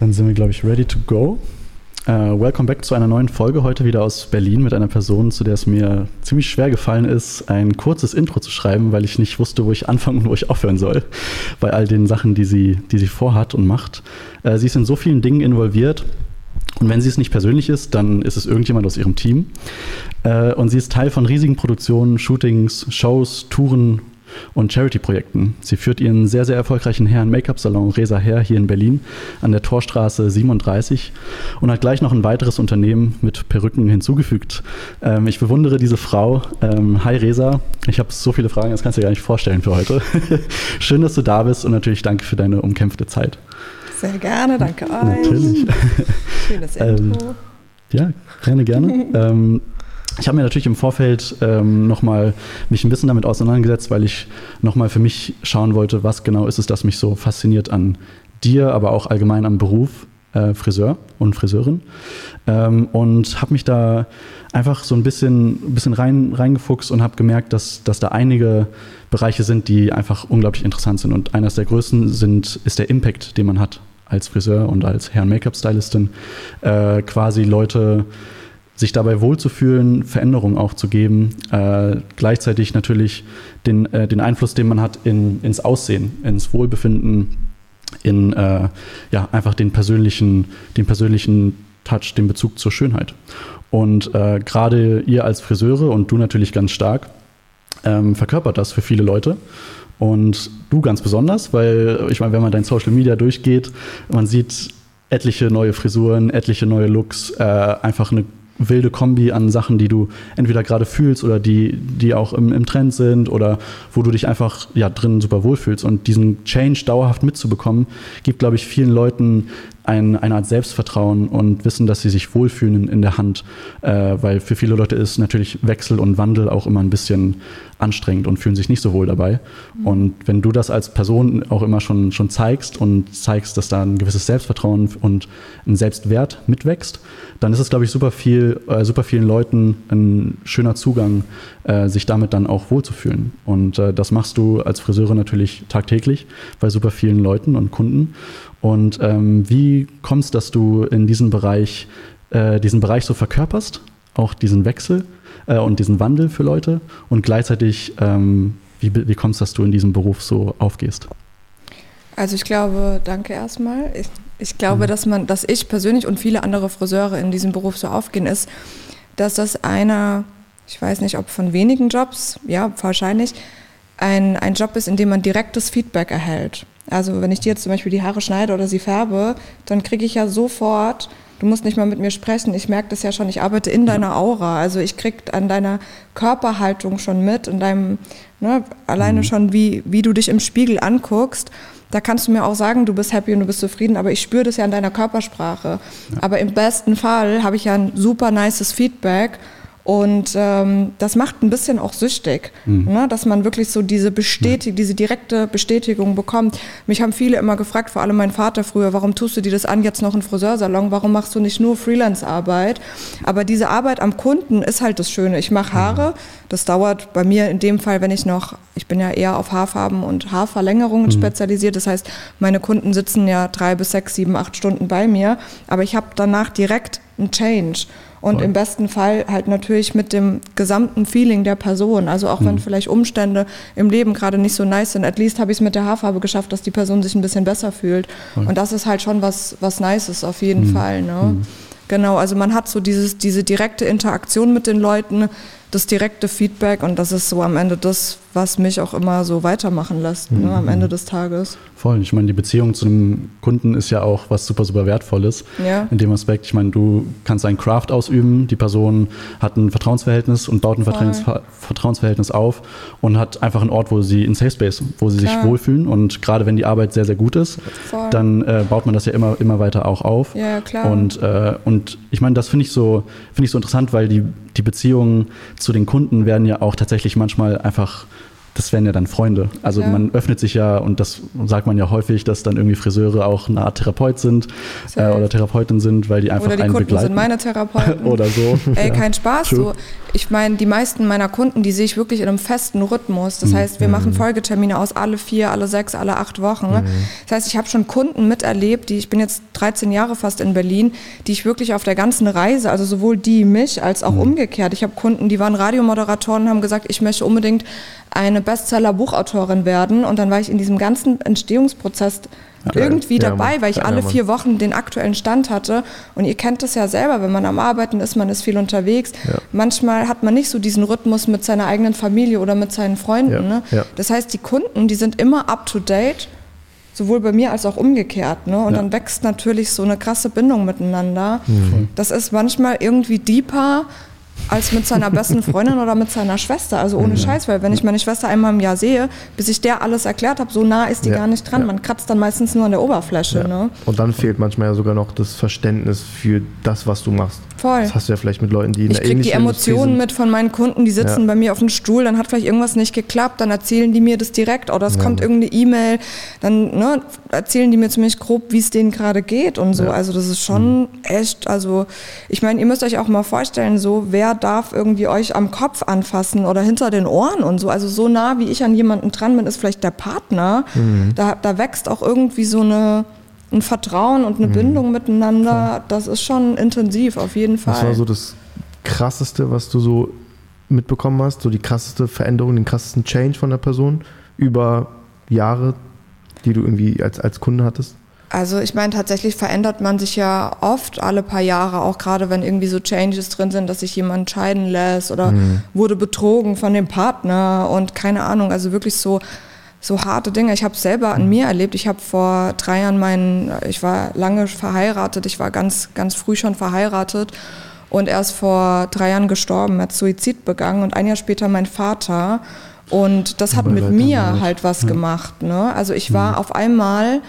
Dann sind wir, glaube ich, ready to go. Uh, welcome back zu einer neuen Folge, heute wieder aus Berlin mit einer Person, zu der es mir ziemlich schwer gefallen ist, ein kurzes Intro zu schreiben, weil ich nicht wusste, wo ich anfangen und wo ich aufhören soll, bei all den Sachen, die sie, die sie vorhat und macht. Uh, sie ist in so vielen Dingen involviert. Und wenn sie es nicht persönlich ist, dann ist es irgendjemand aus ihrem Team. Uh, und sie ist Teil von riesigen Produktionen, Shootings, Shows, Touren und Charity-Projekten. Sie führt ihren sehr, sehr erfolgreichen Herren-Make-up-Salon Resa Hair hier in Berlin an der Torstraße 37 und hat gleich noch ein weiteres Unternehmen mit Perücken hinzugefügt. Ähm, ich bewundere diese Frau. Ähm, hi Resa, ich habe so viele Fragen, das kannst du dir gar nicht vorstellen für heute. Schön, dass du da bist und natürlich danke für deine umkämpfte Zeit. Sehr gerne, danke euch. Natürlich. Schönes Intro. Ähm, ja, gerne, gerne. ich habe mir natürlich im Vorfeld ähm, nochmal mich ein bisschen damit auseinandergesetzt, weil ich nochmal für mich schauen wollte, was genau ist es, das mich so fasziniert an dir, aber auch allgemein am Beruf äh, Friseur und Friseurin. Ähm, und habe mich da einfach so ein bisschen, bisschen rein, reingefuchst und habe gemerkt, dass, dass da einige Bereiche sind, die einfach unglaublich interessant sind. Und eines der größten sind, ist der Impact, den man hat als Friseur und als Herren-Make-up-Stylistin. Äh, quasi Leute sich dabei wohlzufühlen, Veränderungen auch zu geben, äh, gleichzeitig natürlich den, äh, den Einfluss, den man hat in, ins Aussehen, ins Wohlbefinden, in äh, ja, einfach den persönlichen, den persönlichen Touch, den Bezug zur Schönheit. Und äh, gerade ihr als Friseure und du natürlich ganz stark ähm, verkörpert das für viele Leute. Und du ganz besonders, weil ich meine, wenn man dein Social Media durchgeht, man sieht etliche neue Frisuren, etliche neue Looks, äh, einfach eine wilde Kombi an Sachen, die du entweder gerade fühlst oder die, die auch im, im Trend sind oder wo du dich einfach ja, drin super wohlfühlst. Und diesen Change dauerhaft mitzubekommen, gibt, glaube ich, vielen Leuten ein, eine Art Selbstvertrauen und wissen, dass sie sich wohlfühlen in, in der Hand. Äh, weil für viele Leute ist natürlich Wechsel und Wandel auch immer ein bisschen anstrengend und fühlen sich nicht so wohl dabei. Mhm. Und wenn du das als Person auch immer schon, schon zeigst und zeigst, dass da ein gewisses Selbstvertrauen und ein Selbstwert mitwächst, dann ist es, glaube ich, super viel, äh, super vielen Leuten ein schöner Zugang, äh, sich damit dann auch wohlzufühlen. Und äh, das machst du als Friseure natürlich tagtäglich bei super vielen Leuten und Kunden. Und ähm, wie kommst, dass du in diesem Bereich, äh, diesen Bereich so verkörperst, auch diesen Wechsel äh, und diesen Wandel für Leute und gleichzeitig, ähm, wie, wie kommst, dass du in diesem Beruf so aufgehst? Also ich glaube, danke erstmal. Ich, ich glaube, mhm. dass man, dass ich persönlich und viele andere Friseure in diesem Beruf so aufgehen, ist, dass das einer, ich weiß nicht, ob von wenigen Jobs, ja, wahrscheinlich, ein, ein Job ist, in dem man direktes Feedback erhält. Also wenn ich dir jetzt zum Beispiel die Haare schneide oder sie färbe, dann kriege ich ja sofort, du musst nicht mal mit mir sprechen, ich merke das ja schon, ich arbeite in deiner Aura. Also ich kriege an deiner Körperhaltung schon mit, in deinem, ne, alleine mhm. schon, wie, wie du dich im Spiegel anguckst. Da kannst du mir auch sagen, du bist happy und du bist zufrieden, aber ich spüre das ja an deiner Körpersprache. Ja. Aber im besten Fall habe ich ja ein super nices Feedback und ähm, das macht ein bisschen auch süchtig, mhm. ne? dass man wirklich so diese Bestätigung, diese direkte Bestätigung bekommt. Mich haben viele immer gefragt, vor allem mein Vater früher, warum tust du dir das an, jetzt noch einen Friseursalon, warum machst du nicht nur Freelance-Arbeit? Aber diese Arbeit am Kunden ist halt das Schöne. Ich mache Haare, das dauert bei mir in dem Fall, wenn ich noch, ich bin ja eher auf Haarfarben und Haarverlängerungen mhm. spezialisiert, das heißt, meine Kunden sitzen ja drei bis sechs, sieben, acht Stunden bei mir, aber ich habe danach direkt einen Change und Voll. im besten Fall halt natürlich mit dem gesamten Feeling der Person. Also auch mhm. wenn vielleicht Umstände im Leben gerade nicht so nice sind, at least habe ich es mit der Haarfarbe geschafft, dass die Person sich ein bisschen besser fühlt. Voll. Und das ist halt schon was, was Nices auf jeden mhm. Fall. Ne? Mhm. Genau, also man hat so dieses, diese direkte Interaktion mit den Leuten, das direkte Feedback und das ist so am Ende das, was mich auch immer so weitermachen lässt, mhm. ne, am Ende des Tages. Voll. Ich meine, die Beziehung zu einem Kunden ist ja auch was super, super Wertvolles. Ja. In dem Aspekt, ich meine, du kannst ein Craft ausüben, die Person hat ein Vertrauensverhältnis und baut ein Voll. Vertrauensverhältnis auf und hat einfach einen Ort, wo sie in Safe Space, wo sie Klar. sich wohlfühlen. Und gerade wenn die Arbeit sehr, sehr gut ist, Voll. dann äh, baut man das ja immer, immer weiter auch auf. Ja, klar. Und, äh, und ich meine, das finde ich, so, find ich so interessant, weil die, die Beziehungen zu den Kunden werden ja auch tatsächlich manchmal einfach das wären ja dann Freunde. Also ja. man öffnet sich ja, und das sagt man ja häufig, dass dann irgendwie Friseure auch eine Art Therapeut sind äh, oder Therapeutin sind, weil die einfach oder die einen Kunden begleiten. sind meine Therapeuten. oder so. Ey, ja. kein Spaß. So. Ich meine, die meisten meiner Kunden, die sehe ich wirklich in einem festen Rhythmus. Das mhm. heißt, wir mhm. machen Folgetermine aus alle vier, alle sechs, alle acht Wochen. Mhm. Das heißt, ich habe schon Kunden miterlebt, die, ich bin jetzt 13 Jahre fast in Berlin, die ich wirklich auf der ganzen Reise, also sowohl die mich als auch mhm. umgekehrt. Ich habe Kunden, die waren Radiomoderatoren, haben gesagt, ich möchte unbedingt eine Bestseller-Buchautorin werden. Und dann war ich in diesem ganzen Entstehungsprozess. Irgendwie ja, dabei, weil ich ja, alle vier Wochen den aktuellen Stand hatte. Und ihr kennt das ja selber, wenn man am Arbeiten ist, man ist viel unterwegs. Ja. Manchmal hat man nicht so diesen Rhythmus mit seiner eigenen Familie oder mit seinen Freunden. Ne? Das heißt, die Kunden, die sind immer up-to-date sowohl bei mir als auch umgekehrt. Ne? Und ja. dann wächst natürlich so eine krasse Bindung miteinander. Mhm. Das ist manchmal irgendwie deeper als mit seiner besten Freundin oder mit seiner Schwester. Also ohne mhm. Scheiß, weil wenn ich meine Schwester einmal im Jahr sehe, bis ich der alles erklärt habe, so nah ist die ja. gar nicht dran. Ja. Man kratzt dann meistens nur an der Oberfläche. Ja. Ne? Und dann fehlt manchmal ja sogar noch das Verständnis für das, was du machst. Voll. Das hast du ja vielleicht mit Leuten, die in Ich kriege die Emotionen mit von meinen Kunden, die sitzen bei mir auf dem Stuhl, dann hat vielleicht irgendwas nicht geklappt, dann erzählen die mir das direkt oder es kommt irgendeine E-Mail, dann ne, erzählen die mir ziemlich grob, wie es denen gerade geht und so. Also das ist schon mhm. echt, also ich meine, ihr müsst euch auch mal vorstellen, so wer darf irgendwie euch am Kopf anfassen oder hinter den Ohren und so. Also so nah, wie ich an jemanden dran bin, ist vielleicht der Partner. Mhm. Da, da wächst auch irgendwie so eine, ein Vertrauen und eine mhm. Bindung miteinander. Das ist schon intensiv, auf jeden Fall. Was war so das Krasseste, was du so mitbekommen hast? So die krasseste Veränderung, den krassesten Change von der Person über Jahre, die du irgendwie als, als Kunde hattest? Also ich meine, tatsächlich verändert man sich ja oft alle paar Jahre, auch gerade wenn irgendwie so Changes drin sind, dass sich jemand scheiden lässt oder mhm. wurde betrogen von dem Partner und keine Ahnung, also wirklich so so harte Dinge. Ich habe es selber an mir erlebt. Ich habe vor drei Jahren meinen, ich war lange verheiratet, ich war ganz, ganz früh schon verheiratet und erst vor drei Jahren gestorben, hat Suizid begangen und ein Jahr später mein Vater. Und das hat mit mir halt was ja. gemacht. Ne? Also ich war mhm. auf einmal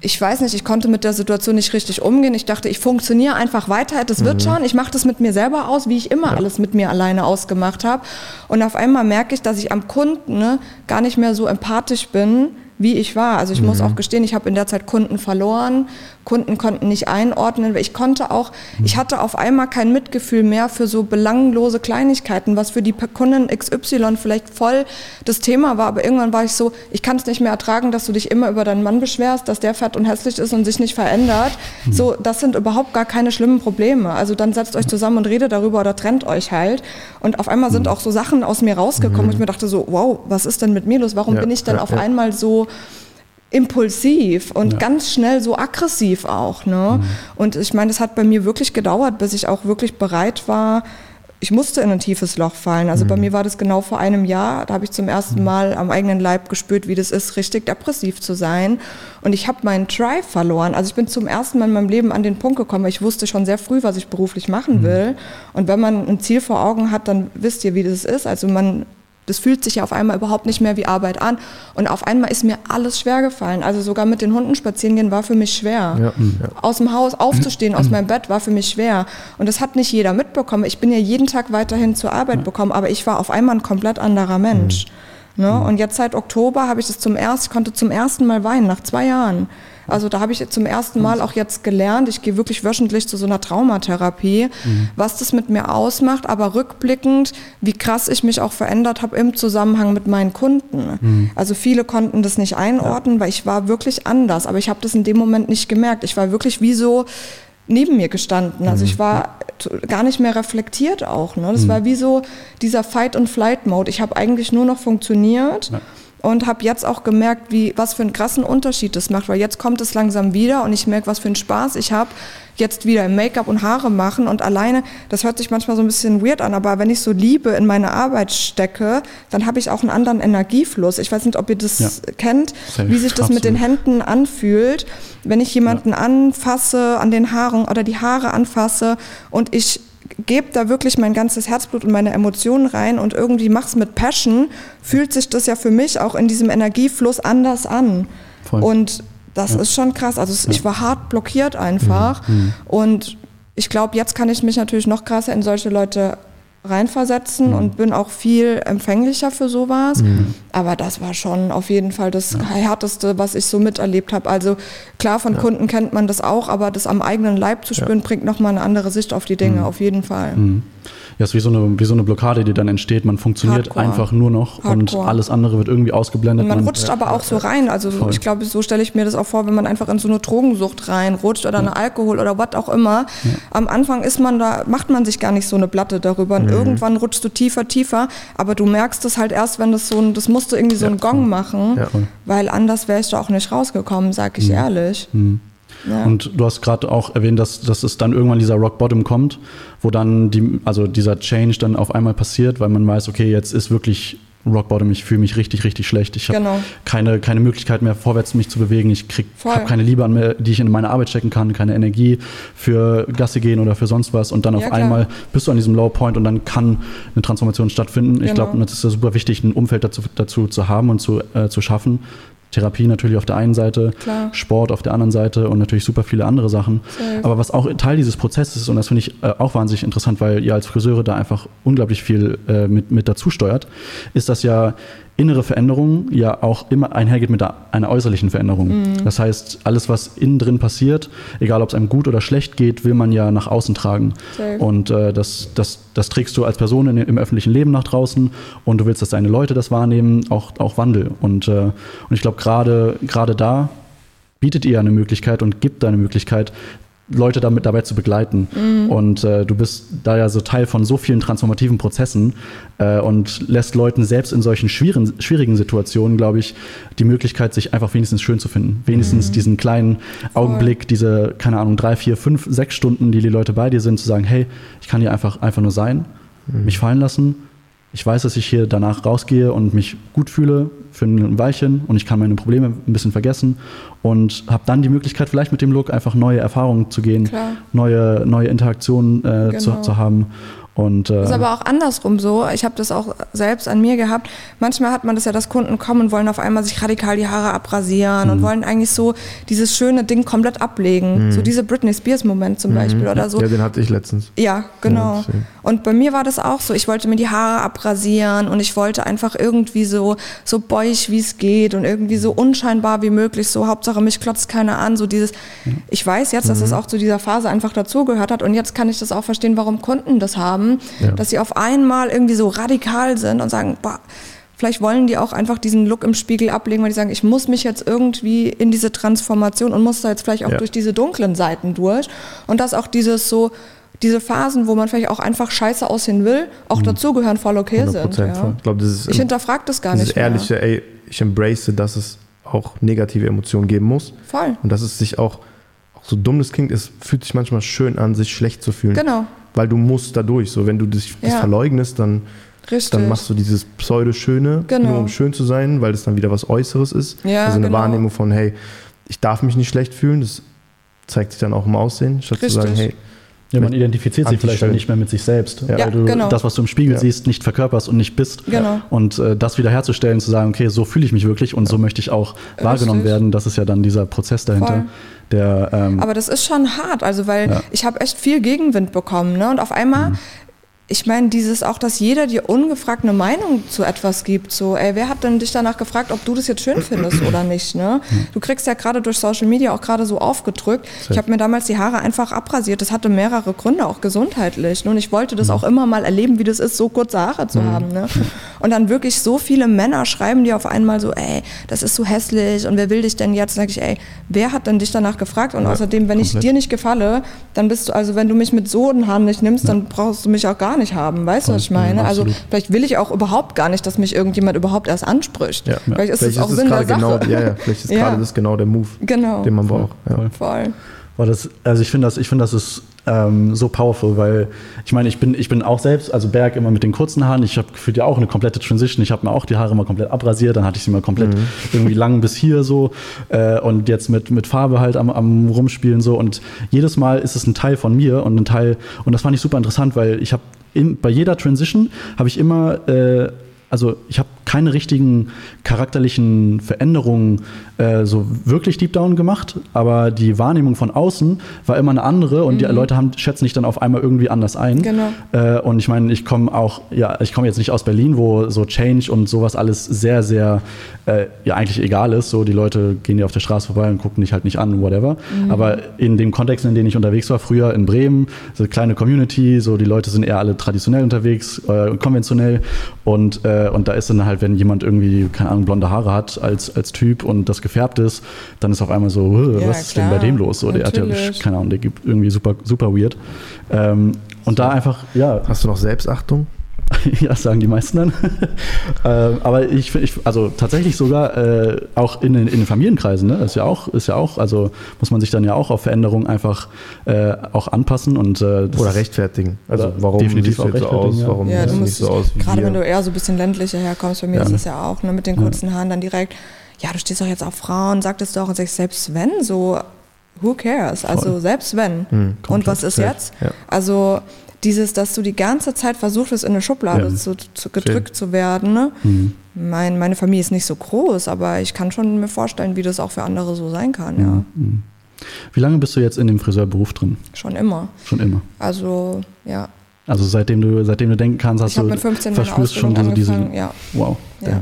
ich weiß nicht, ich konnte mit der Situation nicht richtig umgehen. Ich dachte, ich funktioniere einfach weiter, das wird mhm. schon. Ich mache das mit mir selber aus, wie ich immer ja. alles mit mir alleine ausgemacht habe. Und auf einmal merke ich, dass ich am Kunden ne, gar nicht mehr so empathisch bin, wie ich war. Also ich mhm. muss auch gestehen, ich habe in der Zeit Kunden verloren. Kunden konnten nicht einordnen. Ich konnte auch, mhm. ich hatte auf einmal kein Mitgefühl mehr für so belanglose Kleinigkeiten, was für die Kunden XY vielleicht voll das Thema war. Aber irgendwann war ich so, ich kann es nicht mehr ertragen, dass du dich immer über deinen Mann beschwerst, dass der fett und hässlich ist und sich nicht verändert. Mhm. So, das sind überhaupt gar keine schlimmen Probleme. Also dann setzt euch zusammen und redet darüber oder trennt euch halt. Und auf einmal sind mhm. auch so Sachen aus mir rausgekommen, wo ich mhm. mir dachte so, wow, was ist denn mit mir los? Warum ja, bin ich denn ja, auf ja. einmal so impulsiv und ja. ganz schnell so aggressiv auch. Ne? Mhm. Und ich meine, es hat bei mir wirklich gedauert, bis ich auch wirklich bereit war. Ich musste in ein tiefes Loch fallen. Also mhm. bei mir war das genau vor einem Jahr. Da habe ich zum ersten mhm. Mal am eigenen Leib gespürt, wie das ist, richtig depressiv zu sein. Und ich habe meinen Drive verloren. Also ich bin zum ersten Mal in meinem Leben an den Punkt gekommen. Ich wusste schon sehr früh, was ich beruflich machen mhm. will. Und wenn man ein Ziel vor Augen hat, dann wisst ihr, wie das ist. Also man das fühlt sich ja auf einmal überhaupt nicht mehr wie Arbeit an. Und auf einmal ist mir alles schwer gefallen. Also sogar mit den Hunden spazieren gehen war für mich schwer. Ja, ja. Aus dem Haus aufzustehen, aus meinem Bett war für mich schwer. Und das hat nicht jeder mitbekommen. Ich bin ja jeden Tag weiterhin zur Arbeit bekommen, aber ich war auf einmal ein komplett anderer Mensch. Mhm. Ne? Und jetzt seit Oktober habe ich das zum ersten, konnte zum ersten Mal weinen, nach zwei Jahren. Also da habe ich zum ersten Mal auch jetzt gelernt, ich gehe wirklich wöchentlich zu so einer Traumatherapie, mhm. was das mit mir ausmacht, aber rückblickend, wie krass ich mich auch verändert habe im Zusammenhang mit meinen Kunden. Mhm. Also viele konnten das nicht einordnen, ja. weil ich war wirklich anders, aber ich habe das in dem Moment nicht gemerkt. Ich war wirklich wie so neben mir gestanden. Also ich mhm. war gar nicht mehr reflektiert auch. Ne? Das mhm. war wie so dieser Fight-and-Flight-Mode. Ich habe eigentlich nur noch funktioniert. Ja und habe jetzt auch gemerkt, wie was für einen krassen Unterschied das macht, weil jetzt kommt es langsam wieder und ich merke, was für einen Spaß ich habe, jetzt wieder im Make-up und Haare machen und alleine, das hört sich manchmal so ein bisschen weird an, aber wenn ich so Liebe in meine Arbeit stecke, dann habe ich auch einen anderen Energiefluss. Ich weiß nicht, ob ihr das ja. kennt, wie sich das absolut. mit den Händen anfühlt, wenn ich jemanden ja. anfasse an den Haaren oder die Haare anfasse und ich gebe da wirklich mein ganzes Herzblut und meine Emotionen rein und irgendwie mach's mit Passion, fühlt sich das ja für mich auch in diesem Energiefluss anders an. Voll. Und das ja. ist schon krass. Also ja. ich war hart blockiert einfach. Mhm. mhm. Und ich glaube, jetzt kann ich mich natürlich noch krasser in solche Leute reinversetzen Mhm. und bin auch viel empfänglicher für sowas. Aber das war schon auf jeden Fall das härteste, was ich so miterlebt habe. Also klar, von Kunden kennt man das auch, aber das am eigenen Leib zu spüren, bringt nochmal eine andere Sicht auf die Dinge, auf jeden Fall. Mhm. Ja, es ist wie so, eine, wie so eine Blockade, die dann entsteht. Man funktioniert Hardcore. einfach nur noch und Hardcore. alles andere wird irgendwie ausgeblendet. Und man rutscht aber auch so rein. Also Voll. ich glaube, so stelle ich mir das auch vor, wenn man einfach in so eine Drogensucht reinrutscht oder eine Alkohol oder was auch immer. Am Anfang ist man da, macht man sich gar nicht so eine Platte darüber. Und irgendwann rutschst du tiefer, tiefer. Aber du merkst es halt erst, wenn das so ein, das musst du irgendwie so einen Gong machen, Ja. Voll. weil anders wäre ich da auch nicht rausgekommen, sag ich ehrlich. Ja. Und du hast gerade auch erwähnt, dass, dass es dann irgendwann dieser Rock Bottom kommt, wo dann die, also dieser Change dann auf einmal passiert, weil man weiß, okay, jetzt ist wirklich Rock Bottom, ich fühle mich richtig, richtig schlecht. Ich habe Genau. keine, keine Möglichkeit mehr, vorwärts mich zu bewegen. Ich habe keine Liebe an mir, die ich in meine Arbeit stecken kann, keine Energie für Gasse gehen oder für sonst was. Und dann auf klar. einmal bist du an diesem Low Point und dann kann eine Transformation stattfinden. Ich Genau. glaube, das ist super wichtig, ein Umfeld dazu, dazu zu haben und zu, äh, zu schaffen. Therapie natürlich auf der einen Seite, Klar. Sport auf der anderen Seite und natürlich super viele andere Sachen. Safe. Aber was auch Teil dieses Prozesses ist, und das finde ich äh, auch wahnsinnig interessant, weil ihr als Friseure da einfach unglaublich viel äh, mit, mit dazu steuert, ist, dass ja innere Veränderung ja auch immer einhergeht mit einer äußerlichen Veränderung. Mhm. Das heißt, alles, was innen drin passiert, egal ob es einem gut oder schlecht geht, will man ja nach außen tragen. Safe. Und äh, das, das, das trägst du als Person in, im öffentlichen Leben nach draußen und du willst, dass deine Leute das wahrnehmen, auch, auch Wandel. Und, äh, und ich glaube, gerade gerade da bietet ihr eine Möglichkeit und gibt eine Möglichkeit, Leute damit dabei zu begleiten. Und äh, du bist da ja so Teil von so vielen transformativen Prozessen äh, und lässt Leuten selbst in solchen schwierigen, schwierigen Situationen, glaube ich, die Möglichkeit, sich einfach wenigstens schön zu finden. Wenigstens diesen kleinen Augenblick, diese, keine Ahnung, drei, vier, fünf, sechs Stunden, die die Leute bei dir sind, zu sagen, hey, ich kann hier einfach, einfach nur sein, mich fallen lassen. Ich weiß, dass ich hier danach rausgehe und mich gut fühle für ein Weilchen und ich kann meine Probleme ein bisschen vergessen und habe dann die Möglichkeit, vielleicht mit dem Look einfach neue Erfahrungen zu gehen, Klar. neue, neue Interaktionen äh, zu, Genau. zu haben. Und, äh, Ist aber auch andersrum so. Ich habe das auch selbst an mir gehabt. Manchmal hat man das ja, dass Kunden kommen und wollen auf einmal sich radikal die Haare abrasieren Mhm. und wollen eigentlich so dieses schöne Ding komplett ablegen. So diese Britney Spears Moment zum Beispiel oder so. Mhm. Ja, den hatte ich letztens. Ja, genau. Ja, und bei mir war das auch so. Ich wollte mir die Haare abrasieren und ich wollte einfach irgendwie so, so beuig, wie es geht und irgendwie so unscheinbar wie möglich. So, Hauptsache mich klotzt keiner an. So dieses, ich weiß jetzt, dass es auch zu dieser Phase einfach dazugehört hat und jetzt kann ich das auch verstehen, warum Kunden das haben, Ja. dass sie auf einmal irgendwie so radikal sind und sagen, boah, Vielleicht wollen die auch einfach diesen Look im Spiegel ablegen, weil die sagen, ich muss mich jetzt irgendwie in diese Transformation und muss da jetzt vielleicht auch Ja. durch diese dunklen Seiten durch. Und dass auch dieses so, diese Phasen, wo man vielleicht auch einfach scheiße aussehen will, auch dazugehören, voll okay 100 sind. Mhm. Ja. Ich glaube, das ist Ich hinterfrage das gar nicht mehr. ehrliche, ey, ich embrace, dass es auch negative Emotionen geben muss. Voll. Und dass es sich auch, auch so dumm das klingt, es fühlt sich manchmal schön an, sich schlecht zu fühlen. Genau. Weil du musst da durch. So, wenn du dich das Ja. verleugnest, dann, Richtig. dann machst du dieses Pseudo-Schöne, Genau. nur um schön zu sein, weil das dann wieder was Äußeres ist. Ja, also eine genau. Wahrnehmung von, hey, ich darf mich nicht schlecht fühlen. Das zeigt sich dann auch im Aussehen, statt zu sagen, Richtig. hey, ja, man identifiziert sich vielleicht dann nicht mehr mit sich selbst, Ja. weil Ja, du genau. das, was du im Spiegel Ja. siehst, nicht verkörperst und nicht bist. Genau. Und äh, das wiederherzustellen, zu sagen, okay, so fühle ich mich wirklich und so möchte ich auch wahrgenommen Richtig. werden, das ist ja dann dieser Prozess dahinter, Voll. Der ähm, Aber das ist schon hart, also weil Ja. ich habe echt viel Gegenwind bekommen. Ne? Und auf einmal, ich meine, dieses auch, dass jeder dir ungefragt eine Meinung zu etwas gibt. So, ey, wer hat denn dich danach gefragt, ob du das jetzt schön findest oder nicht? Ne? Du kriegst ja gerade durch Social Media auch gerade so aufgedrückt. Ich habe mir damals die Haare einfach abrasiert. Das hatte mehrere Gründe, auch gesundheitlich. Ne? Und ich wollte das auch immer mal erleben, wie das ist, so kurze Haare zu haben. Ne? Und dann wirklich so viele Männer schreiben dir auf einmal so, ey, das ist so hässlich und wer will dich denn jetzt? Sag ich, ey, wer hat denn dich danach gefragt? Und Ja, außerdem, wenn ich dir nicht gefalle, dann bist du, also wenn du mich mit so den Haaren nicht nimmst, dann brauchst du mich auch gar nicht haben. Weißt du, was ich Voll, meine? ja, Also absolut. vielleicht will ich auch überhaupt gar nicht, dass mich irgendjemand überhaupt erst anspricht. Ja. Vielleicht ist das auch Sinn der gerade Sache. genau, ja, ja, vielleicht ist Ja. gerade das genau der Move, Genau. den man braucht. Ja. Voll. Voll. Boah, das, also ich finde das, ich finde das ist ähm, so powerful, weil ich meine, ich bin, ich bin auch selbst, also Berg immer mit den kurzen Haaren. Ich habe gefühlt ja auch eine komplette Transition. Ich habe mir auch die Haare mal komplett abrasiert, dann hatte ich sie mal komplett irgendwie lang bis hier so äh, und jetzt mit, mit Farbe halt am, am rumspielen so und jedes Mal ist es ein Teil von mir und ein Teil und das fand ich super interessant, weil ich habe bei jeder Transition habe ich immer äh, also ich habe keine richtigen charakterlichen Veränderungen äh, so wirklich deep down gemacht, aber die Wahrnehmung von außen war immer eine andere und mhm. die Leute haben, schätzen dich dann auf einmal irgendwie anders ein. Genau. Äh, und ich meine, ich komme auch, ja, ich komme jetzt nicht aus Berlin, wo so Change und sowas alles sehr, sehr äh, ja eigentlich egal ist. So die Leute gehen dir auf der Straße vorbei und gucken dich halt nicht an, whatever. Mhm. Aber in dem Kontext, in dem ich unterwegs war, früher in Bremen, so eine kleine Community, so die Leute sind eher alle traditionell unterwegs, äh, konventionell und, äh, und da ist dann halt, wenn jemand irgendwie, keine Ahnung, blonde Haare hat als, als Typ und das gefärbt ist, dann ist auf einmal so, ja, was ist denn bei dem los? So, der hat ja, keine Ahnung, der gibt irgendwie super, super weird. Ähm, und so. da einfach, ja. Hast du noch Selbstachtung? ja, sagen die meisten dann. äh, aber ich finde, also tatsächlich sogar äh, auch in, in, den Familienkreisen, ne? ist ja auch, ist ja auch, also muss man sich dann ja auch auf Veränderungen einfach äh, auch anpassen und äh, oder rechtfertigen. Also warum definitiv auch so aus, ja. warum ja, du musst, so aus Gerade wenn du eher so ein bisschen ländlicher herkommst, bei mir ja. ist das ja auch, ne, mit den kurzen ja. Haaren dann direkt, ja, du stehst doch jetzt auf Frauen, sag das doch und sagst, selbst wenn, so, who cares? Also Voll. selbst wenn. Mhm, und was ist jetzt? Also dieses, dass du die ganze Zeit versuchst, in eine Schublade ja. zu, zu, gedrückt Schön. zu werden. Ne? Mhm. Mein, meine Familie ist nicht so groß, aber ich kann schon mir vorstellen, wie das auch für andere so sein kann. Mhm. Ja. Mhm. Wie lange bist du jetzt in dem Friseurberuf drin? Schon immer. Schon immer. Also, ja. Also seitdem du, seitdem du denken kannst, hast ich du mit 15 verspürst schon diese, diese. Ja. Wow. Ja. Okay.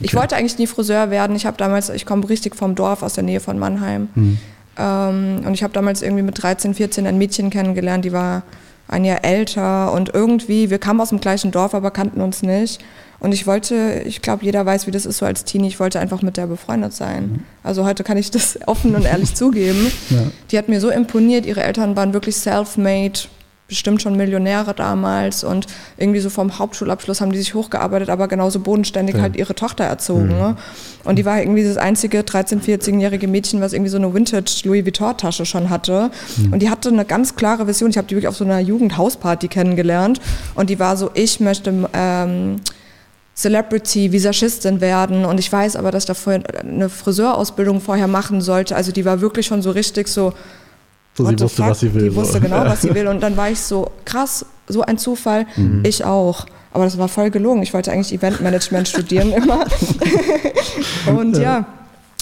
Ich wollte eigentlich nie Friseur werden. Ich habe damals, ich komme richtig vom Dorf aus der Nähe von Mannheim. Mhm. Ähm, und ich habe damals irgendwie mit 13, 14 ein Mädchen kennengelernt, die war ein Jahr älter und irgendwie, wir kamen aus dem gleichen Dorf, aber kannten uns nicht. Und ich wollte, ich glaube, jeder weiß, wie das ist so als Teenie, ich wollte einfach mit der befreundet sein. Mhm. Also heute kann ich das offen und ehrlich zugeben. Ja. Die hat mir so imponiert, ihre Eltern waren wirklich self-made, bestimmt schon Millionäre damals und irgendwie so vom Hauptschulabschluss haben die sich hochgearbeitet, aber genauso bodenständig ja. halt ihre Tochter erzogen. Mhm. Ne? Und die war irgendwie das einzige 13-, 14-jährige Mädchen, was irgendwie so eine Vintage Louis Vuitton-Tasche schon hatte. Mhm. Und die hatte eine ganz klare Vision. Ich habe die wirklich auf so einer Jugendhausparty kennengelernt. Und die war so, ich möchte ähm, Celebrity, Visagistin werden. Und ich weiß aber, dass ich dafür eine Friseurausbildung vorher machen sollte. Also die war wirklich schon so richtig so, so, sie wusste, fuck? was sie will. Die wusste so. genau, was sie will. Und dann war ich so, krass, so ein Zufall, mhm. ich auch. Aber das war voll gelogen. Ich wollte eigentlich Eventmanagement studieren immer. und ja,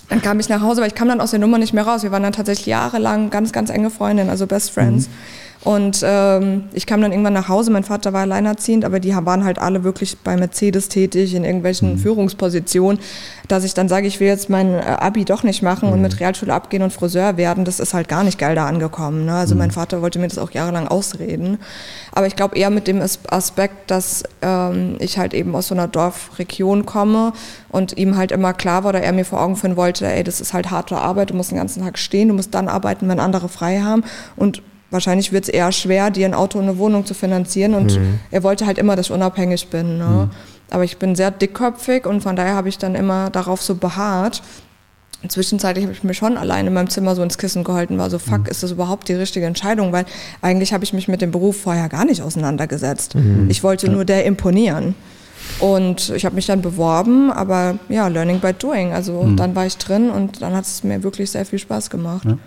dann kam ich nach Hause, weil ich kam dann aus der Nummer nicht mehr raus. Wir waren dann tatsächlich jahrelang ganz, ganz enge Freundinnen, also Best Friends. Mhm. Und ähm, ich kam dann irgendwann nach Hause, mein Vater war alleinerziehend, aber die waren halt alle wirklich bei Mercedes tätig, in irgendwelchen mhm. Führungspositionen, dass ich dann sage, ich will jetzt mein äh, Abi doch nicht machen mhm. und mit Realschule abgehen und Friseur werden, das ist halt gar nicht geil da angekommen. Ne? Also mhm. mein Vater wollte mir das auch jahrelang ausreden. Aber ich glaube eher mit dem Aspekt, dass ähm, ich halt eben aus so einer Dorfregion komme und ihm halt immer klar war, oder er mir vor Augen führen wollte, ey, das ist halt harte Arbeit, du musst den ganzen Tag stehen, du musst dann arbeiten, wenn andere frei haben und wahrscheinlich wird es eher schwer, dir ein Auto und eine Wohnung zu finanzieren. Und mhm. er wollte halt immer, dass ich unabhängig bin. Ne? Mhm. Aber ich bin sehr dickköpfig und von daher habe ich dann immer darauf so beharrt. Zwischenzeitlich habe ich mir schon allein in meinem Zimmer so ins Kissen gehalten, war so, fuck, mhm. ist das überhaupt die richtige Entscheidung? Weil eigentlich habe ich mich mit dem Beruf vorher gar nicht auseinandergesetzt. Mhm. Ich wollte ja. nur der imponieren. Und ich habe mich dann beworben, aber ja, learning by doing. Also mhm. dann war ich drin und dann hat es mir wirklich sehr viel Spaß gemacht. Ja.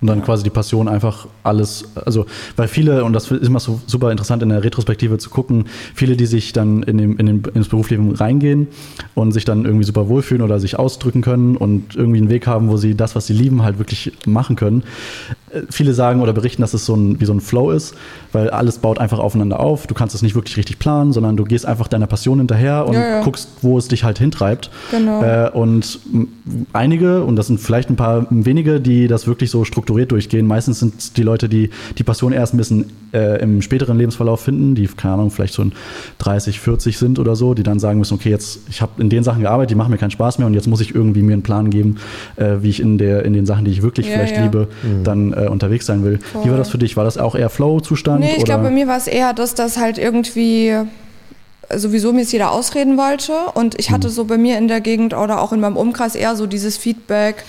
Und dann quasi die Passion einfach alles, also weil viele, und das ist immer so super interessant in der Retrospektive zu gucken, viele, die sich dann in dem, in den, ins Berufsleben reingehen und sich dann irgendwie super wohlfühlen oder sich ausdrücken können und irgendwie einen Weg haben, wo sie das, was sie lieben, halt wirklich machen können. Äh, viele sagen oder berichten, dass es so ein, wie so ein Flow ist, weil alles baut einfach aufeinander auf. Du kannst es nicht wirklich richtig planen, sondern du gehst einfach deiner Passion hinterher und ja, ja. guckst, wo es dich halt hintreibt. Genau. Äh, und einige, und das sind vielleicht ein paar wenige, die das wirklich so strukturieren, strukturiert durchgehen. Meistens sind es die Leute, die die Passion erst ein bisschen äh, im späteren Lebensverlauf finden, die, keine Ahnung, vielleicht so 30, 40 sind oder so, die dann sagen müssen, okay, jetzt, ich habe in den Sachen gearbeitet, die machen mir keinen Spaß mehr und jetzt muss ich irgendwie mir einen Plan geben, äh, wie ich in, der, in den Sachen, die ich wirklich ja, vielleicht ja. liebe, mhm. dann äh, unterwegs sein will. Voll. Wie war das für dich? War das auch eher Flow-Zustand? Nee, ich glaube, bei mir war es eher, dass das halt irgendwie sowieso mir es jeder ausreden wollte und ich hatte mhm. so bei mir in der Gegend oder auch in meinem Umkreis eher so dieses Feedback,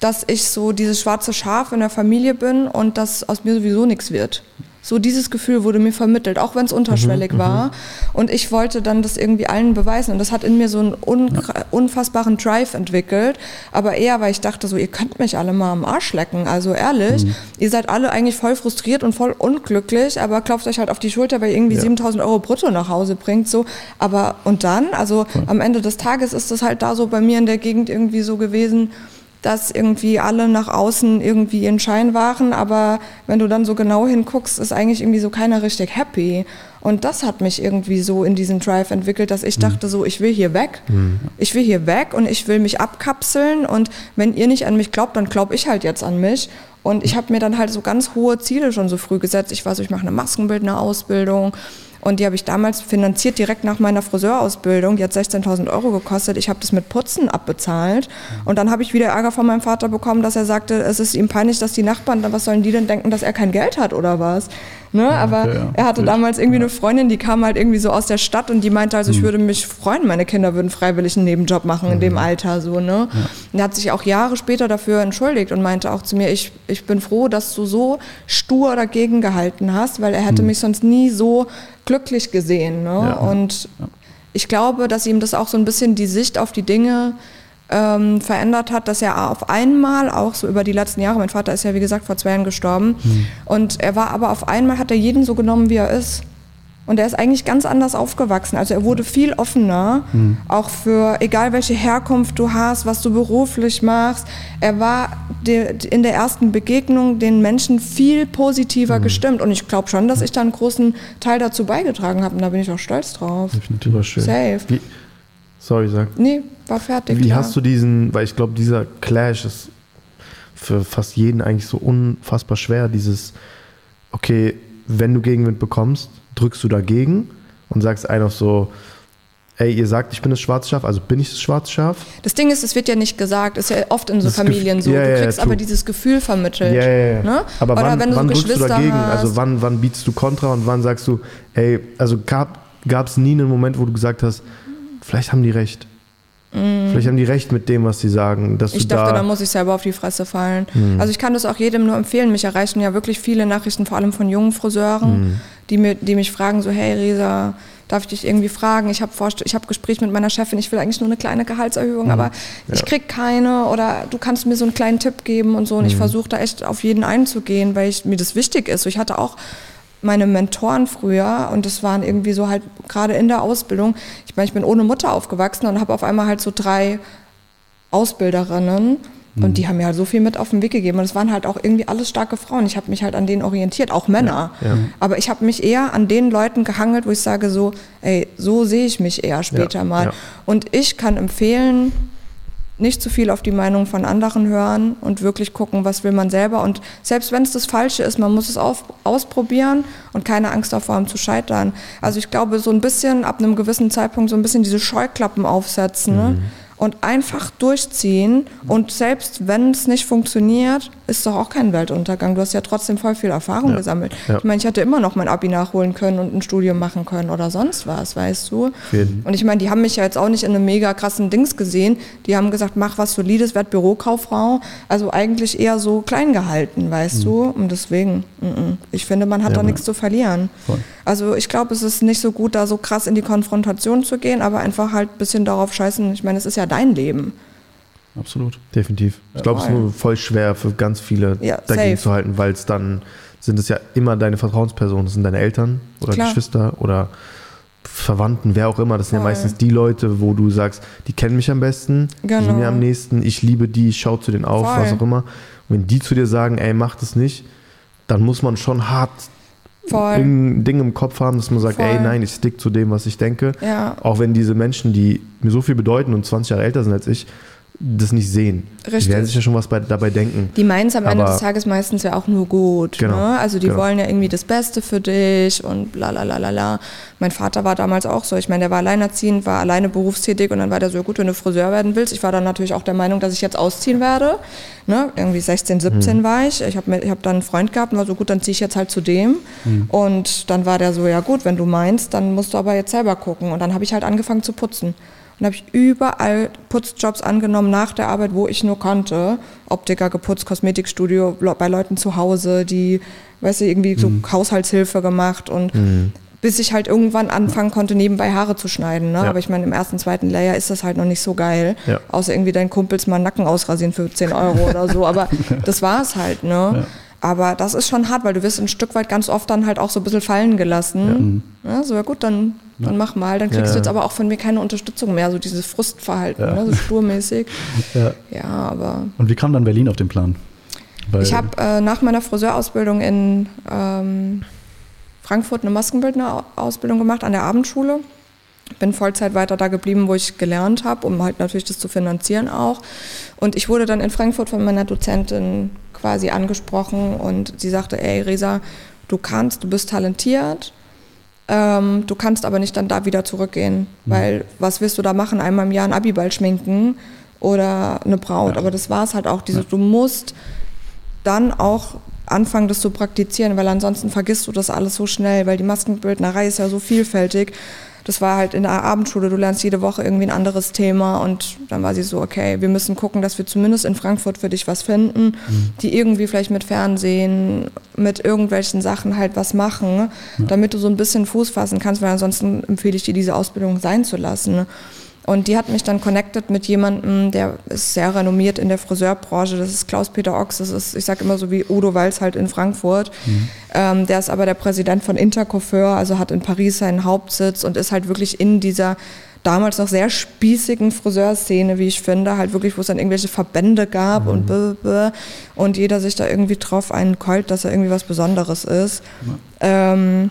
dass ich so dieses schwarze Schaf in der Familie bin und dass aus mir sowieso nichts wird. So dieses Gefühl wurde mir vermittelt, auch wenn es unterschwellig mhm, war. Mhm. Und ich wollte dann das irgendwie allen beweisen. Und das hat in mir so einen unfassbaren Drive entwickelt. Aber eher, weil ich dachte so, ihr könnt mich alle mal am Arsch lecken. Also ehrlich, mhm. ihr seid alle eigentlich voll frustriert und voll unglücklich, aber klopft euch halt auf die Schulter, weil ihr irgendwie ja. 7000 Euro brutto nach Hause bringt. So. Aber und dann, also cool. am Ende des Tages ist das halt da so bei mir in der Gegend irgendwie so gewesen, dass irgendwie alle nach außen irgendwie ihren Schein waren, aber wenn du dann so genau hinguckst, ist eigentlich irgendwie so keiner richtig happy. Und das hat mich irgendwie so in diesen Drive entwickelt, dass ich mhm. dachte so, ich will hier weg. Mhm. Ich will hier weg und ich will mich abkapseln und wenn ihr nicht an mich glaubt, dann glaube ich halt jetzt an mich. Und ich habe mir dann halt so ganz hohe Ziele schon so früh gesetzt. Ich weiß, ich mache eine Maskenbildner-Ausbildung und die habe ich damals finanziert direkt nach meiner Friseurausbildung. Die hat 16.000 Euro gekostet. Ich habe das mit Putzen abbezahlt. Und dann habe ich wieder Ärger von meinem Vater bekommen, dass er sagte, es ist ihm peinlich, dass die Nachbarn, was sollen die denn denken, dass er kein Geld hat oder was? Ne? Ja, aber okay, ja. er hatte damals irgendwie eine Freundin, die kam halt irgendwie so aus der Stadt und die meinte also, mhm. ich würde mich freuen, meine Kinder würden freiwillig einen Nebenjob machen mhm. in dem mhm. Alter so. Ne? Ja. Und er hat sich auch Jahre später dafür entschuldigt und meinte auch zu mir, ich, ich bin froh, dass du so stur dagegen gehalten hast, weil er hätte mhm. mich sonst nie so glücklich gesehen. Ne? Und ich glaube, dass ihm das auch so ein bisschen die Sicht auf die Dinge ähm, verändert hat, dass er auf einmal auch so über die letzten Jahre, mein Vater ist ja wie gesagt vor zwei Jahren gestorben, mhm. und er war aber auf einmal, hat er jeden so genommen, wie er ist. Und er ist eigentlich ganz anders aufgewachsen. Also er wurde viel offener, mhm. auch für egal welche Herkunft du hast, was du beruflich machst. Er war in der ersten Begegnung den Menschen viel positiver mhm. gestimmt. Und ich glaube schon, dass ich da einen großen Teil dazu beigetragen habe. Und da bin ich auch stolz drauf. Definitiv schön. Safe. Wie, sorry, sag. Nee, war fertig. Wie klar. hast du diesen, weil ich glaube, dieser Clash ist für fast jeden eigentlich so unfassbar schwer, dieses, okay, wenn du Gegenwind bekommst, drückst du dagegen und sagst einfach so, ey, ihr sagt, ich bin das schwarze Schaf, also bin ich das schwarze Schaf? Das Ding ist, es wird ja nicht gesagt, ist ja oft in so das Familien so. Ja, du kriegst ja, aber dieses Gefühl vermittelt. Ja, ja, ne? Aber Oder wann, wenn du wann so drückst du dagegen? Hast. Also wann, wann bietest du Kontra und wann sagst du, ey, also gab es nie einen Moment, wo du gesagt hast, vielleicht haben die recht. Mm. Vielleicht haben die recht mit dem, was sie sagen. Dass ich dachte, da, da muss ich selber auf die Fresse fallen. Mm. Also ich kann das auch jedem nur empfehlen. Mich erreichen ja wirklich viele Nachrichten, vor allem von jungen Friseuren, mm. Die, mir, die mich fragen, so, hey Resa, darf ich dich irgendwie fragen? Ich habe hab Gespräch mit meiner Chefin, ich will eigentlich nur eine kleine Gehaltserhöhung, mm. aber ja. ich krieg keine oder du kannst mir so einen kleinen Tipp geben und so. Und ich mm. versuche da echt auf jeden einzugehen, weil ich, mir das wichtig ist. Ich hatte auch meine Mentoren früher und das waren irgendwie so halt gerade in der Ausbildung. Ich meine, ich bin ohne Mutter aufgewachsen und habe auf einmal halt so drei Ausbilderinnen mhm. und die haben mir halt so viel mit auf den Weg gegeben und es waren halt auch irgendwie alles starke Frauen. Ich habe mich halt an denen orientiert, auch Männer. Ja, ja. Aber ich habe mich eher an den Leuten gehangelt, wo ich sage so, ey, so sehe ich mich eher später ja, mal. Und ich kann empfehlen, nicht zu viel auf die Meinung von anderen hören und wirklich gucken, was will man selber. Und selbst wenn es das Falsche ist, man muss es auf, ausprobieren und keine Angst davor haben zu scheitern. Also ich glaube, so ein bisschen ab einem gewissen Zeitpunkt so ein bisschen diese Scheuklappen aufsetzen. Ne? Mhm. Und einfach durchziehen. Und selbst wenn es nicht funktioniert, ist doch auch kein Weltuntergang. Du hast ja trotzdem voll viel Erfahrung ja. gesammelt. Ja. Ich meine, ich hätte immer noch mein Abi nachholen können und ein Studium machen können oder sonst was, weißt du? Und ich meine, die haben mich ja jetzt auch nicht in einem mega krassen Dings gesehen. Die haben gesagt, mach was Solides, werd Bürokauffrau. Also eigentlich eher so klein gehalten, weißt mhm. du? Und deswegen, m -m. ich finde, man hat ja, da nichts zu verlieren. Voll. Also ich glaube, es ist nicht so gut, da so krass in die Konfrontation zu gehen, aber einfach halt ein bisschen darauf scheißen. Ich meine, es ist ja dein Leben. Absolut. Definitiv. Ich glaube, es ist nur voll schwer für ganz viele ja, dagegen safe. zu halten, weil es dann sind es ja immer deine Vertrauenspersonen. Das sind deine Eltern oder Klar. Geschwister oder Verwandten, wer auch immer. Das sind voll. ja meistens die Leute, wo du sagst, die kennen mich am besten, genau. die sind mir am nächsten, ich liebe die, ich schaue zu denen auf, voll. was auch immer. Und wenn die zu dir sagen, ey, mach das nicht, dann muss man schon hart Voll. ein Ding im Kopf haben, dass man sagt, Voll. ey, nein, ich stick zu dem, was ich denke. Ja. Auch wenn diese Menschen, die mir so viel bedeuten und 20 Jahre älter sind als ich, das nicht sehen. Richtig. Die werden sich ja schon was bei, dabei denken. Die meinen es am Ende des Tages meistens ja auch nur gut. Genau, ne? Also die genau. wollen ja irgendwie das Beste für dich und bla bla bla bla bla. Mein Vater war damals auch so. Ich meine, der war alleinerziehend, war alleine berufstätig und dann war der so, gut, wenn du Friseur werden willst. Ich war dann natürlich auch der Meinung, dass ich jetzt ausziehen werde. Ne? Irgendwie 16, 17 hm. war ich. Ich habe hab dann einen Freund gehabt und war so, gut, dann ziehe ich jetzt halt zu dem. Hm. Und dann war der so, ja gut, wenn du meinst, dann musst du aber jetzt selber gucken. Und dann habe ich halt angefangen zu putzen. Und habe ich überall Putzjobs angenommen nach der Arbeit, wo ich nur konnte. Optiker geputzt, Kosmetikstudio, bei Leuten zu Hause, die, weißt du, irgendwie so mhm. Haushaltshilfe gemacht und mhm. bis ich halt irgendwann anfangen konnte, nebenbei Haare zu schneiden. Ne? Ja. Aber ich meine, im ersten, zweiten Layer ist das halt noch nicht so geil. Ja. Außer irgendwie deinen Kumpels mal Nacken ausrasieren für 10 Euro oder so. Aber das war es halt, ne? Ja. Aber das ist schon hart, weil du wirst ein Stück weit ganz oft dann halt auch so ein bisschen fallen gelassen. Ja. ja so, ja gut, dann, dann mach mal. Dann kriegst ja. du jetzt aber auch von mir keine Unterstützung mehr, so dieses Frustverhalten, ja. ne, so sturmäßig. ja. ja, aber. Und wie kam dann Berlin auf den Plan? Weil ich habe äh, nach meiner Friseurausbildung in ähm, Frankfurt eine Maskenbildnerausbildung gemacht an der Abendschule. Bin Vollzeit weiter da geblieben, wo ich gelernt habe, um halt natürlich das zu finanzieren auch. Und ich wurde dann in Frankfurt von meiner Dozentin quasi angesprochen und sie sagte, ey Resa, du kannst, du bist talentiert, ähm, du kannst aber nicht dann da wieder zurückgehen, mhm. weil was willst du da machen, einmal im Jahr ein Abiball schminken oder eine Braut, ja. aber das war es halt auch, diese, ja. du musst dann auch anfangen, das zu praktizieren, weil ansonsten vergisst du das alles so schnell, weil die Maskenbildnerei ist ja so vielfältig das war halt in der Abendschule, du lernst jede Woche irgendwie ein anderes Thema und dann war sie so, okay, wir müssen gucken, dass wir zumindest in Frankfurt für dich was finden, mhm. die irgendwie vielleicht mit Fernsehen, mit irgendwelchen Sachen halt was machen, ja. damit du so ein bisschen Fuß fassen kannst, weil ansonsten empfehle ich dir, diese Ausbildung sein zu lassen. Und die hat mich dann connected mit jemandem, der ist sehr renommiert in der Friseurbranche. Das ist Klaus-Peter Ochs. Das ist, ich sage immer so wie Udo Walz halt in Frankfurt. Mhm. Ähm, der ist aber der Präsident von Intercoiffeur, also hat in Paris seinen Hauptsitz und ist halt wirklich in dieser damals noch sehr spießigen Friseurszene, wie ich finde, halt wirklich, wo es dann irgendwelche Verbände gab mhm. und blah, blah, und jeder sich da irgendwie drauf einkeult, dass er irgendwie was Besonderes ist. Ja. Ähm,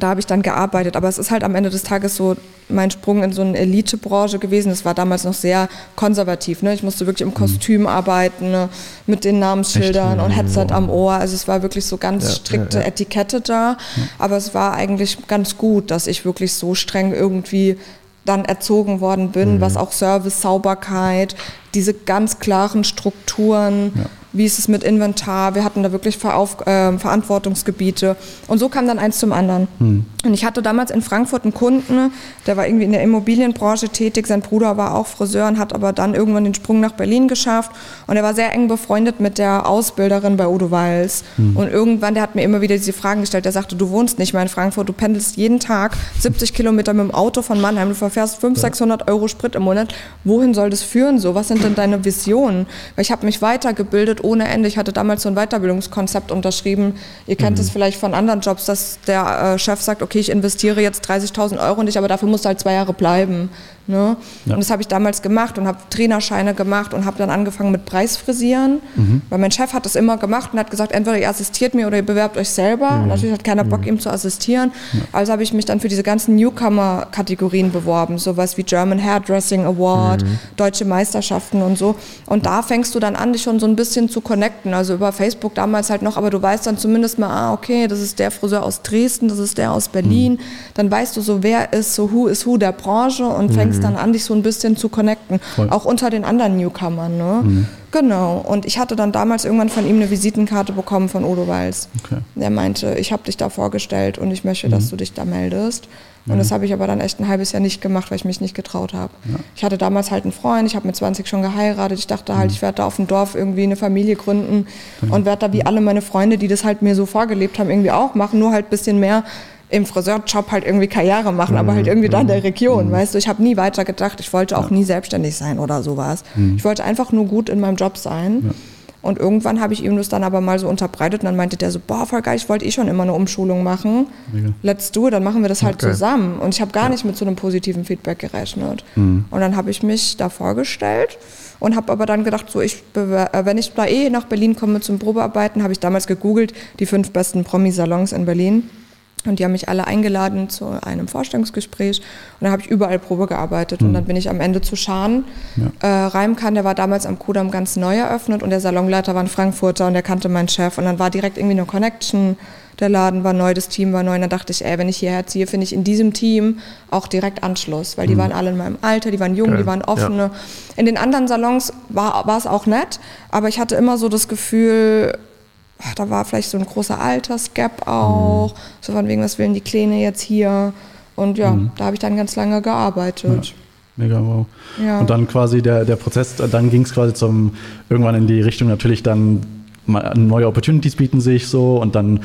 da habe ich dann gearbeitet. Aber es ist halt am Ende des Tages so mein Sprung in so eine Elitebranche gewesen. Es war damals noch sehr konservativ. Ne? Ich musste wirklich im mhm. Kostüm mhm. arbeiten, ne? mit den Namensschildern Echt? und Headset am Ohr. Also es war wirklich so ganz ja, strikte ja, ja. Etikette da. Aber es war eigentlich ganz gut, dass ich wirklich so streng irgendwie dann erzogen worden bin, mhm. was auch Service, Sauberkeit, diese ganz klaren Strukturen wie ist es mit Inventar, wir hatten da wirklich Verauf äh, Verantwortungsgebiete und so kam dann eins zum anderen. Hm. Und ich hatte damals in Frankfurt einen Kunden, der war irgendwie in der Immobilienbranche tätig, sein Bruder war auch Friseur und hat aber dann irgendwann den Sprung nach Berlin geschafft und er war sehr eng befreundet mit der Ausbilderin bei Udo Walls hm. und irgendwann, der hat mir immer wieder diese Fragen gestellt, der sagte, du wohnst nicht mehr in Frankfurt, du pendelst jeden Tag 70 Kilometer mit dem Auto von Mannheim, du verfährst 500, ja. 600 Euro Sprit im Monat, wohin soll das führen so, was sind denn deine Visionen? Weil ich habe mich weitergebildet ohne Ende. Ich hatte damals so ein Weiterbildungskonzept unterschrieben. Ihr kennt es mhm. vielleicht von anderen Jobs, dass der äh, Chef sagt, okay, ich investiere jetzt 30.000 Euro in dich, aber dafür musst du halt zwei Jahre bleiben. Ne? Ja. Und das habe ich damals gemacht und habe Trainerscheine gemacht und habe dann angefangen mit Preisfrisieren, mhm. weil mein Chef hat das immer gemacht und hat gesagt, entweder ihr assistiert mir oder ihr bewerbt euch selber. Mhm. Natürlich hat keiner Bock, mhm. ihm zu assistieren. Ja. Also habe ich mich dann für diese ganzen Newcomer-Kategorien beworben, sowas wie German Hairdressing Award, mhm. deutsche Meisterschaften und so. Und da fängst du dann an, dich schon so ein bisschen zu connecten, also über Facebook damals halt noch, aber du weißt dann zumindest mal, ah, okay, das ist der Friseur aus Dresden, das ist der aus Berlin. Mhm. Dann weißt du so, wer ist so who is who der Branche und fängst fängst dann an, dich so ein bisschen zu connecten. Voll. Auch unter den anderen Newcomern. Ne? Mhm. Genau. Und ich hatte dann damals irgendwann von ihm eine Visitenkarte bekommen von Odo Walz. Okay. Der meinte, ich habe dich da vorgestellt und ich möchte, mhm. dass du dich da meldest. Und mhm. das habe ich aber dann echt ein halbes Jahr nicht gemacht, weil ich mich nicht getraut habe. Ja. Ich hatte damals halt einen Freund, ich habe mit 20 schon geheiratet. Ich dachte halt, mhm. ich werde da auf dem Dorf irgendwie eine Familie gründen mhm. und werde da wie alle meine Freunde, die das halt mir so vorgelebt haben, irgendwie auch machen, nur halt ein bisschen mehr im Friseurjob halt irgendwie Karriere machen, mhm. aber halt irgendwie da in der mhm. Region, mhm. weißt du. Ich habe nie weiter gedacht, ich wollte auch ja. nie selbstständig sein oder sowas. Mhm. Ich wollte einfach nur gut in meinem Job sein. Ja. Und irgendwann habe ich ihm das dann aber mal so unterbreitet und dann meinte der so, boah, voll geil, ich wollte eh schon immer eine Umschulung machen. Mega. Let's do it, dann machen wir das halt okay. zusammen. Und ich habe gar ja. nicht mit so einem positiven Feedback gerechnet. Mhm. Und dann habe ich mich da vorgestellt und habe aber dann gedacht, so ich, äh, wenn ich da eh nach Berlin komme zum Probearbeiten, habe ich damals gegoogelt, die fünf besten Promi-Salons in Berlin. Und die haben mich alle eingeladen zu einem Vorstellungsgespräch. Und da habe ich überall Probe gearbeitet. Mhm. Und dann bin ich am Ende zu Schan. Ja. Äh, Reimkan, der war damals am Kudamm ganz neu eröffnet. Und der Salonleiter war ein Frankfurter und der kannte meinen Chef. Und dann war direkt irgendwie eine Connection. Der Laden war neu, das Team war neu. Und dann dachte ich, ey, wenn ich hierher ziehe, finde ich in diesem Team auch direkt Anschluss. Weil die mhm. waren alle in meinem Alter, die waren jung, Geil. die waren offene. Ja. In den anderen Salons war, war es auch nett. Aber ich hatte immer so das Gefühl, ach, da war vielleicht so ein großer Altersgap auch, mhm. so von wegen, was will denn die Kleine jetzt hier? Und ja, mhm. da habe ich dann ganz lange gearbeitet. Mega wow. Ja. Und dann quasi der, der Prozess, dann ging es quasi zum irgendwann in die Richtung natürlich dann neue Opportunities bieten sich so und dann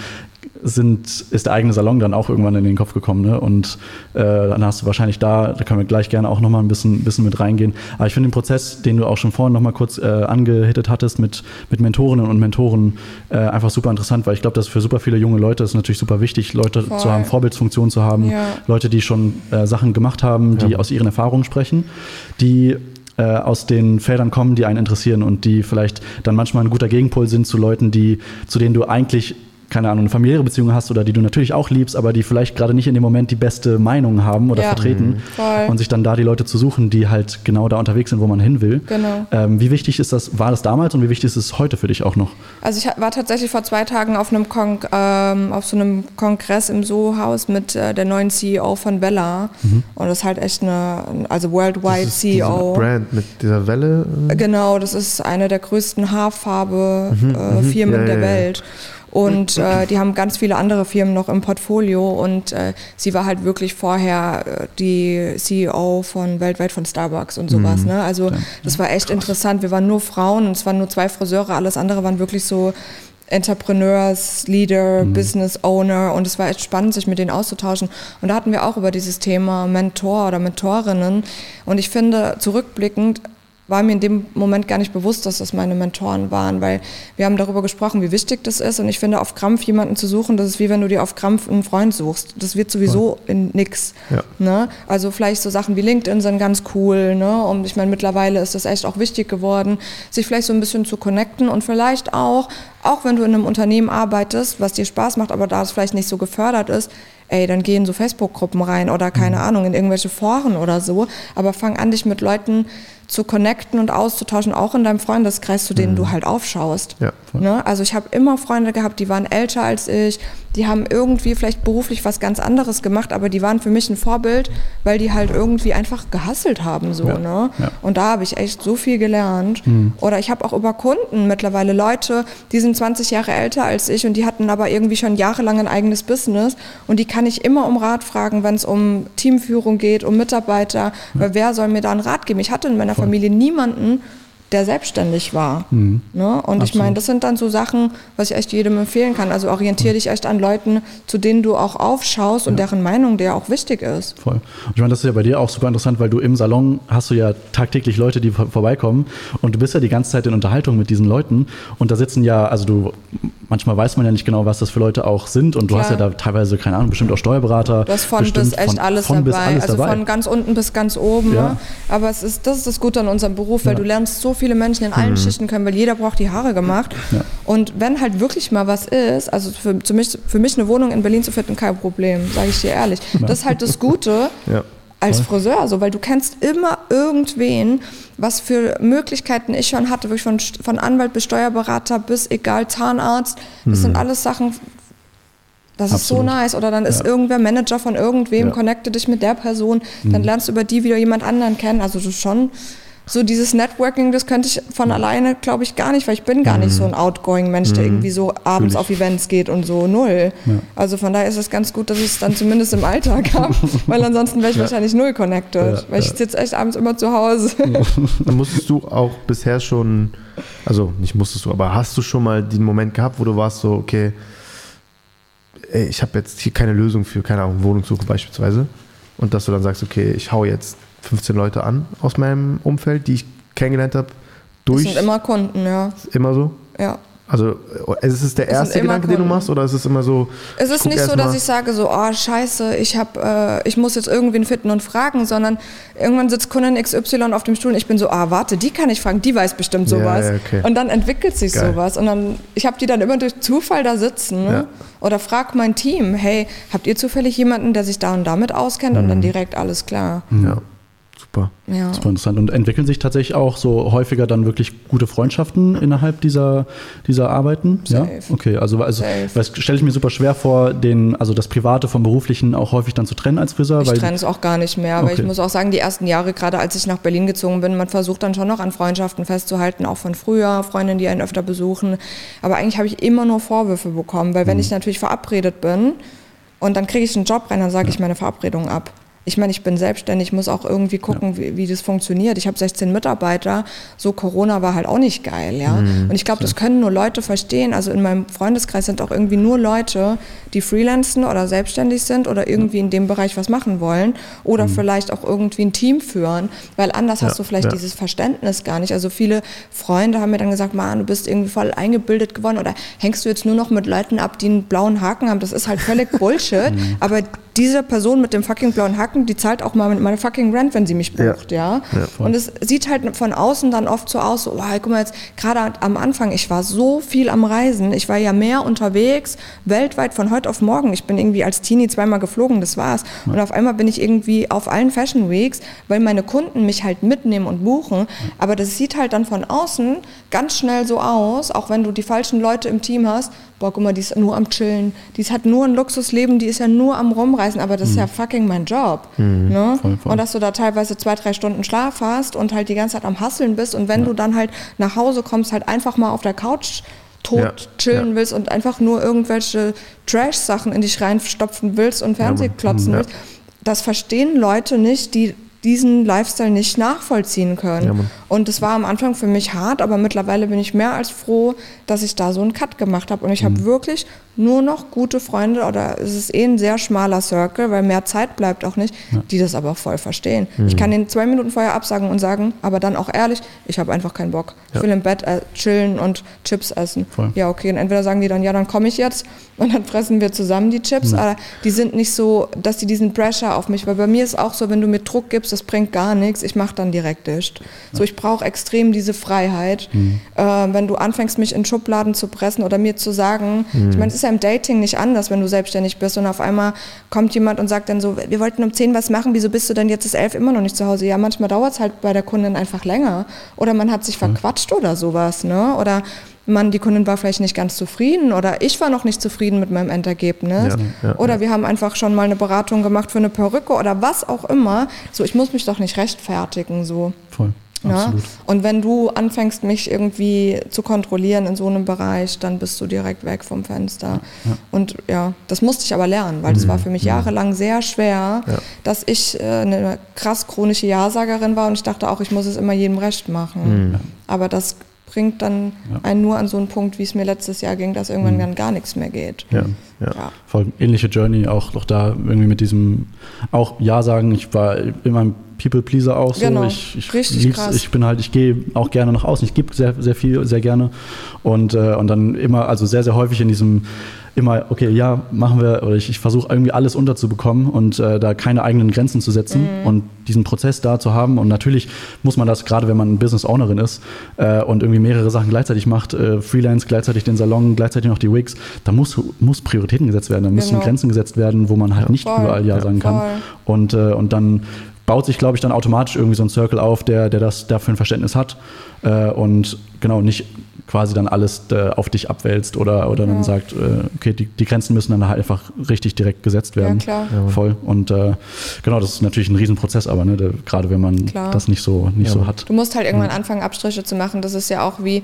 sind, ist der eigene Salon dann auch irgendwann in den Kopf gekommen. Ne? Und äh, dann hast du wahrscheinlich da, da können wir gleich gerne auch nochmal ein bisschen, bisschen mit reingehen. Aber ich finde den Prozess, den du auch schon vorhin nochmal kurz äh, angehittet hattest mit, mit Mentorinnen und Mentoren, äh, einfach super interessant, weil ich glaube, dass für super viele junge Leute ist natürlich super wichtig, Leute Voll. zu haben, Vorbildsfunktionen zu haben, ja. Leute, die schon äh, Sachen gemacht haben, die ja. aus ihren Erfahrungen sprechen, die äh, aus den Feldern kommen, die einen interessieren und die vielleicht dann manchmal ein guter Gegenpol sind zu Leuten, die, zu denen du eigentlich keine Ahnung, eine familiäre Beziehung hast oder die du natürlich auch liebst, aber die vielleicht gerade nicht in dem Moment die beste Meinung haben oder ja, vertreten mhm. Voll. und sich dann da die Leute zu suchen, die halt genau da unterwegs sind, wo man hin will. Genau. Ähm, wie wichtig ist das, war das damals und wie wichtig ist es heute für dich auch noch? Also ich war tatsächlich vor zwei Tagen auf einem Kon ähm, auf so einem Kongress im Soho-Haus mit äh, der neuen CEO von Bella mhm. und das ist halt echt eine, also worldwide das ist CEO. Brand mit dieser Welle? Genau, das ist eine der größten Haarfarbe-Firmen mhm. äh, mhm. ja, der ja, Welt. Und äh, die haben ganz viele andere Firmen noch im Portfolio und äh, sie war halt wirklich vorher äh, die CEO von weltweit von Starbucks und sowas. Mhm. Ne? Also das war echt interessant. Wir waren nur Frauen und es waren nur zwei Friseure, alles andere waren wirklich so Entrepreneurs, Leader, mhm. Business Owner und es war echt spannend, sich mit denen auszutauschen. Und da hatten wir auch über dieses Thema Mentor oder Mentorinnen. Und ich finde, zurückblickend, war mir in dem Moment gar nicht bewusst, dass das meine Mentoren waren, weil wir haben darüber gesprochen, wie wichtig das ist. Und ich finde, auf Krampf jemanden zu suchen, das ist wie wenn du dir auf Krampf einen Freund suchst. Das wird sowieso in nix. Ja. Ne? Also vielleicht so Sachen wie LinkedIn sind ganz cool. Ne? Und ich meine, mittlerweile ist das echt auch wichtig geworden, sich vielleicht so ein bisschen zu connecten und vielleicht auch, auch wenn du in einem Unternehmen arbeitest, was dir Spaß macht, aber da es vielleicht nicht so gefördert ist, ey, dann geh in so Facebook-Gruppen rein oder keine mhm. Ahnung, in irgendwelche Foren oder so. Aber fang an, dich mit Leuten zu connecten und auszutauschen, auch in deinem Freundeskreis, zu denen mhm. du halt aufschaust. Ja, ne? Also ich habe immer Freunde gehabt, die waren älter als ich, die haben irgendwie vielleicht beruflich was ganz anderes gemacht, aber die waren für mich ein Vorbild, weil die halt irgendwie einfach gehasselt haben. So, ja, ne? Ja. Und da habe ich echt so viel gelernt. Mhm. Oder ich habe auch über Kunden mittlerweile Leute, die sind 20 Jahre älter als ich und die hatten aber irgendwie schon jahrelang ein eigenes Business und die kann ich immer um Rat fragen, wenn es um Teamführung geht, um Mitarbeiter, weil wer soll mir da einen Rat geben? Ich hatte in meiner Familie niemanden, der selbstständig war. Mhm. Ne? Und Absolut. ich meine, das sind dann so Sachen, was ich echt jedem empfehlen kann. Also orientiere dich echt an Leuten, zu denen du auch aufschaust ja. und deren Meinung dir auch wichtig ist. Voll. Und ich meine, das ist ja bei dir auch super interessant, weil du im Salon hast du ja tagtäglich Leute, die vorbeikommen und du bist ja die ganze Zeit in Unterhaltung mit diesen Leuten und da sitzen ja, also du, manchmal weiß man ja nicht genau, was das für Leute auch sind und du Klar. hast ja da teilweise, keine Ahnung, bestimmt auch Steuerberater. Das von bis echt von, alles von dabei. Alles also dabei. von ganz unten bis ganz oben. Ja. Ne? Aber es ist, das ist das Gute an unserem Beruf, weil ja. du lernst so viele Menschen in allen mhm. Schichten können, weil jeder braucht die Haare gemacht. Ja. Und wenn halt wirklich mal was ist, also für, für, mich, für mich eine Wohnung in Berlin zu finden, kein Problem, sage ich dir ehrlich. Das ist halt das Gute. ja als Friseur, so, weil du kennst immer irgendwen, was für Möglichkeiten ich schon hatte, wirklich von, von Anwalt bis Steuerberater bis egal Zahnarzt. Das sind alles Sachen, das Absolut. ist so nice. Oder dann ist ja. irgendwer Manager von irgendwem, ja. connecte dich mit der Person, dann hm. lernst du über die wieder jemand anderen kennen. Also du schon so dieses Networking, das könnte ich von alleine, glaube ich, gar nicht, weil ich bin gar mhm. nicht so ein outgoing Mensch, der mhm. irgendwie so abends auf Events geht und so null. Ja. Also von daher ist es ganz gut, dass ich es dann zumindest im Alltag habe, weil ansonsten wäre ich ja. wahrscheinlich null connected, ja, weil ich sitze echt abends immer zu Hause. Dann musstest du auch bisher schon, also nicht musstest du, aber hast du schon mal den Moment gehabt, wo du warst so, okay, ey, ich habe jetzt hier keine Lösung für, keine Ahnung, Wohnungssuche beispielsweise und dass du dann sagst, okay, ich hau jetzt 15 Leute an aus meinem Umfeld, die ich kennengelernt habe. Durch das sind immer Kunden, ja. Immer so? Ja. Also ist es der erste Gedanke, den du machst, oder ist es immer so? Es ist nicht so, dass ich sage so, oh Scheiße, ich hab, äh, ich muss jetzt irgendwen finden und fragen, sondern irgendwann sitzt Kundin XY auf dem Stuhl und ich bin so, ah warte, die kann ich fragen, die weiß bestimmt sowas. Ja, okay. Und dann entwickelt sich Geil. sowas und dann, ich habe die dann immer durch Zufall da sitzen ne? ja. oder frag mein Team, hey, habt ihr zufällig jemanden, der sich da und damit auskennt mhm. und dann direkt alles klar. Ja. Super. Ja. Super interessant. Und entwickeln sich tatsächlich auch so häufiger dann wirklich gute Freundschaften innerhalb dieser, dieser Arbeiten? Safe. Ja? Okay, also, also stelle ich mir super schwer vor, den, also das Private vom Beruflichen auch häufig dann zu trennen als Friseur. Ich trenne es auch gar nicht mehr, okay. weil ich muss auch sagen, die ersten Jahre, gerade als ich nach Berlin gezogen bin, man versucht dann schon noch an Freundschaften festzuhalten, auch von früher, Freundinnen, die einen öfter besuchen. Aber eigentlich habe ich immer nur Vorwürfe bekommen, weil wenn mhm. ich natürlich verabredet bin und dann kriege ich einen Job rein, dann sage ja. ich meine Verabredung ab. Ich meine, ich bin selbstständig, muss auch irgendwie gucken, ja. wie, wie, das funktioniert. Ich habe 16 Mitarbeiter, so Corona war halt auch nicht geil, ja. Mhm, und ich glaube, das können nur Leute verstehen. Also in meinem Freundeskreis sind auch irgendwie nur Leute, die freelancen oder selbstständig sind oder irgendwie in dem Bereich was machen wollen oder mhm. vielleicht auch irgendwie ein Team führen, weil anders ja, hast du vielleicht ja. dieses Verständnis gar nicht. Also viele Freunde haben mir dann gesagt, man, du bist irgendwie voll eingebildet geworden oder hängst du jetzt nur noch mit Leuten ab, die einen blauen Haken haben. Das ist halt völlig Bullshit. Mhm. Aber diese Person mit dem fucking blauen Haken, die zahlt auch mal meine fucking Rent, wenn sie mich bucht, ja. ja? ja und es sieht halt von außen dann oft so aus, so, oh, guck mal jetzt, gerade am Anfang, ich war so viel am Reisen, ich war ja mehr unterwegs, weltweit von heute auf morgen. Ich bin irgendwie als Teenie zweimal geflogen, das war's. Ja. Und auf einmal bin ich irgendwie auf allen Fashion Weeks, weil meine Kunden mich halt mitnehmen und buchen. Aber das sieht halt dann von außen ganz schnell so aus, auch wenn du die falschen Leute im Team hast, boah, guck mal, die ist nur am Chillen, die hat nur ein Luxusleben, die ist ja nur am Rumreisen, aber das mhm. ist ja mhm. fucking mein Job. Mhm. Ne? Voll, voll. Und dass du da teilweise zwei, drei Stunden Schlaf hast und halt die ganze Zeit am Hasseln bist und wenn ja. du dann halt nach Hause kommst, halt einfach mal auf der Couch tot ja. chillen ja. willst und einfach nur irgendwelche Trash-Sachen in dich reinstopfen willst und Fernseh klotzen willst, das verstehen Leute nicht, die diesen Lifestyle nicht nachvollziehen können. Ja, und es war am Anfang für mich hart, aber mittlerweile bin ich mehr als froh, dass ich da so einen Cut gemacht habe. Und ich mhm. habe wirklich nur noch gute Freunde oder es ist eh ein sehr schmaler Circle, weil mehr Zeit bleibt auch nicht, ja. die das aber voll verstehen. Mhm. Ich kann den zwei Minuten vorher absagen und sagen, aber dann auch ehrlich, ich habe einfach keinen Bock. Ja. Ich will im Bett äh, chillen und Chips essen. Voll. Ja, okay. Und entweder sagen die dann, ja, dann komme ich jetzt und dann fressen wir zusammen die Chips. Ja. Aber die sind nicht so, dass die diesen Pressure auf mich, weil bei mir ist auch so, wenn du mir Druck gibst, das bringt gar nichts, ich mache dann direkt dicht. So, ich brauche extrem diese Freiheit. Mhm. Äh, wenn du anfängst, mich in Schubladen zu pressen oder mir zu sagen, mhm. ich meine, es ist ja im Dating nicht anders, wenn du selbstständig bist und auf einmal kommt jemand und sagt dann so, wir wollten um 10 was machen, wieso bist du denn jetzt bis 11 immer noch nicht zu Hause? Ja, manchmal dauert es halt bei der Kundin einfach länger oder man hat sich verquatscht oder sowas, ne? Oder man, die Kundin war vielleicht nicht ganz zufrieden oder ich war noch nicht zufrieden mit meinem Endergebnis. Ja, ja, oder ja. wir haben einfach schon mal eine Beratung gemacht für eine Perücke oder was auch immer. So, ich muss mich doch nicht rechtfertigen. So. Voll. Ja? Und wenn du anfängst, mich irgendwie zu kontrollieren in so einem Bereich, dann bist du direkt weg vom Fenster. Ja. Und ja, das musste ich aber lernen, weil mhm. das war für mich jahrelang sehr schwer, ja. dass ich äh, eine krass chronische Ja-Sagerin war und ich dachte auch, ich muss es immer jedem recht machen. Mhm. Aber das bringt dann ja. einen nur an so einen Punkt, wie es mir letztes Jahr ging, dass irgendwann mhm. dann gar nichts mehr geht. Ja, ja, ja. Voll ähnliche Journey, auch noch da irgendwie mit diesem, auch Ja sagen, ich war immer ein People-Pleaser auch so. Genau. Ich, ich, Richtig krass. ich bin halt, ich gehe auch gerne nach außen, ich gebe sehr, sehr viel, sehr gerne und, äh, und dann immer, also sehr, sehr häufig in diesem immer, okay, ja, machen wir, oder ich, ich versuche irgendwie alles unterzubekommen und äh, da keine eigenen Grenzen zu setzen mhm. und diesen Prozess da zu haben. Und natürlich muss man das, gerade wenn man Business Ownerin ist äh, und irgendwie mehrere Sachen gleichzeitig macht, äh, Freelance, gleichzeitig den Salon, gleichzeitig noch die Wigs, da muss, muss Prioritäten gesetzt werden, da müssen genau. Grenzen gesetzt werden, wo man halt nicht voll, überall Ja, ja sagen kann. Und, äh, und dann baut sich, glaube ich, dann automatisch irgendwie so ein Circle auf, der, der das dafür ein Verständnis hat äh, und genau nicht quasi dann alles äh, auf dich abwälzt oder, oder ja. dann sagt, äh, okay, die, die Grenzen müssen dann halt einfach richtig direkt gesetzt werden. Ja, klar. Voll. Und äh, genau, das ist natürlich ein Riesenprozess, aber ne, gerade wenn man klar. das nicht so nicht ja. so hat. Du musst halt irgendwann anfangen, Abstriche zu machen. Das ist ja auch wie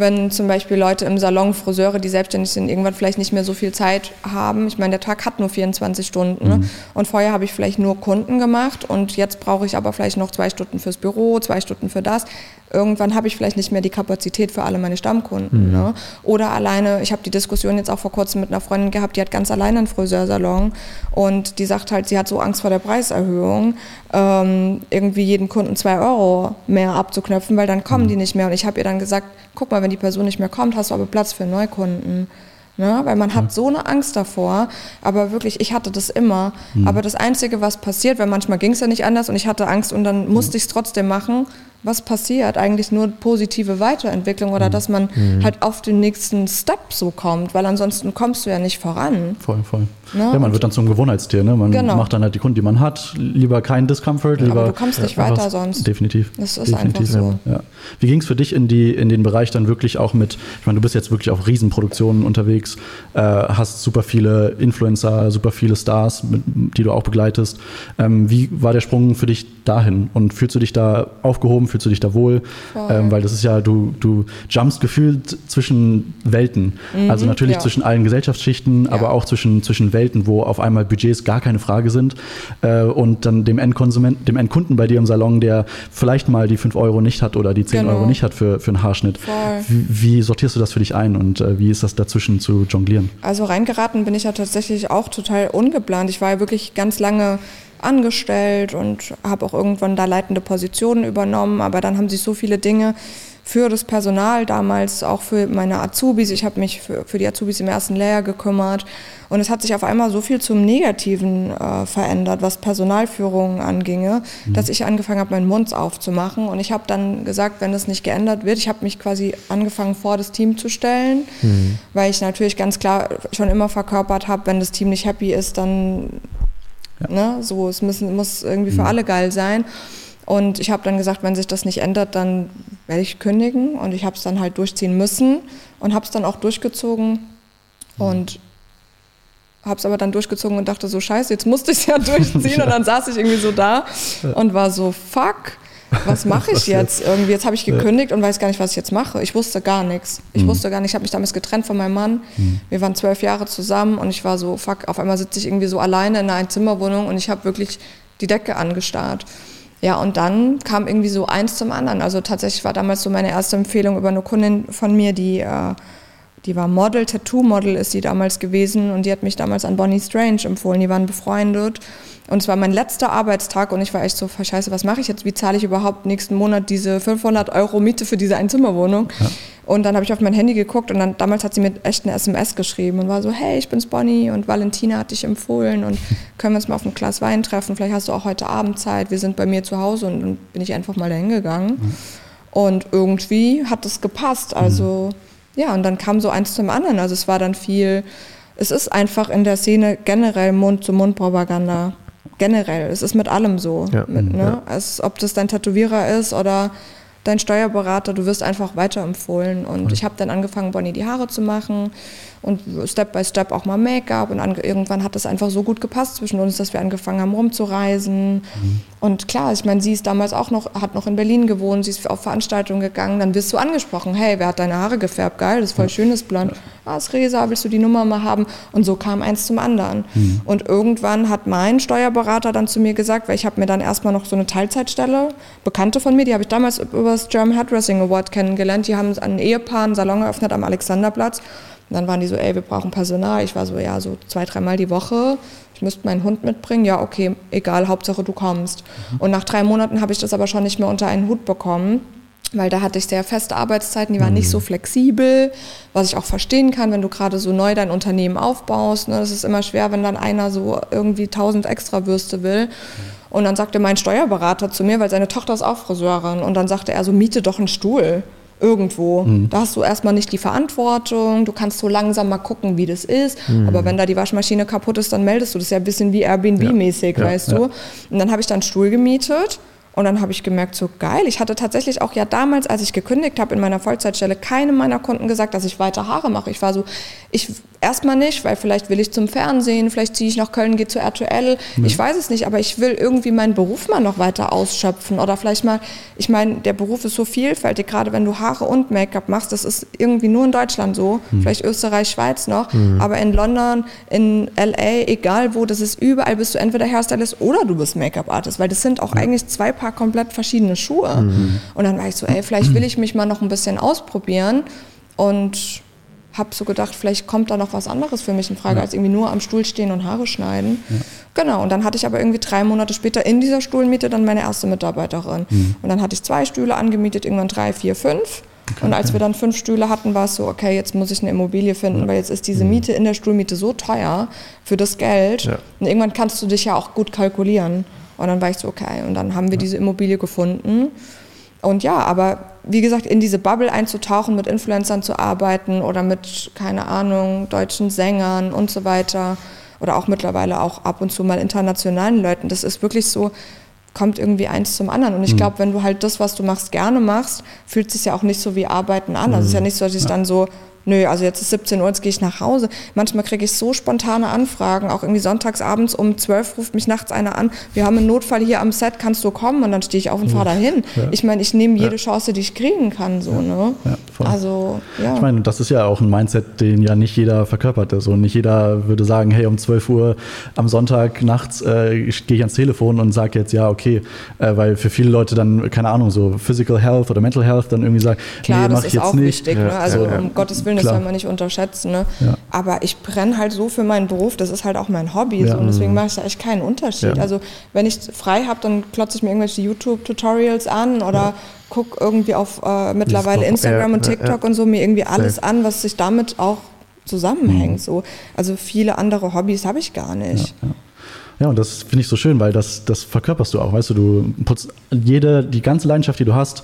wenn zum Beispiel Leute im Salon, Friseure, die selbstständig sind, irgendwann vielleicht nicht mehr so viel Zeit haben. Ich meine, der Tag hat nur 24 Stunden. Ne? Mhm. Und vorher habe ich vielleicht nur Kunden gemacht und jetzt brauche ich aber vielleicht noch zwei Stunden fürs Büro, zwei Stunden für das irgendwann habe ich vielleicht nicht mehr die Kapazität für alle meine Stammkunden. Mhm. Ne? Oder alleine, ich habe die Diskussion jetzt auch vor kurzem mit einer Freundin gehabt, die hat ganz alleine einen Friseursalon und die sagt halt, sie hat so Angst vor der Preiserhöhung, ähm, irgendwie jeden Kunden zwei Euro mehr abzuknöpfen, weil dann kommen mhm. die nicht mehr. Und ich habe ihr dann gesagt, guck mal, wenn die Person nicht mehr kommt, hast du aber Platz für Neukunden. Ne? Weil man hat so eine Angst davor. Aber wirklich, ich hatte das immer. Mhm. Aber das Einzige, was passiert, weil manchmal ging es ja nicht anders und ich hatte Angst und dann musste ich es trotzdem machen, was passiert? Eigentlich nur positive Weiterentwicklung oder mhm. dass man mhm. halt auf den nächsten Step so kommt, weil ansonsten kommst du ja nicht voran. Voll, voll. Ne? Ja, man wird dann zum Gewohnheitstier. Ne? Man genau. macht dann halt die Kunden, die man hat. Lieber kein Discomfort. Lieber, Aber du kommst nicht weiter sonst. Definitiv. Das ist definitiv, einfach so. Ja. Wie ging es für dich in, die, in den Bereich dann wirklich auch mit, ich meine, du bist jetzt wirklich auf Riesenproduktionen unterwegs, äh, hast super viele Influencer, super viele Stars, mit, die du auch begleitest. Ähm, wie war der Sprung für dich dahin? Und fühlst du dich da aufgehoben? Fühlst du dich da wohl, ähm, weil das ist ja, du, du jumpst gefühlt zwischen Welten. Mhm, also natürlich ja. zwischen allen Gesellschaftsschichten, ja. aber auch zwischen, zwischen Welten, wo auf einmal Budgets gar keine Frage sind äh, und dann dem Endkonsument, dem Endkunden bei dir im Salon, der vielleicht mal die 5 Euro nicht hat oder die 10 genau. Euro nicht hat für, für einen Haarschnitt. Wie, wie, sortierst du das für dich ein und äh, wie ist das dazwischen zu jonglieren? Also reingeraten bin ich ja tatsächlich auch total ungeplant. Ich war ja wirklich ganz lange angestellt und habe auch irgendwann da leitende Positionen übernommen, aber dann haben sich so viele Dinge für das Personal damals, auch für meine Azubis. Ich habe mich für, für, die Azubis im ersten Lehrjahr gekümmert. Und es hat sich auf einmal so viel zum Negativen äh, verändert, was Personalführung anginge, mhm. dass ich angefangen habe, meinen Mund aufzumachen. Und ich habe dann gesagt, wenn das nicht geändert wird, ich habe mich quasi angefangen, vor das Team zu stellen, mhm. weil ich natürlich ganz klar schon immer verkörpert habe, wenn das Team nicht happy ist, dann. Ne, so, es müssen, muss irgendwie für mhm. alle geil sein. Und ich habe dann gesagt, wenn sich das nicht ändert, dann werde ich kündigen. Und ich habe es dann halt durchziehen müssen und habe es dann auch durchgezogen. Und habe es aber dann durchgezogen und dachte so, scheiße, jetzt musste ich es ja durchziehen. Und dann saß ich irgendwie so da und war so, fuck, was mache ich jetzt? Irgendwie, jetzt habe ich gekündigt und weiß gar nicht, was ich jetzt mache. Ich wusste gar nichts. Ich mhm. wusste gar nicht, ich habe mich damals getrennt von meinem Mann. Mhm. Wir waren zwölf Jahre zusammen und ich war so, fuck, auf einmal sitze ich irgendwie so alleine in einer Einzimmerwohnung und ich habe wirklich die Decke angestarrt. Ja, und dann kam irgendwie so eins zum anderen. Also tatsächlich war damals so meine erste Empfehlung über eine Kundin von mir, die, äh, die war Model, Tattoo-Model ist sie damals gewesen und die hat mich damals an Bonnie Strange empfohlen. Die waren befreundet. Und es war mein letzter Arbeitstag und ich war echt so, scheiße, was mache ich jetzt? Wie zahle ich überhaupt nächsten Monat diese 500 Euro Miete für diese Einzimmerwohnung? Ja. Und dann habe ich auf mein Handy geguckt und dann damals hat sie mir echt eine SMS geschrieben und war so, hey, ich bin's Bonnie und Valentina hat dich empfohlen und können wir uns mal auf ein Glas Wein treffen? Vielleicht hast du auch heute Abend Zeit. Wir sind bei mir zu Hause und dann bin ich einfach mal dahin gegangen. Mhm. Und irgendwie hat es gepasst. Also mhm. Ja, und dann kam so eins zum anderen. Also es war dann viel, es ist einfach in der Szene generell Mund-zu-Mund-Propaganda generell. Es ist mit allem so. Ja. Mit, ne? ja. Es, ob das dein Tätowierer ist oder dein Steuerberater, du wirst einfach weiterempfohlen. Und ich habe dann angefangen, Bonnie die Haare zu machen und Step by Step auch mal Make-up. Und irgendwann hat das einfach so gut gepasst zwischen uns, dass wir angefangen haben rumzureisen. Mhm. Und klar, ich meine, sie ist damals auch noch, hat noch in Berlin gewohnt, sie ist auf Veranstaltungen gegangen. Dann wirst du angesprochen, hey, wer hat deine Haare gefärbt? Geil, das ist voll schönes Blond. Ah, ist Resa, willst du die Nummer mal haben? Und so kam eins zum anderen. Mhm. Und irgendwann hat mein Steuerberater dann zu mir gesagt, weil ich habe mir dann erstmal noch so eine Teilzeitstelle, Bekannte von mir, die habe ich damals über das German Hairdressing Award kennengelernt. Die haben ein Ehepaar einen Salon eröffnet am Alexanderplatz. Und dann waren die so, ey, wir brauchen Personal. Ich war so, ja, so zwei, dreimal die Woche. Ich müsste meinen Hund mitbringen. Ja, okay, egal, Hauptsache du kommst. Mhm. Und nach drei Monaten habe ich das aber schon nicht mehr unter einen Hut bekommen weil da hatte ich sehr feste Arbeitszeiten, die waren mhm. nicht so flexibel, was ich auch verstehen kann, wenn du gerade so neu dein Unternehmen aufbaust. Ne, das ist immer schwer, wenn dann einer so irgendwie tausend extra Würste will. Mhm. Und dann sagte mein Steuerberater zu mir, weil seine Tochter ist auch Friseurin, und dann sagte er so, miete doch einen Stuhl irgendwo. Mhm. Da hast du erstmal nicht die Verantwortung, du kannst so langsam mal gucken, wie das ist. Mhm. Aber wenn da die Waschmaschine kaputt ist, dann meldest du das ja ein bisschen wie Airbnb-mäßig, ja. weißt ja. du. Und dann habe ich dann einen Stuhl gemietet. Und dann habe ich gemerkt, so geil. Ich hatte tatsächlich auch ja damals, als ich gekündigt habe in meiner Vollzeitstelle, keinem meiner Kunden gesagt, dass ich weiter Haare mache. Ich war so, ich Erstmal nicht, weil vielleicht will ich zum Fernsehen, vielleicht ziehe ich nach Köln, gehe zu RTL. Mhm. Ich weiß es nicht, aber ich will irgendwie meinen Beruf mal noch weiter ausschöpfen. Oder vielleicht mal, ich meine, der Beruf ist so vielfältig, gerade wenn du Haare und Make-up machst. Das ist irgendwie nur in Deutschland so, mhm. vielleicht Österreich, Schweiz noch. Mhm. Aber in London, in LA, egal wo, das ist überall, bist du entweder Hairstylist oder du bist Make-up-Artist, weil das sind auch ja. eigentlich zwei Paar komplett verschiedene Schuhe. Mhm. Und dann war ich so, ey, vielleicht will ich mich mal noch ein bisschen ausprobieren. Und habe so gedacht, vielleicht kommt da noch was anderes für mich in Frage, ja. als irgendwie nur am Stuhl stehen und Haare schneiden. Ja. Genau, und dann hatte ich aber irgendwie drei Monate später in dieser Stuhlmiete dann meine erste Mitarbeiterin. Mhm. Und dann hatte ich zwei Stühle angemietet, irgendwann drei, vier, fünf. Okay, und als wir dann fünf Stühle hatten, war es so, okay, jetzt muss ich eine Immobilie finden, ja. weil jetzt ist diese mhm. Miete in der Stuhlmiete so teuer für das Geld. Und irgendwann kannst du dich ja auch gut kalkulieren. Und dann war ich so, okay, und dann haben wir diese Immobilie gefunden. Und ja, aber wie gesagt, in diese Bubble einzutauchen, mit Influencern zu arbeiten oder mit, keine Ahnung, deutschen Sängern und so weiter oder auch mittlerweile auch ab und zu mal internationalen Leuten, das ist wirklich so, kommt irgendwie eins zum anderen. Und ich mhm. glaube, wenn du halt das, was du machst, gerne machst, fühlt es sich ja auch nicht so wie Arbeiten an. Also es ist ja mhm. nicht so, dass ich dann so nö, also jetzt ist 17 Uhr, jetzt gehe ich nach Hause. Manchmal kriege ich so spontane Anfragen, auch irgendwie sonntagsabends um 12 ruft mich nachts einer an, wir haben einen Notfall hier am Set, kannst du kommen? Und dann stehe ich auf und fahre dahin. Ja. Ich meine, ich nehme jede Chance, die ich kriegen kann, so, ne? also, ja. Ich meine, das ist ja auch ein Mindset, den ja nicht jeder verkörpert. Also nicht jeder würde sagen, hey, um 12 Uhr am Sonntag nachts äh, gehe ich ans Telefon und sage jetzt, ja, okay, äh, weil für viele Leute dann, keine Ahnung, so Physical Health oder Mental Health dann irgendwie sagen, Klar, nee, mach ich jetzt nicht. Wichtig, ne? Also um Gottes Willen, das soll man nicht unterschätzen. Ne? Aber ich brenne halt so für meinen Beruf, das ist halt auch mein Hobby. So, und deswegen mache ich da echt keinen Unterschied. Also wenn ich frei habe, dann klotze ich mir irgendwelche YouTube-Tutorials an oder gucke irgendwie auf äh, mittlerweile Instagram und TikTok und so mir irgendwie alles an, was sich damit auch zusammenhängt. Mhm. So. Also viele andere Hobbys habe ich gar nicht. Ja, ja. Ja, und das finde ich so schön, weil das, das verkörperst du auch, weißt du, du putzt jede, die ganze Leidenschaft, die du hast,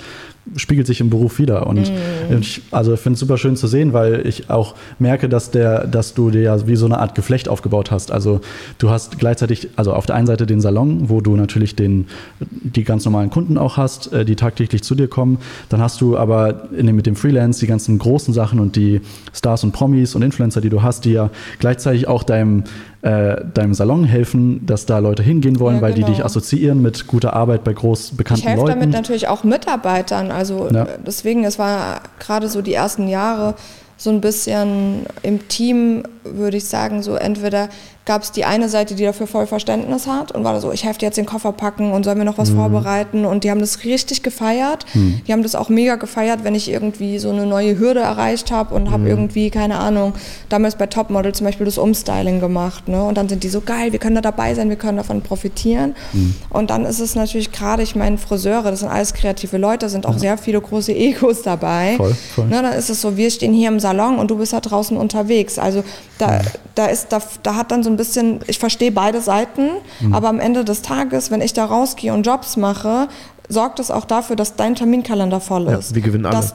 spiegelt sich im Beruf wieder. Und mm. ich also finde es super schön zu sehen, weil ich auch merke, dass der, dass du dir ja wie so eine Art Geflecht aufgebaut hast. Also du hast gleichzeitig, also auf der einen Seite den Salon, wo du natürlich den, die ganz normalen Kunden auch hast, äh, die tagtäglich zu dir kommen. Dann hast du aber in dem, mit dem Freelance die ganzen großen Sachen und die Stars und Promis und Influencer, die du hast, die ja gleichzeitig auch deinem äh, deinem Salon helfen, dass da Leute hingehen wollen, ja, weil genau. die dich assoziieren mit guter Arbeit bei groß bekannten ich Leuten. Ich helfe damit natürlich auch Mitarbeitern. Also ja. Deswegen, es war gerade so die ersten Jahre so ein bisschen im Team, würde ich sagen, so entweder gab es die eine Seite, die dafür voll Verständnis hat und war so, ich helfe dir jetzt den Koffer packen und soll mir noch was mhm. vorbereiten und die haben das richtig gefeiert. Mhm. Die haben das auch mega gefeiert, wenn ich irgendwie so eine neue Hürde erreicht habe und habe mhm. irgendwie, keine Ahnung, damals bei Topmodel zum Beispiel das Umstyling gemacht. Ne? Und dann sind die so geil, wir können da dabei sein, wir können davon profitieren. Mhm. Und dann ist es natürlich gerade, ich meine, Friseure, das sind alles kreative Leute, sind auch ja. sehr viele große Egos dabei. Voll, voll. Ne? Dann ist es so, wir stehen hier im Salon und du bist da draußen unterwegs. Also da, da, ist, da, da hat dann so ein bisschen, ich verstehe beide Seiten, mhm. aber am Ende des Tages, wenn ich da rausgehe und Jobs mache, sorgt es auch dafür, dass dein Terminkalender voll ist. Ja, wir gewinnen alle. Dass,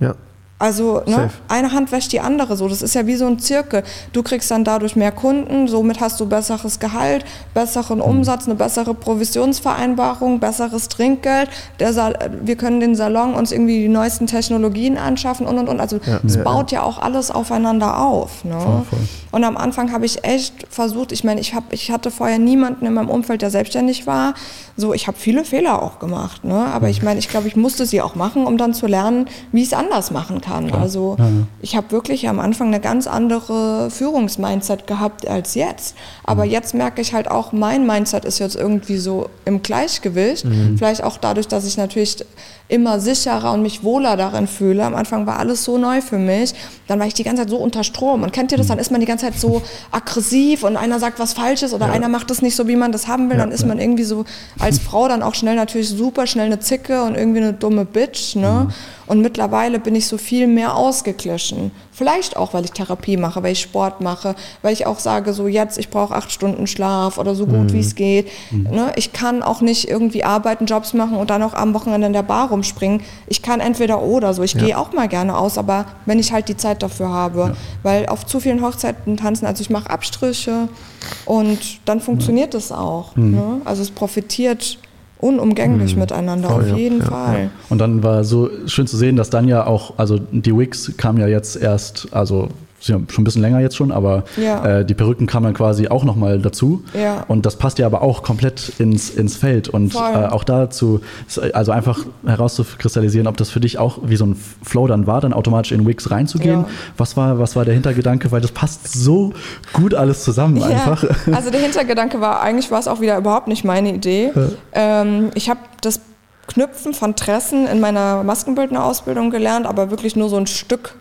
ja. Also ne, eine Hand wäscht die andere so. Das ist ja wie so ein Zirkel. Du kriegst dann dadurch mehr Kunden, somit hast du besseres Gehalt, besseren mhm. Umsatz, eine bessere Provisionsvereinbarung, besseres Trinkgeld. wir können den Salon uns irgendwie die neuesten Technologien anschaffen und und und. Also es ja, baut ja. ja. auch alles aufeinander auf. Ne? Voll, voll. Und am Anfang habe ich echt versucht, ich meine, ich, hab, ich hatte vorher niemanden in meinem Umfeld, der selbstständig war. So, ich habe viele Fehler auch gemacht. Ne? Aber ich meine, ich glaube, ich musste sie auch machen, um dann zu lernen, wie ich es anders machen kann kann. Also ja, ja. ich habe wirklich am Anfang eine ganz andere Führungsmindset gehabt als jetzt. Aber mhm. jetzt merke ich halt auch, mein Mindset ist jetzt irgendwie so im Gleichgewicht. Mhm. Vielleicht auch dadurch, dass ich natürlich immer sicherer und mich wohler darin fühle. Am Anfang war alles so neu für mich. Dann war ich die ganze Zeit so unter Strom. Und kennt ihr das? Dann ist man die ganze Zeit so aggressiv und einer sagt was Falsches oder einer macht das nicht so, wie man das haben will. Dann ist man irgendwie so als Frau dann auch schnell natürlich super schnell eine Zicke und irgendwie eine dumme Bitch. Ne? Mhm. Und mittlerweile bin ich so viel mehr ausgeglichen. Vielleicht auch, weil ich Therapie mache, weil ich Sport mache, weil ich auch sage, so jetzt, ich brauche acht Stunden Schlaf oder so gut mhm. wie es geht. Mhm. Ne? Ich kann auch nicht irgendwie arbeiten, Jobs machen und dann auch am Wochenende in der Bar rumspringen. Ich kann entweder oder so. Ich ja. gehe auch mal gerne aus, aber wenn ich halt die Zeit dafür habe. Ja. Weil auf zu vielen Hochzeiten tanzen, also ich mache Abstriche und dann funktioniert es auch. Mhm. Ne? Also es profitiert unumgänglich mhm. miteinander, Voll, auf jeden ja, Fall. Ja. Und dann war so schön zu sehen, dass dann ja auch, also die Wigs kam ja jetzt erst, also schon ein bisschen länger jetzt schon, aber ja. äh, die Perücken kamen dann quasi auch nochmal dazu. Ja. Und das passt ja aber auch komplett ins, ins Feld. Und äh, auch dazu, also einfach herauszukristallisieren, ob das für dich auch wie so ein Flow dann war, dann automatisch in Wix reinzugehen. Ja. Was, war, was war der Hintergedanke? Weil das passt so gut alles zusammen einfach. Also der Hintergedanke war, eigentlich war es auch wieder überhaupt nicht meine Idee. Ähm, ich habe das Knüpfen von Tressen in meiner Maskenbildnerausbildung gelernt, aber wirklich nur so ein Stück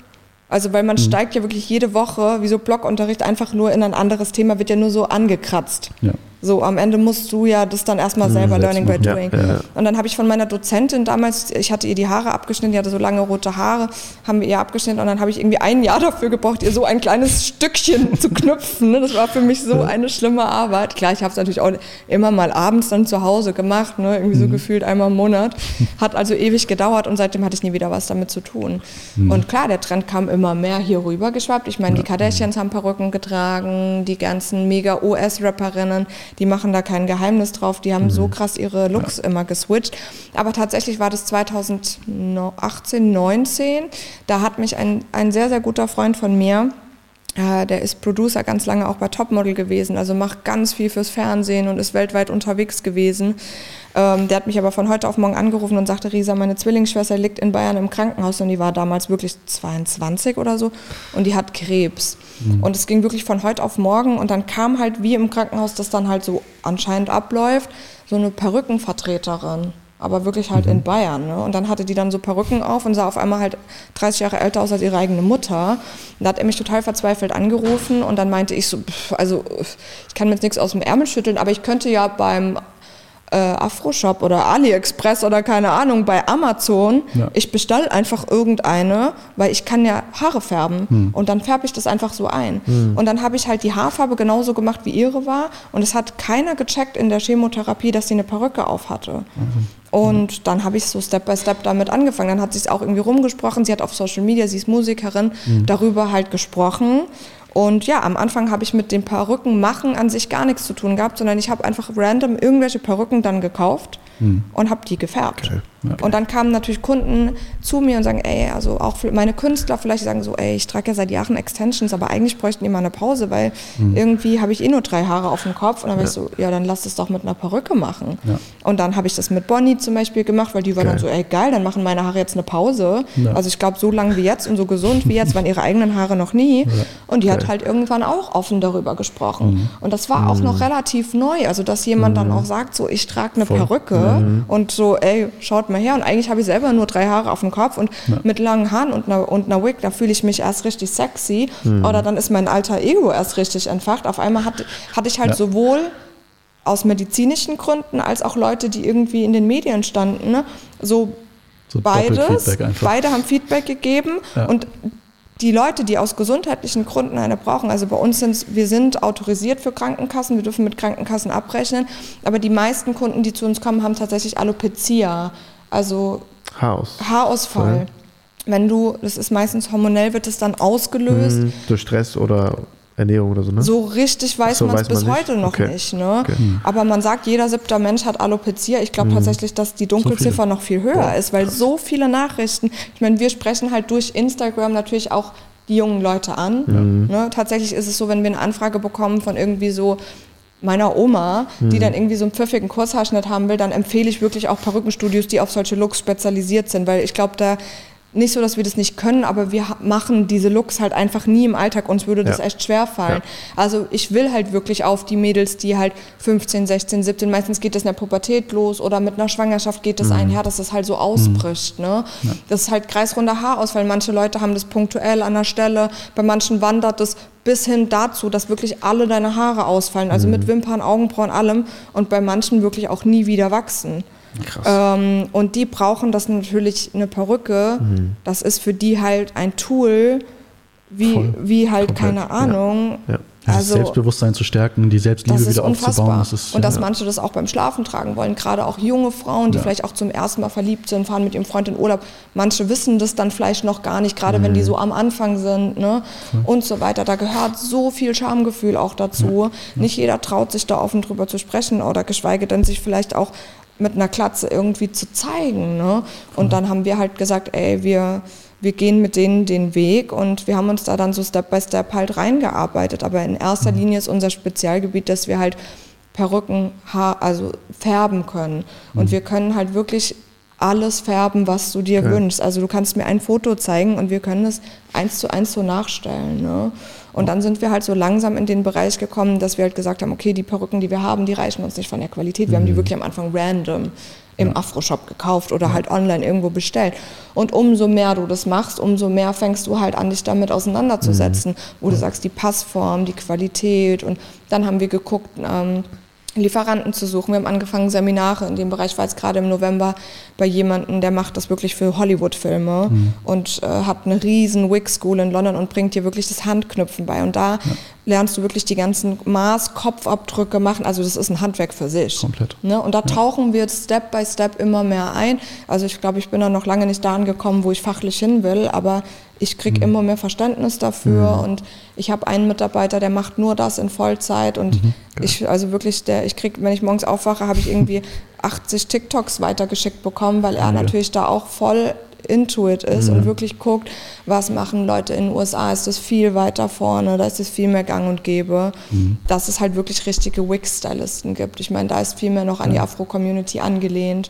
also weil man mhm. steigt ja wirklich jede Woche, wie so Blockunterricht, einfach nur in ein anderes Thema, wird ja nur so angekratzt. Ja. So, am Ende musst du ja das dann erstmal mhm, selber Learning by Doing. Ja, ja. Und dann habe ich von meiner Dozentin damals, ich hatte ihr die Haare abgeschnitten, die hatte so lange rote Haare, haben wir ihr abgeschnitten und dann habe ich irgendwie ein Jahr dafür gebraucht, ihr so ein kleines Stückchen zu knüpfen. Ne? Das war für mich so eine schlimme Arbeit. Klar, ich habe es natürlich auch immer mal abends dann zu Hause gemacht, ne? irgendwie so mhm. gefühlt einmal im Monat. Hat also ewig gedauert und seitdem hatte ich nie wieder was damit zu tun. Mhm. Und klar, der Trend kam immer mehr hier rüber geschwappt. Ich meine, die Kardashians haben Perücken getragen, die ganzen Mega-OS-Rapperinnen die machen da kein Geheimnis drauf, die haben mhm. so krass ihre Looks ja. immer geswitcht. Aber tatsächlich war das 2018, 19, da hat mich ein, ein sehr, sehr guter Freund von mir, der ist Producer ganz lange auch bei Topmodel gewesen, also macht ganz viel fürs Fernsehen und ist weltweit unterwegs gewesen. Ähm, der hat mich aber von heute auf morgen angerufen und sagte, Risa, meine Zwillingsschwester liegt in Bayern im Krankenhaus und die war damals wirklich 22 oder so und die hat Krebs. Mhm. Und es ging wirklich von heute auf morgen und dann kam halt, wie im Krankenhaus das dann halt so anscheinend abläuft, so eine Perückenvertreterin aber wirklich halt mhm. in Bayern. Ne? Und dann hatte die dann so Perücken auf und sah auf einmal halt 30 Jahre älter aus als ihre eigene Mutter. Und da hat er mich total verzweifelt angerufen und dann meinte ich so, pff, also ich kann mir jetzt nichts aus dem Ärmel schütteln, aber ich könnte ja beim äh, Afro-Shop oder AliExpress oder keine Ahnung, bei Amazon, ja. ich bestelle einfach irgendeine, weil ich kann ja Haare färben hm. und dann färbe ich das einfach so ein. Hm. Und dann habe ich halt die Haarfarbe genauso gemacht, wie ihre war und es hat keiner gecheckt in der Chemotherapie, dass sie eine Perücke auf hatte. Mhm. Und dann habe ich so Step by Step damit angefangen. Dann hat sie es auch irgendwie rumgesprochen. Sie hat auf Social Media, sie ist Musikerin, mhm. darüber halt gesprochen. Und ja, am Anfang habe ich mit den Perücken machen an sich gar nichts zu tun gehabt, sondern ich habe einfach random irgendwelche Perücken dann gekauft hm. und habe die gefärbt. Okay. Okay. Und dann kamen natürlich Kunden zu mir und sagen, ey, also auch meine Künstler vielleicht sagen so, ey, ich trage ja seit Jahren Extensions, aber eigentlich bräuchten die mal eine Pause, weil hm. irgendwie habe ich eh nur drei Haare auf dem Kopf. Und dann ja. ich so, ja, dann lass es doch mit einer Perücke machen. Ja. Und dann habe ich das mit Bonnie zum Beispiel gemacht, weil die war geil. dann so, ey, geil, dann machen meine Haare jetzt eine Pause. Ja. Also ich glaube, so lang wie jetzt und so gesund wie jetzt waren ihre eigenen Haare noch nie. Und die geil. hat halt irgendwann auch offen darüber gesprochen. Mhm. Und das war auch noch mhm. relativ neu, also dass jemand mhm. dann auch sagt, so, ich trage eine Voll. Perücke mhm. und so, ey, schaut mal her. Und eigentlich habe ich selber nur drei Haare auf dem Kopf und ja. mit langen Haaren und einer, und einer Wig, da fühle ich mich erst richtig sexy. Mhm. Oder dann ist mein alter Ego erst richtig entfacht. Auf einmal hatte, hatte ich halt ja. sowohl aus medizinischen Gründen als auch Leute, die irgendwie in den Medien standen, ne? so, so beides. Beide haben Feedback gegeben ja. und die Leute, die aus gesundheitlichen Gründen eine brauchen, also bei uns sind wir sind autorisiert für Krankenkassen, wir dürfen mit Krankenkassen abrechnen, aber die meisten Kunden, die zu uns kommen, haben tatsächlich Alopecia, also Haaraus. Haarausfall. Voll. Wenn du, das ist meistens hormonell, wird es dann ausgelöst. Mhm, durch Stress oder Ernährung oder so, ne? So richtig weiß so, man es bis man heute noch okay. nicht. Ne? Okay. Aber man sagt, jeder siebter Mensch hat Alopecia. Ich glaube mhm. tatsächlich, dass die Dunkelziffer so noch viel höher ja. ist, weil Krass. so viele Nachrichten, ich meine, wir sprechen halt durch Instagram natürlich auch die jungen Leute an. Mhm. Ne? Tatsächlich ist es so, wenn wir eine Anfrage bekommen von irgendwie so meiner Oma, die mhm. dann irgendwie so einen pfiffigen Kurzhaarschnitt haben will, dann empfehle ich wirklich auch Perückenstudios, die auf solche Looks spezialisiert sind, weil ich glaube, da nicht so, dass wir das nicht können, aber wir machen diese Looks halt einfach nie im Alltag. Uns würde das ja. echt schwer fallen. Ja. Also ich will halt wirklich auf die Mädels, die halt 15, 16, 17, meistens geht das in der Pubertät los oder mit einer Schwangerschaft geht das mhm. einher, dass das halt so ausbricht. Mhm. Ne? Ja. Das ist halt kreisrunder Haarausfall. Manche Leute haben das punktuell an der Stelle, bei manchen wandert das bis hin dazu, dass wirklich alle deine Haare ausfallen, also mhm. mit Wimpern, Augenbrauen, allem und bei manchen wirklich auch nie wieder wachsen. Ähm, und die brauchen das natürlich eine Perücke. Mhm. Das ist für die halt ein Tool, wie, wie halt, Komplett. keine Ahnung. Ja. Ja. Also, das Selbstbewusstsein zu stärken, die Selbstliebe wieder unfassbar. aufzubauen. Das ist, und dass ja. manche das auch beim Schlafen tragen wollen, gerade auch junge Frauen, die ja. vielleicht auch zum ersten Mal verliebt sind, fahren mit ihrem Freund in Urlaub. Manche wissen das dann vielleicht noch gar nicht, gerade mhm. wenn die mhm. so am Anfang sind ne? Mhm. und so weiter. Da gehört so viel Schamgefühl auch dazu. Ja. Nicht jeder traut sich da offen drüber zu sprechen oder geschweige denn sich vielleicht auch mit einer Klatze irgendwie zu zeigen. Ne? Und dann haben wir halt gesagt, ey, wir, wir gehen mit denen den Weg und wir haben uns da dann so Step by Step halt reingearbeitet. Aber in erster. Linie ist unser Spezialgebiet, dass wir halt Perücken, Haar, also färben können. Und mhm. wir können halt wirklich alles färben, was du dir ja. wünschst. Also du kannst mir ein Foto zeigen und wir können es eins zu eins so nachstellen. Ne? Und dann sind wir halt so langsam in den Bereich gekommen, dass wir halt gesagt haben, okay, die Perücken, die wir haben, die reichen uns nicht von der Qualität. Wir mhm. haben die mhm. wirklich am Anfang random im ja. Afro-Shop gekauft oder ja. halt online irgendwo bestellt. Und umso mehr du das machst, umso mehr fängst du halt an, dich damit auseinanderzusetzen, mhm. wo du sagst, die Passform, die Qualität. Und dann haben wir geguckt, ähm, Lieferanten zu suchen. Wir haben angefangen, Seminare in dem Bereich. Ich war jetzt gerade im November bei jemandem, der macht das wirklich für Hollywood-Filme mhm. und äh, hat eine riesen Wig-School in London und bringt dir wirklich das Handknüpfen bei. Und da ja. lernst du wirklich die ganzen Maß-, Kopfabdrücke machen. Also das ist ein Handwerk für sich. Komplett. Ne? Und da ja. tauchen wir Step by Step immer mehr ein. Also ich glaube, ich bin da noch lange nicht da angekommen, wo ich fachlich hin will, aber ich kriege mhm. immer mehr Verständnis dafür mhm. und ich habe einen Mitarbeiter, der macht nur das in Vollzeit und mhm. ich, also wirklich, der, ich kriege, wenn ich morgens aufwache, habe ich irgendwie 80 TikToks weitergeschickt bekommen, weil er ja. natürlich da auch voll into it ist mhm. und wirklich guckt, was machen Leute in den USA, ist das viel weiter vorne, da ist es viel mehr gang und gäbe, mhm. dass es halt wirklich richtige Wix-Stylisten gibt. Ich meine, da ist viel mehr noch an die Afro-Community angelehnt.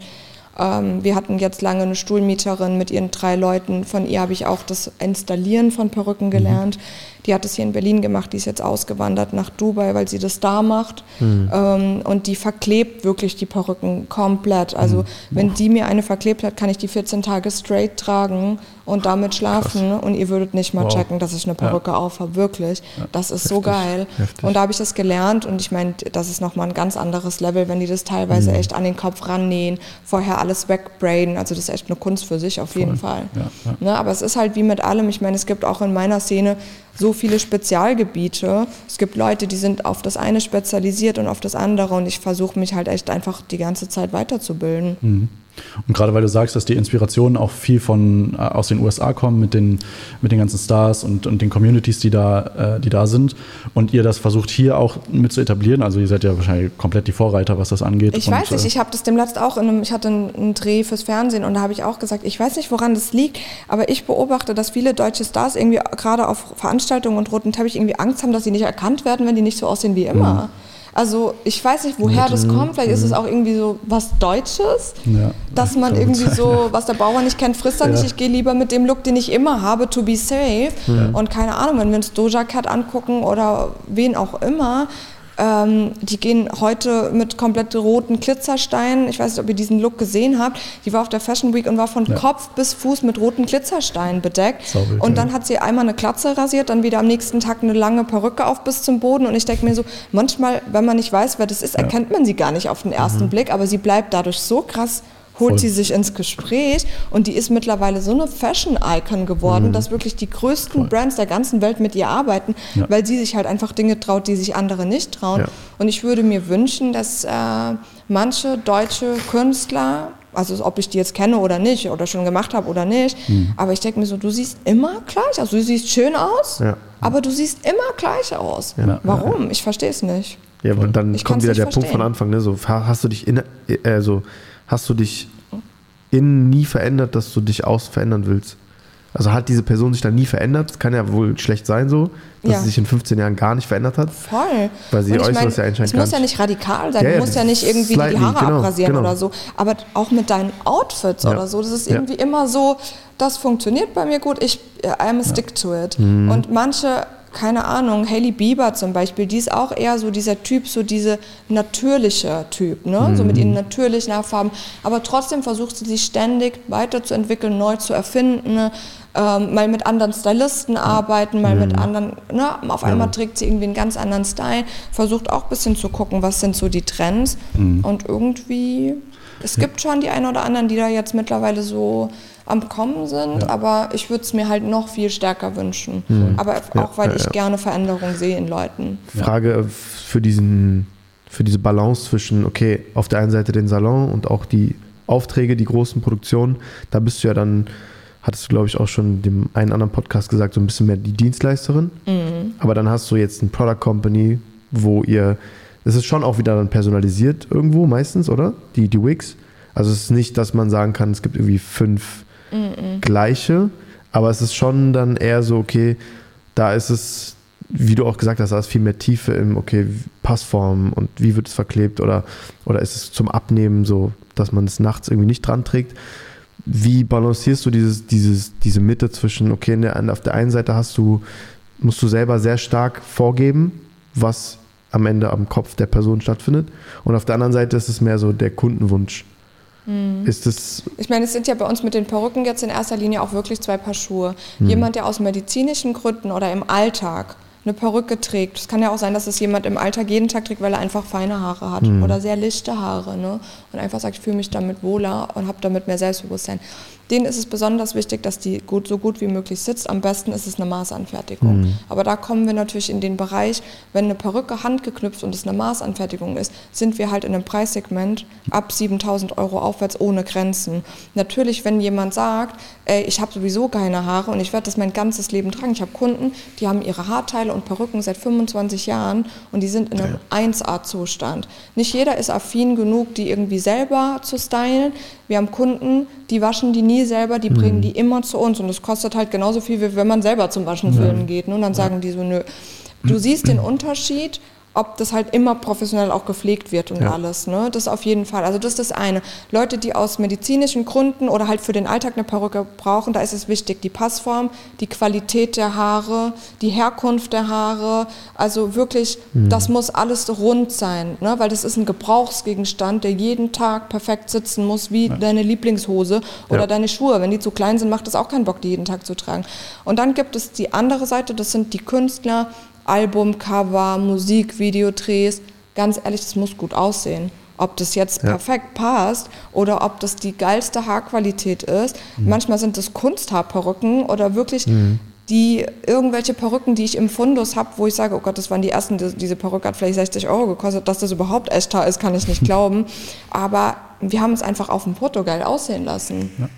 Ähm, wir hatten jetzt lange eine Stuhlmieterin mit ihren drei Leuten. Von ihr habe ich auch das Installieren von Perücken mhm. gelernt. Mhm. Die hat es hier in Berlin gemacht, die ist jetzt ausgewandert nach Dubai, weil sie das da macht. Mhm. Ähm, und die verklebt wirklich die Perücken komplett. Also mhm. wenn die mir eine verklebt hat, kann ich die 14 Tage straight tragen und damit schlafen. Krass. Und ihr würdet nicht mal wow. checken, dass ich eine Perücke ja. auf habe. Wirklich. Ja. Das ist Heftig. so geil. Heftig. Und da habe ich das gelernt. Und ich meine, das ist nochmal ein ganz anderes Level, wenn die das teilweise mhm. echt an den Kopf rannähen, vorher alles wegbraiden. Also das ist echt eine Kunst für sich auf Voll. jeden Fall. Ja. Ne? Aber es ist halt wie mit allem. Ich meine, es gibt auch in meiner Szene so viele Spezialgebiete. Es gibt Leute, die sind auf das eine spezialisiert und auf das andere und ich versuche mich halt echt einfach die ganze Zeit weiterzubilden. Mhm. Und gerade weil du sagst, dass die Inspirationen auch viel von äh, aus den USA kommen mit den, mit den ganzen Stars und, und den Communities, die da, äh, die da sind, und ihr das versucht hier auch mit zu etablieren, also ihr seid ja wahrscheinlich komplett die Vorreiter, was das angeht. Ich und, weiß nicht, äh, ich habe das dem letzten auch in einem, ich hatte einen, einen Dreh fürs Fernsehen und da habe ich auch gesagt, ich weiß nicht, woran das liegt, aber ich beobachte, dass viele deutsche Stars irgendwie gerade auf Veranstaltungen und roten Teppich irgendwie Angst haben, dass sie nicht erkannt werden, wenn die nicht so aussehen wie immer. Mhm. Also ich weiß nicht, woher das kommt. Vielleicht ist es auch irgendwie so was Deutsches, ja, dass man irgendwie so, was der Bauer nicht kennt, frisst er ja. nicht. Ich gehe lieber mit dem Look, den ich immer habe, to be safe. Ja. Und keine Ahnung, wenn wir uns Doja Cat angucken oder wen auch immer, ähm, die gehen heute mit komplett roten Glitzersteinen. Ich weiß nicht, ob ihr diesen Look gesehen habt. Die war auf der Fashion Week und war von ja. Kopf bis Fuß mit roten Glitzersteinen bedeckt. Saubild, und dann ja. hat sie einmal eine Glatze rasiert, dann wieder am nächsten Tag eine lange Perücke auf bis zum Boden. Und ich denke mir so, manchmal, wenn man nicht weiß, wer das ist, erkennt man sie gar nicht auf den ersten mhm. Blick. Aber sie bleibt dadurch so krass holt Voll. sie sich ins Gespräch und die ist mittlerweile so eine Fashion-Icon geworden, mhm. dass wirklich die größten Voll. Brands der ganzen Welt mit ihr arbeiten, ja. weil sie sich halt einfach Dinge traut, die sich andere nicht trauen. Ja. Und ich würde mir wünschen, dass äh, manche deutsche Künstler also ob ich die jetzt kenne oder nicht oder schon gemacht habe oder nicht. Mhm. Aber ich denke mir so, du siehst immer gleich aus. Du siehst schön aus, ja. aber du siehst immer gleich aus. Ja. Warum? Ich verstehe es nicht. Ja, und dann ich kommt wieder der verstehen. Punkt von Anfang. Ne? So, hast du dich in, äh, so, hast du dich innen nie verändert, dass du dich außen verändern willst? Also hat diese Person sich dann nie verändert? Das kann ja wohl schlecht sein so, dass ja. sie sich in 15 Jahren gar nicht verändert hat. Voll. Weil sie äußeres ja anscheinend Es muss ja nicht radikal sein, ja, du musst ja nicht irgendwie die Haare genau, abrasieren genau. oder so. Aber auch mit deinen Outfits oder so, das ist irgendwie immer so, das funktioniert bei mir gut, ich I'm a stick to it. Mhm. Und manche keine Ahnung, Hailey Bieber zum Beispiel, die ist auch eher so dieser Typ, so diese natürliche Typ, ne? Mhm. so mit ihren natürlichen Haarfarben. Aber trotzdem versucht sie sich ständig weiterzuentwickeln, neu zu erfinden, ne? ähm, mal mit anderen Stylisten arbeiten, mal mhm. mit anderen, ne? auf einmal ja. trägt sie irgendwie einen ganz anderen Style, versucht auch ein bisschen zu gucken, was sind so die Trends. Mhm. Und irgendwie, es gibt schon die einen oder anderen, die da jetzt mittlerweile so am Kommen sind, ja. aber ich würde es mir halt noch viel stärker wünschen. Mhm. Aber auch, weil ich gerne Veränderungen sehe in Leuten. Frage für diesen, für diese Balance zwischen, okay, auf der einen Seite den Salon und auch die Aufträge, die großen Produktionen, da bist du ja dann, hattest du, glaube ich, auch schon in dem einen anderen Podcast gesagt, so ein bisschen mehr die Dienstleisterin. Mhm. Aber dann hast du jetzt ein Product Company, wo ihr, es ist schon auch wieder dann personalisiert irgendwo meistens, oder? Die, die Wigs. Also es ist nicht, dass man sagen kann, es gibt irgendwie fünf mm gleiche, aber es ist schon dann eher so, okay, da ist es, wie du auch gesagt hast, da ist viel mehr Tiefe im, okay, Passform und wie wird es verklebt oder, oder ist es zum Abnehmen so, dass man es nachts irgendwie nicht dran trägt. Wie balancierst du dieses, dieses, diese Mitte zwischen, okay, der, auf der einen Seite hast du, musst du selber sehr stark vorgeben, was am Ende am Kopf der Person stattfindet. Und auf der anderen Seite ist es mehr so der Kundenwunsch. Mhm. Ist es. Ich meine, es sind ja bei uns mit den Perücken jetzt in erster Linie auch wirklich zwei Paar Schuhe. Mhm. Jemand, der aus medizinischen Gründen oder im Alltag eine Perücke trägt. Es kann ja auch sein, dass es jemand im Alltag jeden Tag trägt, weil er einfach feine Haare hat mhm. oder sehr lichte Haare ne? und einfach sagt, ich fühle mich damit wohler und habe damit mehr Selbstbewusstsein. Denen ist es besonders wichtig, dass die gut, so gut wie möglich sitzt. Am besten ist es eine Maßanfertigung. Mhm. Aber da kommen wir natürlich in den Bereich, wenn eine Perücke handgeknüpft und es eine Maßanfertigung ist, sind wir halt in einem Preissegment ab 7000 Euro aufwärts ohne Grenzen. Natürlich, wenn jemand sagt, ey, ich habe sowieso keine Haare und ich werde das mein ganzes Leben tragen. Ich habe Kunden, die haben ihre Haarteile und Perücken seit 25 Jahren und die sind in einem ja. 1A-Zustand. Nicht jeder ist affin genug, die irgendwie selber zu stylen. Wir haben Kunden, die waschen die nie selber, die bringen mhm. die immer zu uns und das kostet halt genauso viel, wie wenn man selber zum Waschen füllen geht. Ne? Und dann sagen die so, nö. Du siehst den Unterschied ob das halt immer professionell auch gepflegt wird und ja. alles. Ne? Das auf jeden Fall. Also das ist das eine. Leute, die aus medizinischen Gründen oder halt für den Alltag eine Perücke brauchen, da ist es wichtig, die Passform, die Qualität der Haare, die Herkunft der Haare. Also wirklich, mhm. das muss alles rund sein, ne? weil das ist ein Gebrauchsgegenstand, der jeden Tag perfekt sitzen muss, wie ja. deine Lieblingshose oder ja. deine Schuhe. Wenn die zu klein sind, macht es auch keinen Bock, die jeden Tag zu tragen. Und dann gibt es die andere Seite, das sind die Künstler, Albumcover, Musikvideodrehs, ganz ehrlich, das muss gut aussehen. Ob das jetzt ja. perfekt passt oder ob das die geilste Haarqualität ist. Mhm. Manchmal sind das Kunsthaarperücken oder wirklich mhm. die irgendwelche Perücken, die ich im Fundus habe, wo ich sage, oh Gott, das waren die ersten, die, diese Perücke hat vielleicht 60 Euro gekostet, dass das überhaupt Echthaar ist, kann ich nicht glauben. Aber wir haben es einfach auf dem Foto geil aussehen lassen. Ja.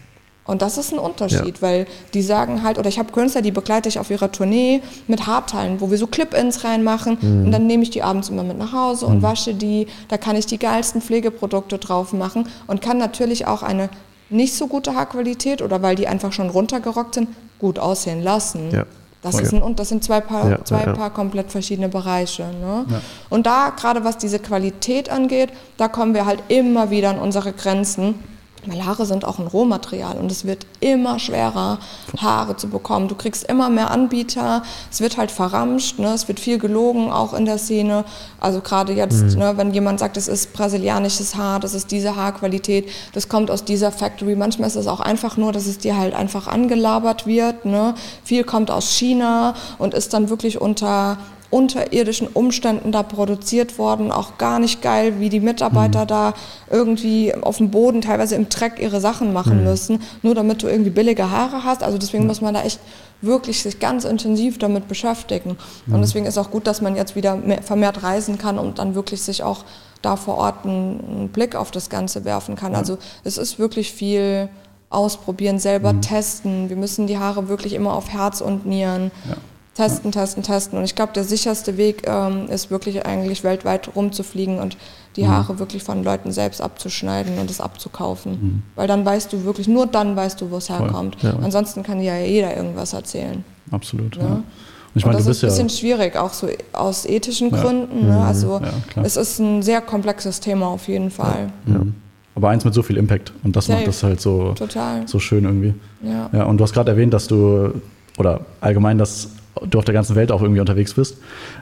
Und das ist ein Unterschied, ja. weil die sagen halt, oder ich habe Künstler, die begleite ich auf ihrer Tournee mit Haarteilen, wo wir so Clip-Ins reinmachen mhm. und dann nehme ich die abends immer mit nach Hause und mhm. wasche die. Da kann ich die geilsten Pflegeprodukte drauf machen und kann natürlich auch eine nicht so gute Haarqualität oder weil die einfach schon runtergerockt sind, gut aussehen lassen. Ja. Das, ist ein, das sind zwei, Paar, ja, zwei Paar komplett verschiedene Bereiche. Ne? Und da, gerade was diese Qualität angeht, da kommen wir halt immer wieder an unsere Grenzen weil Haare sind auch ein Rohmaterial und es wird immer schwerer, Haare zu bekommen. Du kriegst immer mehr Anbieter, es wird halt verramscht, ne? es wird viel gelogen auch in der Szene. Also gerade jetzt, mhm. ne, wenn jemand sagt, es ist brasilianisches Haar, das ist diese Haarqualität, das kommt aus dieser Factory. Manchmal ist es auch einfach nur, dass es dir halt einfach angelabert wird. Ne? Viel kommt aus China und ist dann wirklich unter unterirdischen Umständen da produziert worden, auch gar nicht geil, wie die Mitarbeiter mhm. da irgendwie auf dem Boden teilweise im Dreck ihre Sachen machen mhm. müssen, nur damit du irgendwie billige Haare hast. Also deswegen mhm. muss man da echt wirklich sich ganz intensiv damit beschäftigen. Und mhm. deswegen ist auch gut, dass man jetzt wieder mehr, vermehrt reisen kann und dann wirklich sich auch da vor Ort einen, einen Blick auf das Ganze werfen kann. Also es ist wirklich viel ausprobieren, selber mhm. testen. Wir müssen die Haare wirklich immer auf Herz und Nieren. Ja Testen, testen, testen. Und ich glaube, der sicherste Weg ähm, ist wirklich eigentlich weltweit rumzufliegen und die mhm. Haare wirklich von Leuten selbst abzuschneiden und es abzukaufen. Mhm. Weil dann weißt du wirklich, nur dann weißt du, wo es herkommt. Ja. Ansonsten kann ja jeder irgendwas erzählen. Absolut. Ja? Ja. Ich meine, das ist ein bisschen ja schwierig, auch so aus ethischen Gründen. Ne? Mhm. Also es ist ein sehr komplexes Thema auf jeden Fall. Mhm. Aber eins mit so viel Impact. Und das Safe. macht das halt so, so schön irgendwie. Ja. ja und du hast gerade erwähnt, dass du, oder allgemein, dass du auf der ganzen Welt auch irgendwie unterwegs bist,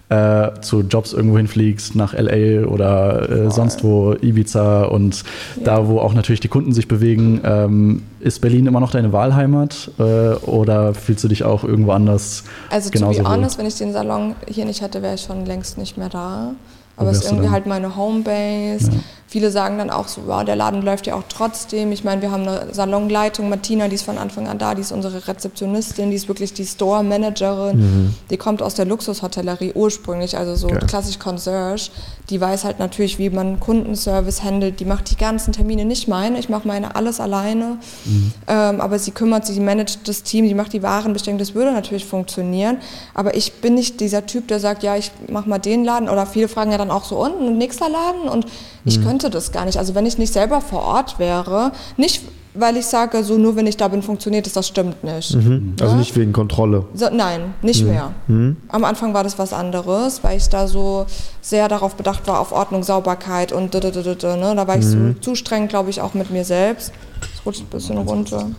äh, zu Jobs irgendwo hinfliegst, nach LA oder äh, sonst wo, Ibiza und ja. da, wo auch natürlich die Kunden sich bewegen. Ähm, ist Berlin immer noch deine Wahlheimat äh, oder fühlst du dich auch irgendwo anders? Also, to be honest, wenn ich den Salon hier nicht hätte, wäre ich schon längst nicht mehr da. Aber es ist irgendwie halt meine Homebase. Ja. Viele sagen dann auch so, wow, der Laden läuft ja auch trotzdem. Ich meine, wir haben eine Salonleitung, Martina, die ist von Anfang an da, die ist unsere Rezeptionistin, die ist wirklich die Store-Managerin. Mhm. Die kommt aus der Luxushotellerie ursprünglich, also so okay. klassisch Concierge. Die weiß halt natürlich, wie man Kundenservice handelt. Die macht die ganzen Termine, nicht meine, ich mache meine alles alleine. Mhm. Ähm, aber sie kümmert sich, sie managt das Team, die macht die Warenbestellung. Das würde natürlich funktionieren. Aber ich bin nicht dieser Typ, der sagt, ja, ich mache mal den Laden. Oder viele fragen ja dann auch so, und ein nächster Laden? Und ich mhm. könnte das gar nicht. Also wenn ich nicht selber vor Ort wäre, nicht weil ich sage, so nur wenn ich da bin, funktioniert es, das stimmt nicht. Mhm. Also ja? nicht wegen Kontrolle. So, nein, nicht mhm. mehr. Mhm. Am Anfang war das was anderes, weil ich da so sehr darauf bedacht war, auf Ordnung, Sauberkeit und ne? da war ich so mhm. zu streng, glaube ich, auch mit mir selbst. Das rutscht ein bisschen runter.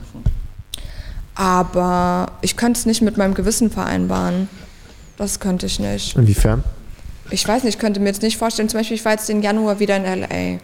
Aber ich könnte es nicht mit meinem Gewissen vereinbaren. Das könnte ich nicht. Inwiefern? Ich weiß nicht, ich könnte mir jetzt nicht vorstellen, zum Beispiel, ich war jetzt den Januar wieder in LA.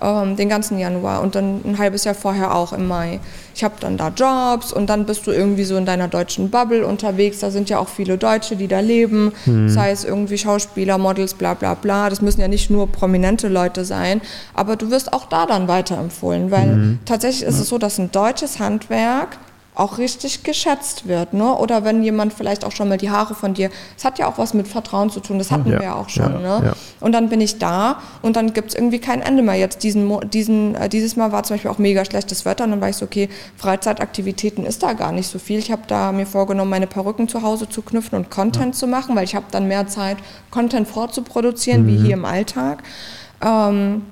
ähm, den ganzen Januar und dann ein halbes Jahr vorher auch im Mai. Ich habe dann da Jobs und dann bist du irgendwie so in deiner deutschen Bubble unterwegs. Da sind ja auch viele Deutsche, die da leben, mhm. sei es irgendwie Schauspieler, Models, bla bla bla. Das müssen ja nicht nur prominente Leute sein, aber du wirst auch da dann weiterempfohlen, weil mhm. tatsächlich ist es so, dass ein deutsches Handwerk auch richtig geschätzt wird. Ne? Oder wenn jemand vielleicht auch schon mal die Haare von dir, es hat ja auch was mit Vertrauen zu tun, das hatten ja, wir ja auch schon. Ja, ne? Ja. Und dann bin ich da und dann gibt es irgendwie kein Ende mehr. Jetzt diesen, diesen, äh, dieses Mal war zum Beispiel auch mega schlechtes Wetter und dann war ich so, okay, Freizeitaktivitäten ist da gar nicht so viel. Ich habe da mir vorgenommen, meine Perücken zu Hause zu knüpfen und Content zu machen, weil ich habe dann mehr Zeit, Content vorzuproduzieren, mhm. wie hier im Alltag. Ähm,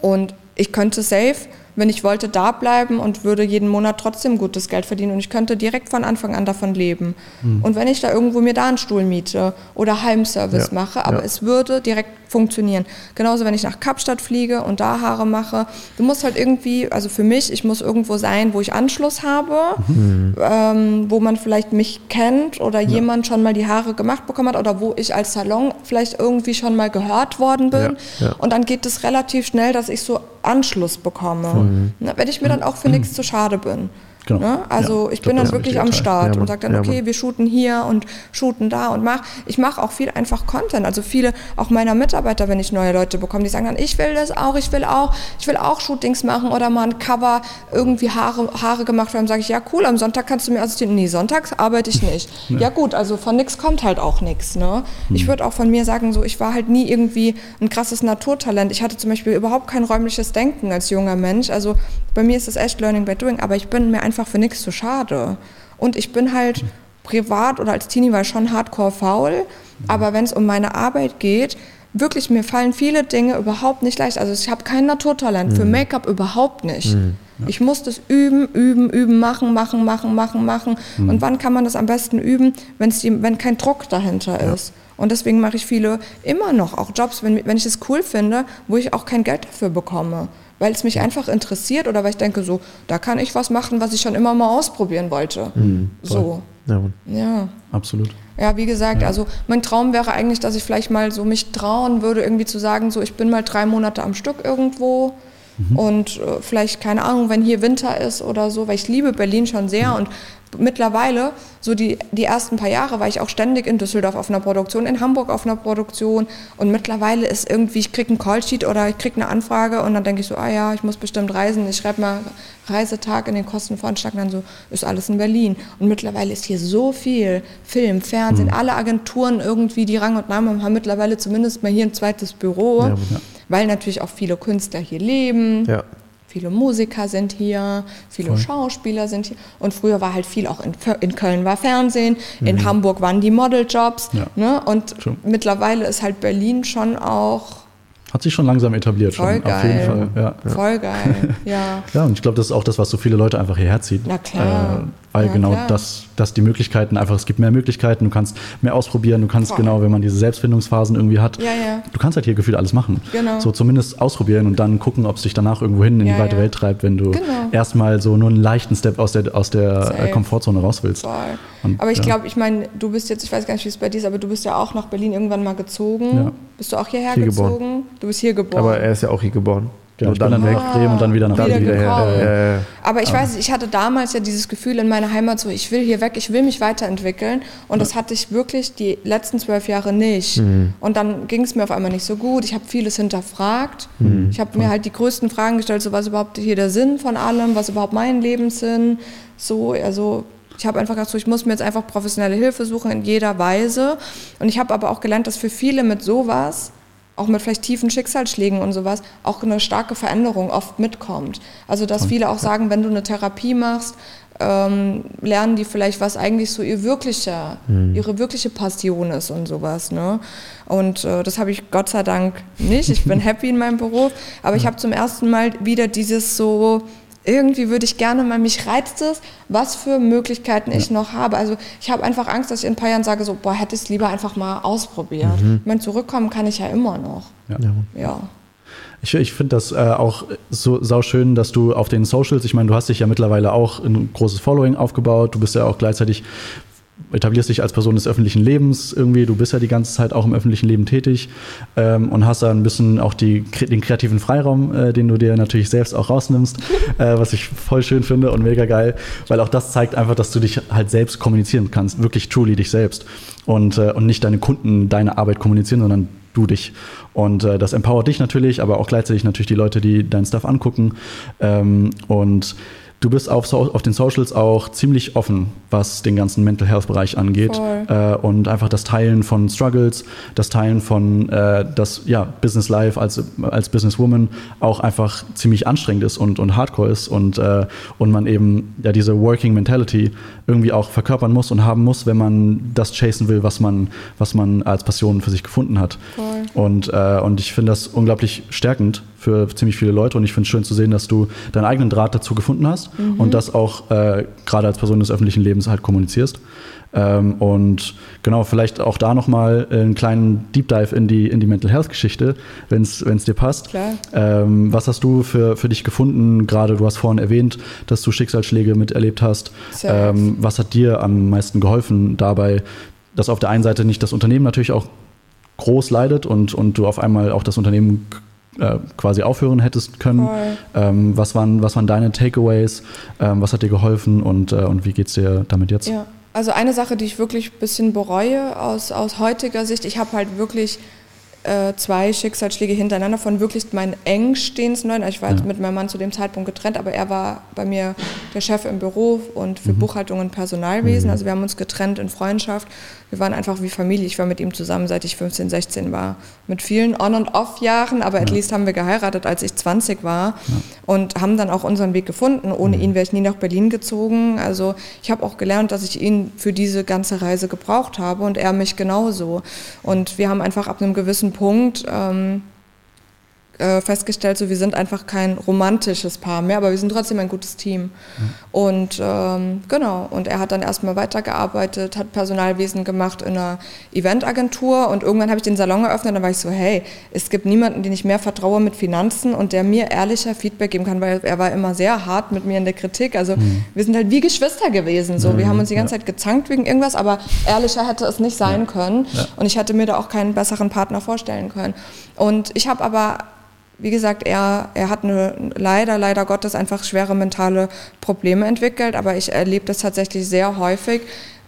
und ich könnte safe wenn ich wollte, da bleiben und würde jeden Monat trotzdem gutes Geld verdienen und ich könnte direkt von Anfang an davon leben. Mhm. Und wenn ich da irgendwo mir da einen Stuhl miete oder Heimservice ja. mache, aber ja. es würde direkt funktionieren. Genauso, wenn ich nach Kapstadt fliege und da Haare mache. Du musst halt irgendwie, also für mich, ich muss irgendwo sein, wo ich Anschluss habe, mhm. ähm, wo man vielleicht mich kennt oder ja. jemand schon mal die Haare gemacht bekommen hat oder wo ich als Salon vielleicht irgendwie schon mal gehört worden bin. Und dann geht es relativ schnell, dass ich so Anschluss bekomme. Mhm. Wenn ich mir dann auch für nichts zu schade bin. Genau. Ne? Also ja, ich bin dann wirklich am Start ja, und sage dann, ja, okay, wir shooten hier und shooten da und mach. Ich mache auch viel einfach Content. Also viele, auch meiner Mitarbeiter, wenn ich neue Leute bekomme, die sagen dann, ich will das auch, ich will auch, ich will auch Shootings machen oder mal ein Cover, irgendwie Haare, Haare gemacht werden. sage ich, ja cool, am Sonntag kannst du mir assistieren. Nee, sonntags arbeite ich nicht. ja gut, also von nichts kommt halt auch nichts. Ne? Hm. Ich würde auch von mir sagen, so ich war halt nie irgendwie ein krasses Naturtalent. Ich hatte zum Beispiel überhaupt kein räumliches Denken als junger Mensch. Also bei mir ist es echt Learning by Doing, aber ich bin mir einfach einfach für nichts zu schade. Und ich bin halt privat oder als Teenie war ich schon hardcore faul, aber wenn es um meine Arbeit geht, wirklich, mir fallen viele Dinge überhaupt nicht leicht. Also ich habe kein Naturtalent, mhm. für Make-up überhaupt nicht. Mhm. Ja. Ich muss das üben, üben, üben, machen, machen, machen, machen, machen. Mhm. Und wann kann man das am besten üben, wenn's die, wenn kein Druck dahinter ja. ist? Und deswegen mache ich viele immer noch auch Jobs, wenn, wenn ich es cool finde, wo ich auch kein Geld dafür bekomme weil es mich einfach interessiert oder weil ich denke, so, da kann ich was machen, was ich schon immer mal ausprobieren wollte. Mhm, so. Ja. ja. Absolut. Ja, wie gesagt, ja. also mein Traum wäre eigentlich, dass ich vielleicht mal so mich trauen würde, irgendwie zu sagen, so, ich bin mal drei Monate am Stück irgendwo. Mhm. Und äh, vielleicht, keine Ahnung, wenn hier Winter ist oder so, weil ich liebe Berlin schon sehr mhm. und mittlerweile, so die, die ersten paar Jahre, war ich auch ständig in Düsseldorf auf einer Produktion, in Hamburg auf einer Produktion und mittlerweile ist irgendwie, ich kriege einen Callsheet oder ich kriege eine Anfrage und dann denke ich so, ah ja, ich muss bestimmt reisen, ich schreibe mal Reisetag in den Kostenvoranschlag dann so, ist alles in Berlin. Und mittlerweile ist hier so viel Film, Fernsehen, mhm. alle Agenturen irgendwie, die Rang und Namen haben mittlerweile zumindest mal hier ein zweites Büro, ja, weil natürlich auch viele Künstler hier leben. Ja viele Musiker sind hier, viele Voll. Schauspieler sind hier. Und früher war halt viel auch in, in Köln war Fernsehen, mhm. in Hamburg waren die Modeljobs. Ja. Ne? Und True. mittlerweile ist halt Berlin schon auch hat sich schon langsam etabliert. Voll schon, geil. Auf jeden Fall. Ja. Voll geil, ja. ja, und ich glaube, das ist auch das, was so viele Leute einfach hierher zieht. Na klar. Äh, weil ja, genau klar. das, dass die Möglichkeiten einfach, es gibt mehr Möglichkeiten, du kannst mehr ausprobieren, du kannst Voll. genau, wenn man diese Selbstfindungsphasen irgendwie hat, ja, ja. du kannst halt hier gefühlt alles machen. Genau. So zumindest ausprobieren und dann gucken, ob es dich danach irgendwo hin in die weite Welt treibt, wenn du genau. erstmal so nur einen leichten Step aus der, aus der äh, Komfortzone raus willst. Und, aber ich glaube, ich meine, du bist jetzt, ich weiß gar nicht, wie es bei dir ist, aber du bist ja auch nach Berlin irgendwann mal gezogen. Bist du auch hierher hier gezogen? Geboren. Du bist hier geboren. Aber er ist ja auch hier geboren. Genau, ich bin dann weg Bremen und dann wieder nach wieder, wieder her. Aber ich weiß, ich hatte damals ja dieses Gefühl in meiner Heimat so, ich will hier weg, ich will mich weiterentwickeln. Und das hatte ich wirklich die letzten zwölf Jahre nicht. Mhm. Und dann ging es mir auf einmal nicht so gut. Ich habe vieles hinterfragt. Mhm. Ich habe mir halt die größten Fragen gestellt, so was überhaupt hier der Sinn von allem, was überhaupt mein Lebenssinn. So, also ich habe einfach gedacht, so, ich muss mir jetzt einfach professionelle Hilfe suchen in jeder Weise. Und ich habe aber auch gelernt, dass für viele mit sowas auch mit vielleicht tiefen Schicksalsschlägen und sowas, auch eine starke Veränderung oft mitkommt. Also dass viele auch sagen, wenn du eine Therapie machst, ähm, lernen die vielleicht, was eigentlich so ihr wirklicher, mhm. ihre wirkliche Passion ist und sowas. Ne? Und äh, das habe ich Gott sei Dank nicht. Ich bin happy in meinem Beruf, aber ich habe zum ersten Mal wieder dieses so, irgendwie würde ich gerne mal, mich reizt es, was für Möglichkeiten ja. ich noch habe. Also ich habe einfach Angst, dass ich in ein paar Jahren sage, so, boah, hätte ich es lieber einfach mal ausprobiert. Mhm. Ich meine, zurückkommen kann ich ja immer noch. Ja. ja. Ich, ich finde das äh, auch so sauschön, dass du auf den Socials, ich meine, du hast dich ja mittlerweile auch ein großes Following aufgebaut, du bist ja auch gleichzeitig etablierst dich als Person des öffentlichen Lebens irgendwie, du bist ja die ganze Zeit auch im öffentlichen Leben tätig ähm, und hast da ein bisschen auch die, den kreativen Freiraum, äh, den du dir natürlich selbst auch rausnimmst, äh, was ich voll schön finde und mega geil, weil auch das zeigt einfach, dass du dich halt selbst kommunizieren kannst, wirklich truly dich selbst und, äh, und nicht deine Kunden deine Arbeit kommunizieren, sondern du dich. Und äh, das empowert dich natürlich, aber auch gleichzeitig natürlich die Leute, die deinen Stuff angucken ähm, und Du bist auf, auf, den Socials auch ziemlich offen, was den ganzen Mental Health Bereich angeht. Äh, und einfach das Teilen von Struggles, das Teilen von äh, das ja, Business Life als, als Businesswoman auch einfach ziemlich anstrengend ist und, und hardcore ist und, äh, und man eben ja diese Working Mentality irgendwie auch verkörpern muss und haben muss, wenn man das chasen will, was man, was man als Passion für sich gefunden hat. Voll. Und, äh, und ich finde das unglaublich stärkend für ziemlich viele Leute und ich finde es schön zu sehen, dass du deinen eigenen Draht dazu gefunden hast mhm. und das auch äh, gerade als Person des öffentlichen Lebens halt kommunizierst. Ähm, und genau, vielleicht auch da nochmal einen kleinen Deep Dive in die, in die Mental Health Geschichte, wenn es dir passt. Ähm, was hast du für, für dich gefunden? Gerade du hast vorhin erwähnt, dass du Schicksalsschläge miterlebt hast. Ähm, was hat dir am meisten geholfen dabei, dass auf der einen Seite nicht das Unternehmen natürlich auch groß leidet und, und du auf einmal auch das Unternehmen äh, quasi aufhören hättest können. Ähm, was, waren, was waren deine Takeaways? Ähm, was hat dir geholfen und, äh, und wie geht es dir damit jetzt? Ja, also eine Sache, die ich wirklich ein bisschen bereue aus, aus heutiger Sicht, ich habe halt wirklich äh, zwei Schicksalsschläge hintereinander von wirklich meinen engstehendsten Leuten. Also ich war ja. mit meinem Mann zu dem Zeitpunkt getrennt, aber er war bei mir der Chef im Büro und für mhm. Buchhaltung und Personalwesen. Mhm. Also wir haben uns getrennt in Freundschaft wir waren einfach wie Familie. Ich war mit ihm zusammen, seit ich 15, 16 war. Mit vielen On- und Off-Jahren, aber ja. at least haben wir geheiratet, als ich 20 war. Ja. Und haben dann auch unseren Weg gefunden. Ohne mhm. ihn wäre ich nie nach Berlin gezogen. Also ich habe auch gelernt, dass ich ihn für diese ganze Reise gebraucht habe und er mich genauso. Und wir haben einfach ab einem gewissen Punkt... Ähm, äh, festgestellt, so wir sind einfach kein romantisches Paar mehr, aber wir sind trotzdem ein gutes Team. Mhm. Und ähm, genau, und er hat dann erstmal weitergearbeitet, hat Personalwesen gemacht in einer Eventagentur und irgendwann habe ich den Salon eröffnet und dann war ich so, hey, es gibt niemanden, den ich mehr vertraue mit Finanzen und der mir ehrlicher Feedback geben kann, weil er war immer sehr hart mit mir in der Kritik. Also mhm. wir sind halt wie Geschwister gewesen. So. Mhm. Wir haben uns die ganze ja. Zeit gezankt wegen irgendwas, aber ehrlicher hätte es nicht sein ja. können. Ja. Und ich hätte mir da auch keinen besseren Partner vorstellen können. Und ich habe aber wie gesagt, er, er hat eine, leider, leider Gottes einfach schwere mentale Probleme entwickelt, aber ich erlebe das tatsächlich sehr häufig,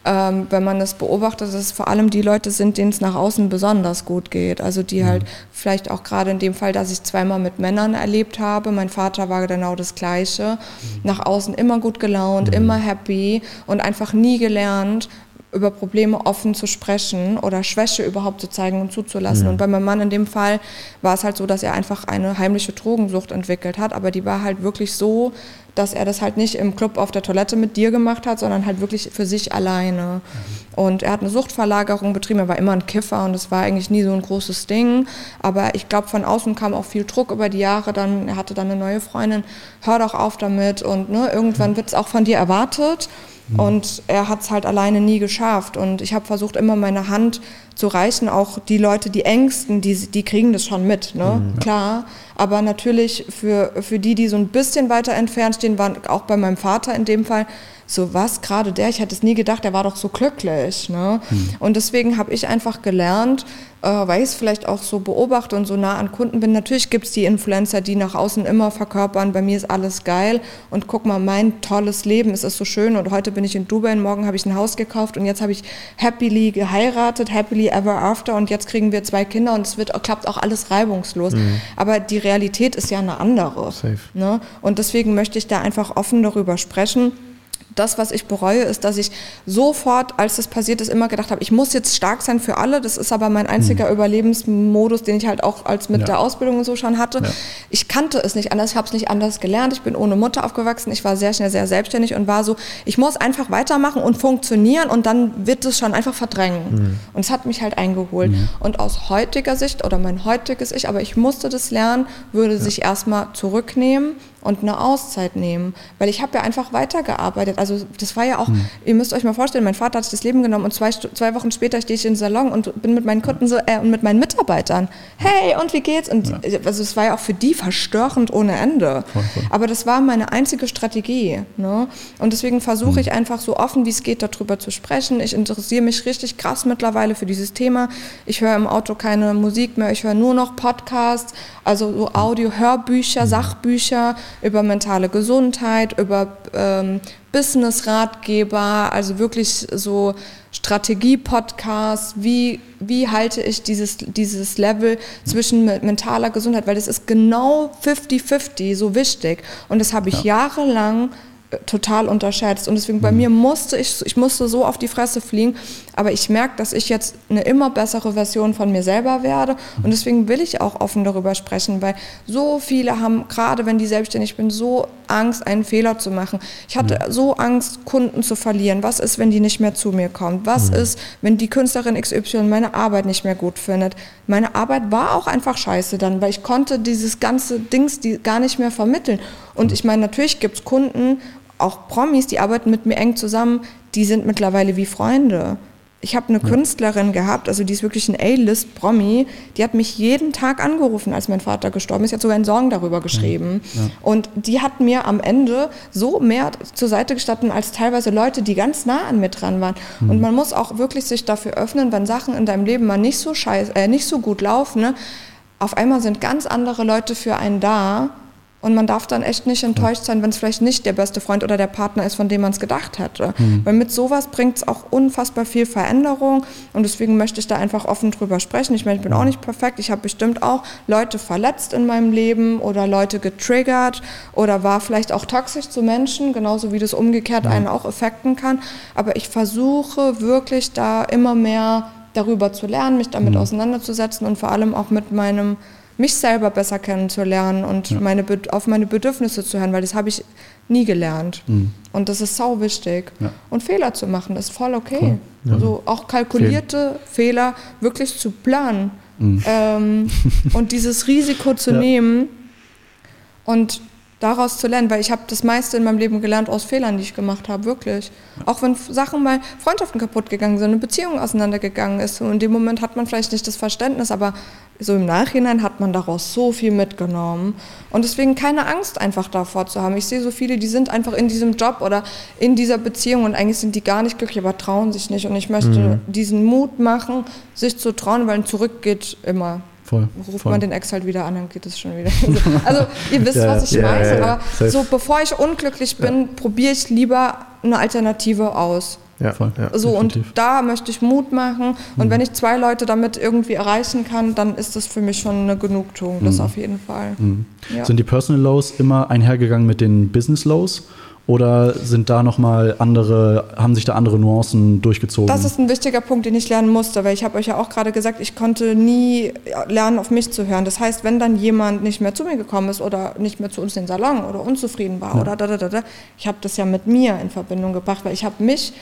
ähm, wenn man das beobachtet, dass es vor allem die Leute sind, denen es nach außen besonders gut geht. Also die halt mhm. vielleicht auch gerade in dem Fall, dass ich zweimal mit Männern erlebt habe. Mein Vater war genau das Gleiche. Mhm. Nach außen immer gut gelaunt, mhm. immer happy und einfach nie gelernt, über Probleme offen zu sprechen oder Schwäche überhaupt zu zeigen und zuzulassen. Ja. Und bei meinem Mann in dem Fall war es halt so, dass er einfach eine heimliche Drogensucht entwickelt hat, aber die war halt wirklich so, dass er das halt nicht im Club auf der Toilette mit dir gemacht hat, sondern halt wirklich für sich alleine. Mhm. Und er hat eine Suchtverlagerung betrieben, er war immer ein Kiffer und es war eigentlich nie so ein großes Ding. Aber ich glaube, von außen kam auch viel Druck über die Jahre. Dann, er hatte dann eine neue Freundin, hör doch auf damit und ne, irgendwann mhm. wird es auch von dir erwartet. Mhm. Und er hat es halt alleine nie geschafft. Und ich habe versucht, immer meine Hand zu reichen. Auch die Leute, die Ängsten, die, die kriegen das schon mit, ne? Mhm. klar. Aber natürlich für, für die, die so ein bisschen weiter entfernt stehen, waren auch bei meinem Vater in dem Fall, so was, gerade der, ich hätte es nie gedacht, der war doch so glücklich. Ne? Mhm. Und deswegen habe ich einfach gelernt, äh, weil ich es vielleicht auch so beobachte und so nah an Kunden bin. Natürlich gibt es die Influencer, die nach außen immer verkörpern, bei mir ist alles geil und guck mal, mein tolles Leben, es ist so schön und heute bin ich in Dubai und morgen habe ich ein Haus gekauft und jetzt habe ich happily geheiratet, happily ever after und jetzt kriegen wir zwei Kinder und es wird, klappt auch alles reibungslos. Mhm. Aber die Realität ist ja eine andere. Ne? Und deswegen möchte ich da einfach offen darüber sprechen das, was ich bereue, ist, dass ich sofort, als das passiert ist, immer gedacht habe, ich muss jetzt stark sein für alle. Das ist aber mein einziger mhm. Überlebensmodus, den ich halt auch als mit ja. der Ausbildung und so schon hatte. Ja. Ich kannte es nicht anders, ich habe es nicht anders gelernt. Ich bin ohne Mutter aufgewachsen. Ich war sehr schnell sehr selbstständig und war so, ich muss einfach weitermachen und funktionieren und dann wird es schon einfach verdrängen. Mhm. Und es hat mich halt eingeholt. Mhm. Und aus heutiger Sicht oder mein heutiges Ich, aber ich musste das lernen, würde ja. sich erstmal zurücknehmen und eine Auszeit nehmen, weil ich habe ja einfach weitergearbeitet. Also das war ja auch, mhm. ihr müsst euch mal vorstellen, mein Vater hat sich das Leben genommen und zwei, zwei Wochen später stehe ich im Salon und bin mit meinen Kunden so, äh, und mit meinen Mitarbeitern, hey, und wie geht's? Und ja. also es war ja auch für die verstörend ohne Ende. Voll, voll. Aber das war meine einzige Strategie. Ne? Und deswegen versuche mhm. ich einfach so offen wie es geht darüber zu sprechen. Ich interessiere mich richtig krass mittlerweile für dieses Thema. Ich höre im Auto keine Musik mehr, ich höre nur noch Podcasts, also so Audio-Hörbücher, mhm. Sachbücher über mentale Gesundheit, über ähm, Business-Ratgeber, also wirklich so Strategie-Podcasts, wie, wie halte ich dieses, dieses Level zwischen mentaler Gesundheit, weil das ist genau 50-50 so wichtig. Und das habe ich ja. jahrelang total unterschätzt. Und deswegen bei mhm. mir musste ich, ich musste so auf die Fresse fliegen. Aber ich merke, dass ich jetzt eine immer bessere Version von mir selber werde. Und deswegen will ich auch offen darüber sprechen, weil so viele haben, gerade wenn die selbstständig bin, so Angst, einen Fehler zu machen. Ich hatte mhm. so Angst, Kunden zu verlieren. Was ist, wenn die nicht mehr zu mir kommt? Was mhm. ist, wenn die Künstlerin XY meine Arbeit nicht mehr gut findet? Meine Arbeit war auch einfach scheiße dann, weil ich konnte dieses ganze Dings die gar nicht mehr vermitteln. Und ich meine, natürlich gibt es Kunden auch Promis, die arbeiten mit mir eng zusammen, die sind mittlerweile wie Freunde. Ich habe eine ja. Künstlerin gehabt, also die ist wirklich ein A-List-Promi, die hat mich jeden Tag angerufen, als mein Vater gestorben ist. Sie hat sogar einen Song darüber geschrieben. Ja. Ja. Und die hat mir am Ende so mehr zur Seite gestanden als teilweise Leute, die ganz nah an mir dran waren. Mhm. Und man muss auch wirklich sich dafür öffnen, wenn Sachen in deinem Leben mal nicht so, scheiß, äh, nicht so gut laufen. Ne? Auf einmal sind ganz andere Leute für einen da und man darf dann echt nicht enttäuscht sein, wenn es vielleicht nicht der beste Freund oder der Partner ist, von dem man es gedacht hätte. Mhm. Weil mit sowas bringt es auch unfassbar viel Veränderung. Und deswegen möchte ich da einfach offen drüber sprechen. Ich meine, ich bin auch nicht perfekt. Ich habe bestimmt auch Leute verletzt in meinem Leben oder Leute getriggert oder war vielleicht auch toxisch zu Menschen, genauso wie das umgekehrt ja. einen auch effekten kann. Aber ich versuche wirklich da immer mehr darüber zu lernen, mich damit mhm. auseinanderzusetzen und vor allem auch mit meinem mich selber besser kennenzulernen und ja. meine, auf meine Bedürfnisse zu hören, weil das habe ich nie gelernt. Mhm. Und das ist sau wichtig. Ja. Und Fehler zu machen, ist voll okay. Cool. Ja. Also auch kalkulierte Fehl. Fehler wirklich zu planen mhm. ähm, und dieses Risiko zu nehmen und daraus zu lernen, weil ich habe das meiste in meinem Leben gelernt aus Fehlern, die ich gemacht habe, wirklich. Auch wenn Sachen mal Freundschaften kaputt gegangen sind, eine Beziehung auseinandergegangen ist und in dem Moment hat man vielleicht nicht das Verständnis, aber so im Nachhinein hat man daraus so viel mitgenommen und deswegen keine Angst einfach davor zu haben. Ich sehe so viele, die sind einfach in diesem Job oder in dieser Beziehung und eigentlich sind die gar nicht glücklich, aber trauen sich nicht und ich möchte mhm. diesen Mut machen, sich zu trauen, weil ein Zurück geht immer. Voll, Ruft voll. man den Ex halt wieder an, dann geht es schon wieder. Also ihr wisst, ja, was ich ja, meine. Ja, aber so bevor ich unglücklich bin, probiere ich lieber eine Alternative aus. Ja, voll, ja, so definitiv. und da möchte ich Mut machen und mhm. wenn ich zwei Leute damit irgendwie erreichen kann, dann ist das für mich schon eine Genugtuung, das mhm. auf jeden Fall. Mhm. Ja. Sind die Personal Lows immer einhergegangen mit den Business Lows? Oder sind da nochmal andere, haben sich da andere Nuancen durchgezogen? Das ist ein wichtiger Punkt, den ich lernen musste, weil ich habe euch ja auch gerade gesagt, ich konnte nie lernen, auf mich zu hören. Das heißt, wenn dann jemand nicht mehr zu mir gekommen ist oder nicht mehr zu uns in den Salon oder unzufrieden war ja. oder da, da, da, da, ich habe das ja mit mir in Verbindung gebracht, weil ich habe mich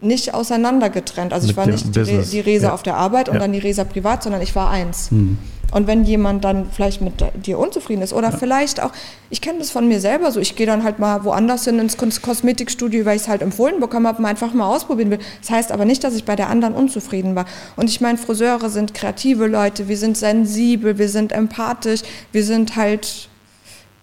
nicht auseinander getrennt. Also mit ich war nicht die, die Resa ja. auf der Arbeit und ja. dann die Resa privat, sondern ich war eins. Hm. Und wenn jemand dann vielleicht mit dir unzufrieden ist oder ja. vielleicht auch, ich kenne das von mir selber so, ich gehe dann halt mal woanders hin ins Kosmetikstudio, weil ich es halt empfohlen bekommen habe, einfach mal ausprobieren will. Das heißt aber nicht, dass ich bei der anderen unzufrieden war. Und ich meine, Friseure sind kreative Leute, wir sind sensibel, wir sind empathisch, wir sind halt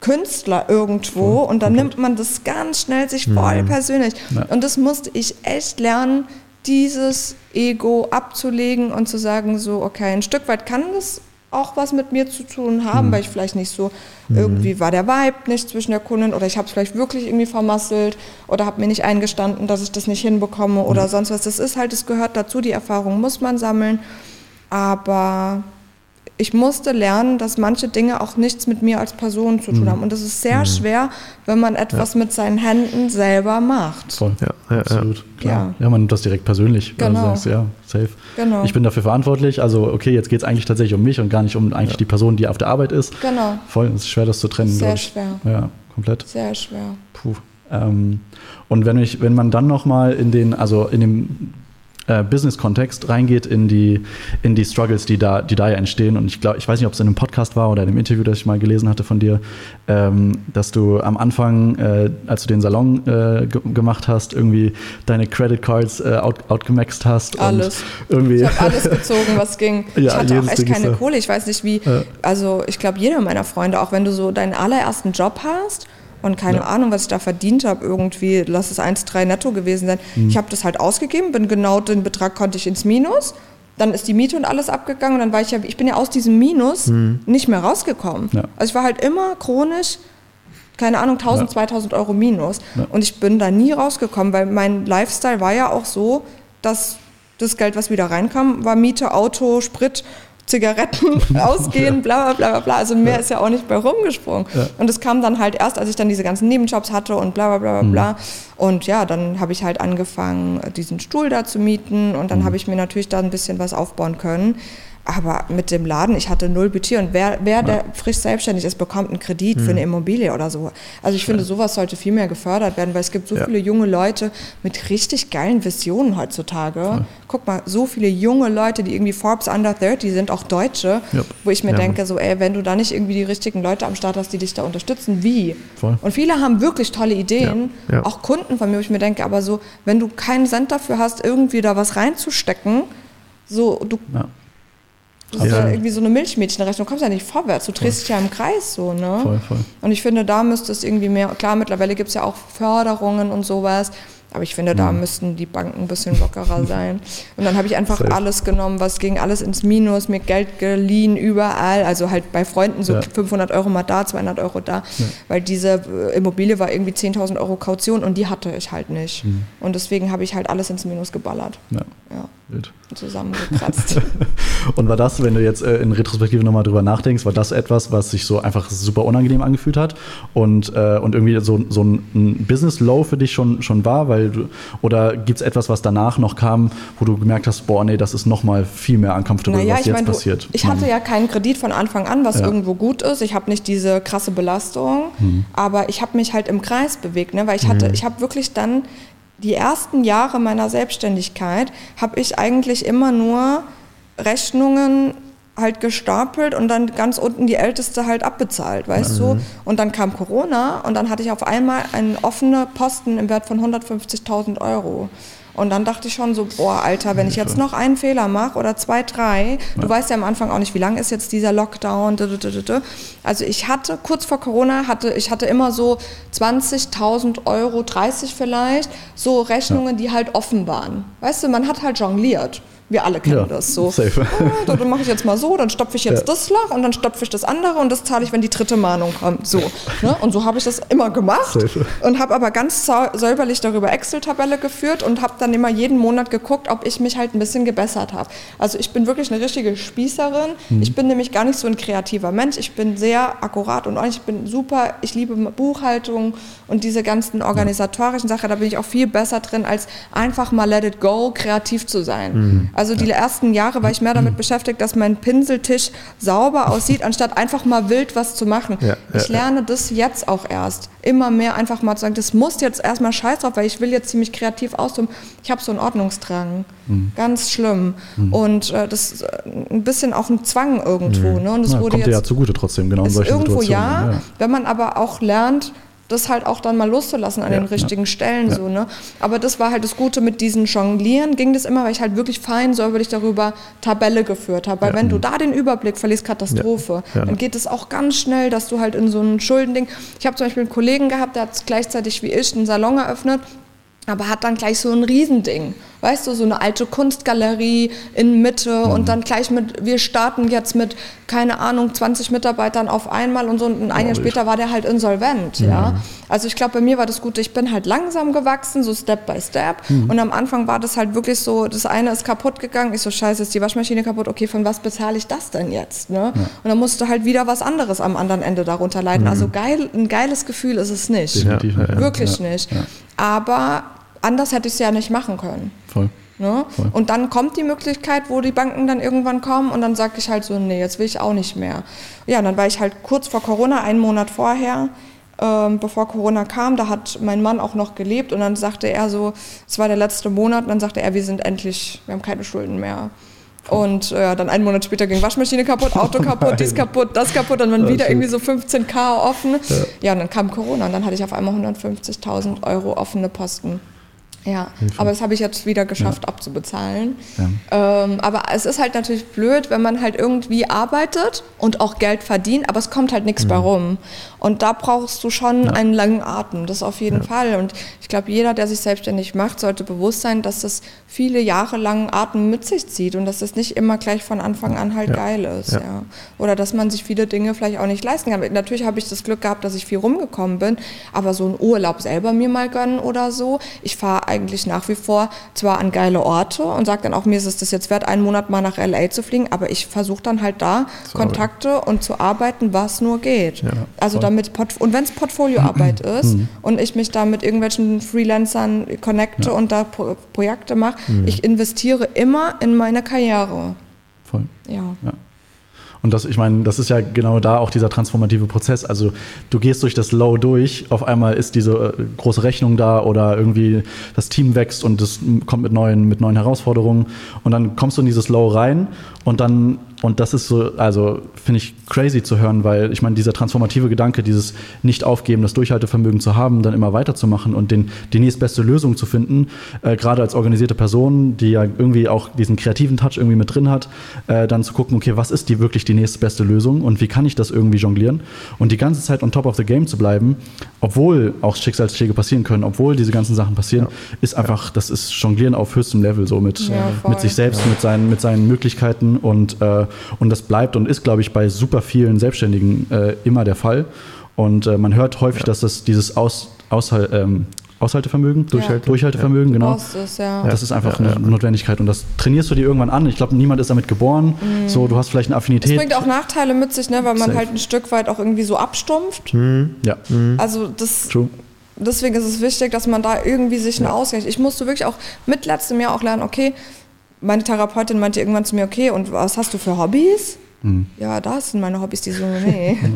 Künstler irgendwo und dann nimmt man das ganz schnell sich voll mhm. persönlich. Ja. Und das musste ich echt lernen, dieses Ego abzulegen und zu sagen, so, okay, ein Stück weit kann das auch was mit mir zu tun haben, mhm. weil ich vielleicht nicht so, mhm. irgendwie war der Vibe nicht zwischen der Kundin oder ich habe es vielleicht wirklich irgendwie vermasselt oder habe mir nicht eingestanden, dass ich das nicht hinbekomme oder mhm. sonst was. Das ist halt, es gehört dazu, die Erfahrung muss man sammeln, aber ich musste lernen, dass manche Dinge auch nichts mit mir als Person zu tun mhm. haben. Und das ist sehr mhm. schwer, wenn man etwas ja. mit seinen Händen selber macht. Voll, ja, ja absolut. Klar. Ja. ja, man nimmt das direkt persönlich. Genau. Also sagst, ja, safe. Genau. Ich bin dafür verantwortlich. Also, okay, jetzt geht es eigentlich tatsächlich um mich und gar nicht um eigentlich die Person, die auf der Arbeit ist. Genau. Voll, es ist schwer, das zu trennen. Sehr schwer. Ja, komplett. Sehr schwer. Puh. Ähm, und wenn, ich, wenn man dann nochmal in den, also in dem äh, Business-Kontext reingeht in die, in die Struggles, die da, die da ja entstehen. Und ich glaube, ich weiß nicht, ob es in einem Podcast war oder in einem Interview, das ich mal gelesen hatte von dir, ähm, dass du am Anfang, äh, als du den Salon äh, gemacht hast, irgendwie deine Credit Cards äh, out, outgemaxt hast. Alles. Irgendwie ich habe alles gezogen, was ging. Ja, ich hatte auch echt keine Kohle. Ich weiß nicht, wie, also ich glaube, jeder meiner Freunde, auch wenn du so deinen allerersten Job hast, und keine ja. Ahnung, was ich da verdient habe, irgendwie, lass es 1,3 netto gewesen sein. Mhm. Ich habe das halt ausgegeben, bin genau den Betrag konnte ich ins Minus. Dann ist die Miete und alles abgegangen und dann war ich ja, ich bin ja aus diesem Minus mhm. nicht mehr rausgekommen. Ja. Also ich war halt immer chronisch, keine Ahnung, 1000, ja. 2000 Euro Minus. Und ich bin da nie rausgekommen, weil mein Lifestyle war ja auch so, dass das Geld, was wieder reinkam, war Miete, Auto, Sprit Zigaretten ausgehen, bla bla bla bla. Also mehr ja. ist ja auch nicht bei rumgesprungen. Ja. Und es kam dann halt erst, als ich dann diese ganzen Nebenjobs hatte und bla bla bla bla. bla. Mhm. Und ja, dann habe ich halt angefangen, diesen Stuhl da zu mieten und dann mhm. habe ich mir natürlich da ein bisschen was aufbauen können. Aber mit dem Laden, ich hatte null Budget und wer, wer ja. der frisch selbstständig ist, bekommt einen Kredit mhm. für eine mhm. Immobilie oder so. Also ich ja. finde, sowas sollte viel mehr gefördert werden, weil es gibt so ja. viele junge Leute mit richtig geilen Visionen heutzutage. Ja. Guck mal, so viele junge Leute, die irgendwie Forbes Under 30 sind, auch Deutsche, wo ich mir denke, so ey, wenn du da nicht irgendwie die richtigen Leute am Start hast, die dich da unterstützen, wie? Voll. Und viele haben wirklich tolle Ideen, auch Kunden von mir, wo ich mir denke, aber so, wenn du keinen Cent dafür hast, irgendwie da was reinzustecken, so, du das ja. ist ja irgendwie so eine Milchmädchenrechnung. Du kommst ja nicht vorwärts, du drehst dich ja im Kreis so, ne? Voll, voll. Und ich finde, da müsste es irgendwie mehr, klar, mittlerweile gibt es ja auch Förderungen und sowas, aber ich finde, da müssten die Banken ein bisschen lockerer sein. Und dann habe ich einfach alles genommen, was ging, alles ins Minus, mir Geld geliehen, überall. Also halt bei Freunden so ja. 500 Euro mal da, 200 Euro da. Ja. Weil diese äh, Immobilie war irgendwie 10.000 Euro Kaution und die hatte ich halt nicht. Mhm. Und deswegen habe ich halt alles ins Minus geballert. Ja. ja. Wild. Zusammengekratzt. und war das, wenn du jetzt äh, in Retrospektive nochmal drüber nachdenkst, war das etwas, was sich so einfach super unangenehm angefühlt hat und, äh, und irgendwie so, so ein Business-Low für dich schon, schon war? Weil du, oder gibt es etwas, was danach noch kam, wo du gemerkt hast, boah, nee, das ist nochmal viel mehr uncomfortable, naja, was jetzt mein, passiert? Du, ich hatte ja keinen Kredit von Anfang an, was ja. irgendwo gut ist. Ich habe nicht diese krasse Belastung, mhm. aber ich habe mich halt im Kreis bewegt, ne? weil ich hatte, mhm. ich habe wirklich dann die ersten Jahre meiner Selbstständigkeit habe ich eigentlich immer nur Rechnungen halt gestapelt und dann ganz unten die Älteste halt abbezahlt, weißt mhm. du? Und dann kam Corona und dann hatte ich auf einmal einen offenen Posten im Wert von 150.000 Euro. Und dann dachte ich schon so, boah, Alter, wenn ich jetzt noch einen Fehler mache oder zwei, drei, ja. du weißt ja am Anfang auch nicht, wie lang ist jetzt dieser Lockdown. Also ich hatte, kurz vor Corona, hatte ich hatte immer so 20.000 Euro, 30 vielleicht, so Rechnungen, ja. die halt offen waren. Weißt du, man hat halt jongliert. Wir alle kennen ja, das so. Safe. Oh, dann mache ich jetzt mal so, dann stopfe ich jetzt ja. das Loch und dann stopfe ich das andere und das zahle ich, wenn die dritte Mahnung kommt. So. Ne? Und so habe ich das immer gemacht Safe. und habe aber ganz säuberlich darüber Excel-Tabelle geführt und habe dann immer jeden Monat geguckt, ob ich mich halt ein bisschen gebessert habe. Also ich bin wirklich eine richtige Spießerin. Mhm. Ich bin nämlich gar nicht so ein kreativer Mensch. Ich bin sehr akkurat und ich bin super. Ich liebe Buchhaltung und diese ganzen organisatorischen Sachen. Da bin ich auch viel besser drin, als einfach mal let it go, kreativ zu sein. Mhm. Also die ersten Jahre war ich mehr damit beschäftigt, dass mein Pinseltisch sauber aussieht, anstatt einfach mal wild was zu machen. Ja, ich lerne das jetzt auch erst. Immer mehr einfach mal zu sagen, das muss jetzt erstmal scheiß drauf, weil ich will jetzt ziemlich kreativ ausdrücken. Ich habe so einen Ordnungsdrang. Mhm. Ganz schlimm. Mhm. Und äh, das ist äh, ein bisschen auch ein Zwang irgendwo. Mhm. Ne? Und das Na, wurde kommt jetzt, dir ja zugute trotzdem, genau in solchen irgendwo Situationen. Ja, ja, wenn man aber auch lernt, das halt auch dann mal loszulassen an ja, den richtigen ja. Stellen ja. so ne? Aber das war halt das Gute mit diesen Jonglieren ging das immer weil ich halt wirklich fein säuberlich darüber Tabelle geführt habe. Weil wenn du da den Überblick verlierst Katastrophe. Dann geht es auch ganz schnell dass du halt in so ein Schuldending. Ich habe zum Beispiel einen Kollegen gehabt der hat gleichzeitig wie ich einen Salon eröffnet aber hat dann gleich so ein Riesending. Weißt du, so eine alte Kunstgalerie in Mitte mhm. und dann gleich mit, wir starten jetzt mit, keine Ahnung, 20 Mitarbeitern auf einmal und so und ein Jahr später war der halt insolvent, mhm. ja. Also ich glaube, bei mir war das Gute, ich bin halt langsam gewachsen, so Step by Step mhm. und am Anfang war das halt wirklich so, das eine ist kaputt gegangen, ich so, scheiße, ist die Waschmaschine kaputt, okay, von was bezahle ich das denn jetzt, ne? Ja. Und dann musste halt wieder was anderes am anderen Ende darunter leiden. Mhm. Also geil, ein geiles Gefühl ist es nicht. Ja. Wirklich nicht. Aber anders hätte ich es ja nicht machen können. Voll. Ne? Voll. Und dann kommt die Möglichkeit, wo die Banken dann irgendwann kommen und dann sage ich halt so, nee, jetzt will ich auch nicht mehr. Ja, und dann war ich halt kurz vor Corona, einen Monat vorher, ähm, bevor Corona kam, da hat mein Mann auch noch gelebt und dann sagte er so, es war der letzte Monat, und dann sagte er, wir sind endlich, wir haben keine Schulden mehr. Und äh, dann einen Monat später ging Waschmaschine kaputt, Auto kaputt, dies kaputt, das kaputt und dann ja, wieder irgendwie so 15k offen. Ja. ja, und dann kam Corona und dann hatte ich auf einmal 150.000 Euro offene Posten. Ja, aber das habe ich jetzt wieder geschafft ja. abzubezahlen. Ja. Ähm, aber es ist halt natürlich blöd, wenn man halt irgendwie arbeitet und auch Geld verdient, aber es kommt halt nichts mhm. bei rum. Und da brauchst du schon ja. einen langen Atem, das auf jeden Fall. Und ich glaube, jeder, der sich selbstständig macht, sollte bewusst sein, dass das viele Jahre langen Atem mit sich zieht und dass das nicht immer gleich von Anfang an halt geil ist. Ja. Oder dass man sich viele Dinge vielleicht auch nicht leisten kann. Natürlich habe ich das Glück gehabt, dass ich viel rumgekommen bin, aber so einen Urlaub selber mir mal gönnen oder so. Ich fahre eigentlich nach wie vor zwar an geile Orte und sage dann auch, mir ist es das jetzt wert, einen Monat mal nach LA zu fliegen, aber ich versuche dann halt da zu Kontakte und zu arbeiten, was nur geht. Ja, also damit und wenn es Portfolioarbeit ist mhm. und ich mich da mit irgendwelchen Freelancern connecte ja. und da Pro Projekte mache, mhm. ich investiere immer in meine Karriere. Voll. ja. ja. Und das, ich meine, das ist ja genau da auch dieser transformative Prozess. Also du gehst durch das Low durch, auf einmal ist diese äh, große Rechnung da oder irgendwie das Team wächst und es kommt mit neuen, mit neuen Herausforderungen und dann kommst du in dieses Low rein und dann und das ist so, also finde ich crazy zu hören, weil ich meine, dieser transformative Gedanke, dieses Nicht-Aufgeben, das Durchhaltevermögen zu haben, dann immer weiterzumachen und den, die nächstbeste Lösung zu finden, äh, gerade als organisierte Person, die ja irgendwie auch diesen kreativen Touch irgendwie mit drin hat, äh, dann zu gucken, okay, was ist die wirklich die nächstbeste Lösung und wie kann ich das irgendwie jonglieren und die ganze Zeit on top of the game zu bleiben, obwohl auch Schicksalsschläge passieren können, obwohl diese ganzen Sachen passieren, ja. ist einfach, das ist Jonglieren auf höchstem Level, so mit, ja, mit sich selbst, ja. mit, seinen, mit seinen Möglichkeiten und äh, und das bleibt und ist, glaube ich, bei super vielen Selbstständigen äh, immer der Fall. Und äh, man hört häufig, ja. dass das dieses Aus, Aushal, ähm, Aushaltevermögen, Durchhalte, Durchhaltevermögen, ja. genau. Es, ja. Das ist einfach eine Notwendigkeit und das trainierst du dir irgendwann an. Ich glaube, niemand ist damit geboren. Mhm. So, du hast vielleicht eine Affinität. Das bringt auch Nachteile mit sich, ne, weil man Safe. halt ein Stück weit auch irgendwie so abstumpft. Mhm. Ja. Mhm. Also das. True. Deswegen ist es wichtig, dass man da irgendwie sich einen Ausgleich. Ich musste wirklich auch mit letztem Jahr auch lernen, okay, meine Therapeutin meinte irgendwann zu mir, okay, und was hast du für Hobbys? Mhm. Ja, das sind meine Hobbys, die so, nee.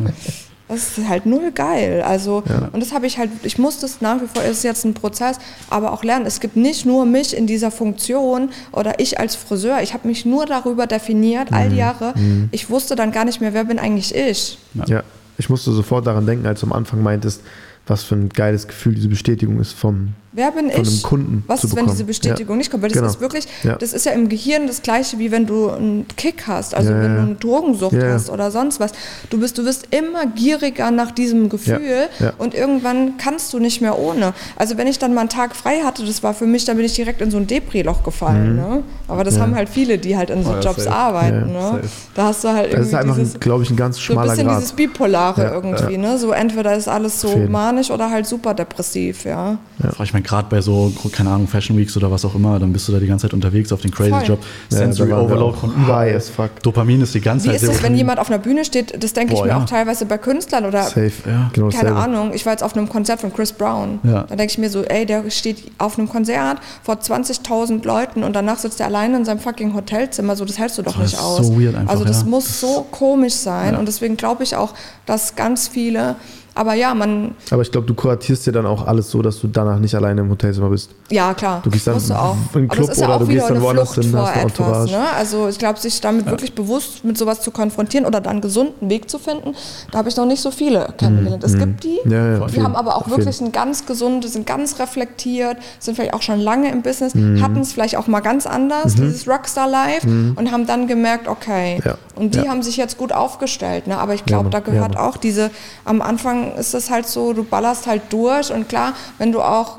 Das ist halt null geil. Also, ja. und das habe ich halt, ich muss das nach wie vor, ist jetzt ein Prozess, aber auch lernen. Es gibt nicht nur mich in dieser Funktion oder ich als Friseur. Ich habe mich nur darüber definiert, mhm. all die mhm. Jahre. Mhm. Ich wusste dann gar nicht mehr, wer bin eigentlich ich. Ja. ja, ich musste sofort daran denken, als du am Anfang meintest, was für ein geiles Gefühl diese Bestätigung ist vom, Wer bin von ich? einem Kunden. Was ist, wenn diese Bestätigung ja. nicht kommt? Weil das genau. ist wirklich, ja. das ist ja im Gehirn das gleiche, wie wenn du einen Kick hast, also ja, wenn du eine Drogensucht hast oder sonst was. Du bist, du wirst immer gieriger nach diesem Gefühl und irgendwann kannst du nicht mehr ohne. Also wenn ich dann mal einen Tag frei hatte, das war für mich, dann bin ich direkt in so ein Depri-Loch gefallen. Mhm. Ne? Aber das haben halt viele, die halt in so oh, Jobs safe. arbeiten. Ne? Da hast du halt irgendwie. Das ist einfach, glaube ich, ein ganz schmaler so ein bisschen Grad. dieses Bipolare irgendwie. Ne? So entweder ist alles so manisch oder halt super depressiv. Ja. ja. Ich gerade bei so keine Ahnung, Fashion Weeks oder was auch immer, dann bist du da die ganze Zeit unterwegs auf den Crazy Voll. Job. Sensory ja, Overload von überall. As fuck. Dopamin ist die ganze Wie Zeit. Wie ist das, wenn jemand auf einer Bühne steht? Das denke ich mir ja. auch teilweise bei Künstlern oder. Safe, ja. Genau keine Ahnung. Ich war jetzt auf einem Konzert von Chris Brown. Ja. Da denke ich mir so, ey, der steht auf einem Konzert vor 20.000 Leuten und danach sitzt er alleine in seinem fucking Hotelzimmer. So, das hältst du doch das nicht aus. So weird einfach, also, das muss das so komisch sein. Und deswegen glaube ich auch, dass ganz viele aber ja, man. Aber ich glaube, du kuratierst dir dann auch alles so, dass du danach nicht alleine im Hotelzimmer bist. Ja, klar. Du gehst dann du auch. in den Club oder du gehst dann woanders hin, hast eine Entourage. Ne? Also ich glaube, sich damit ja. wirklich bewusst mit sowas zu konfrontieren oder dann einen gesunden Weg zu finden, da habe ich noch nicht so viele kennengelernt. Mhm. Es gibt die, ja, ja, die haben aber auch wirklich ein ganz gesundes, sind ganz reflektiert, sind vielleicht auch schon lange im Business, mhm. hatten es vielleicht auch mal ganz anders, mhm. dieses Rockstar-Life, mhm. und haben dann gemerkt, okay. Und die haben sich jetzt gut aufgestellt. Ne? Aber ich glaube, da gehört auch diese, am Anfang ist es halt so, du ballerst halt durch und klar, wenn du auch,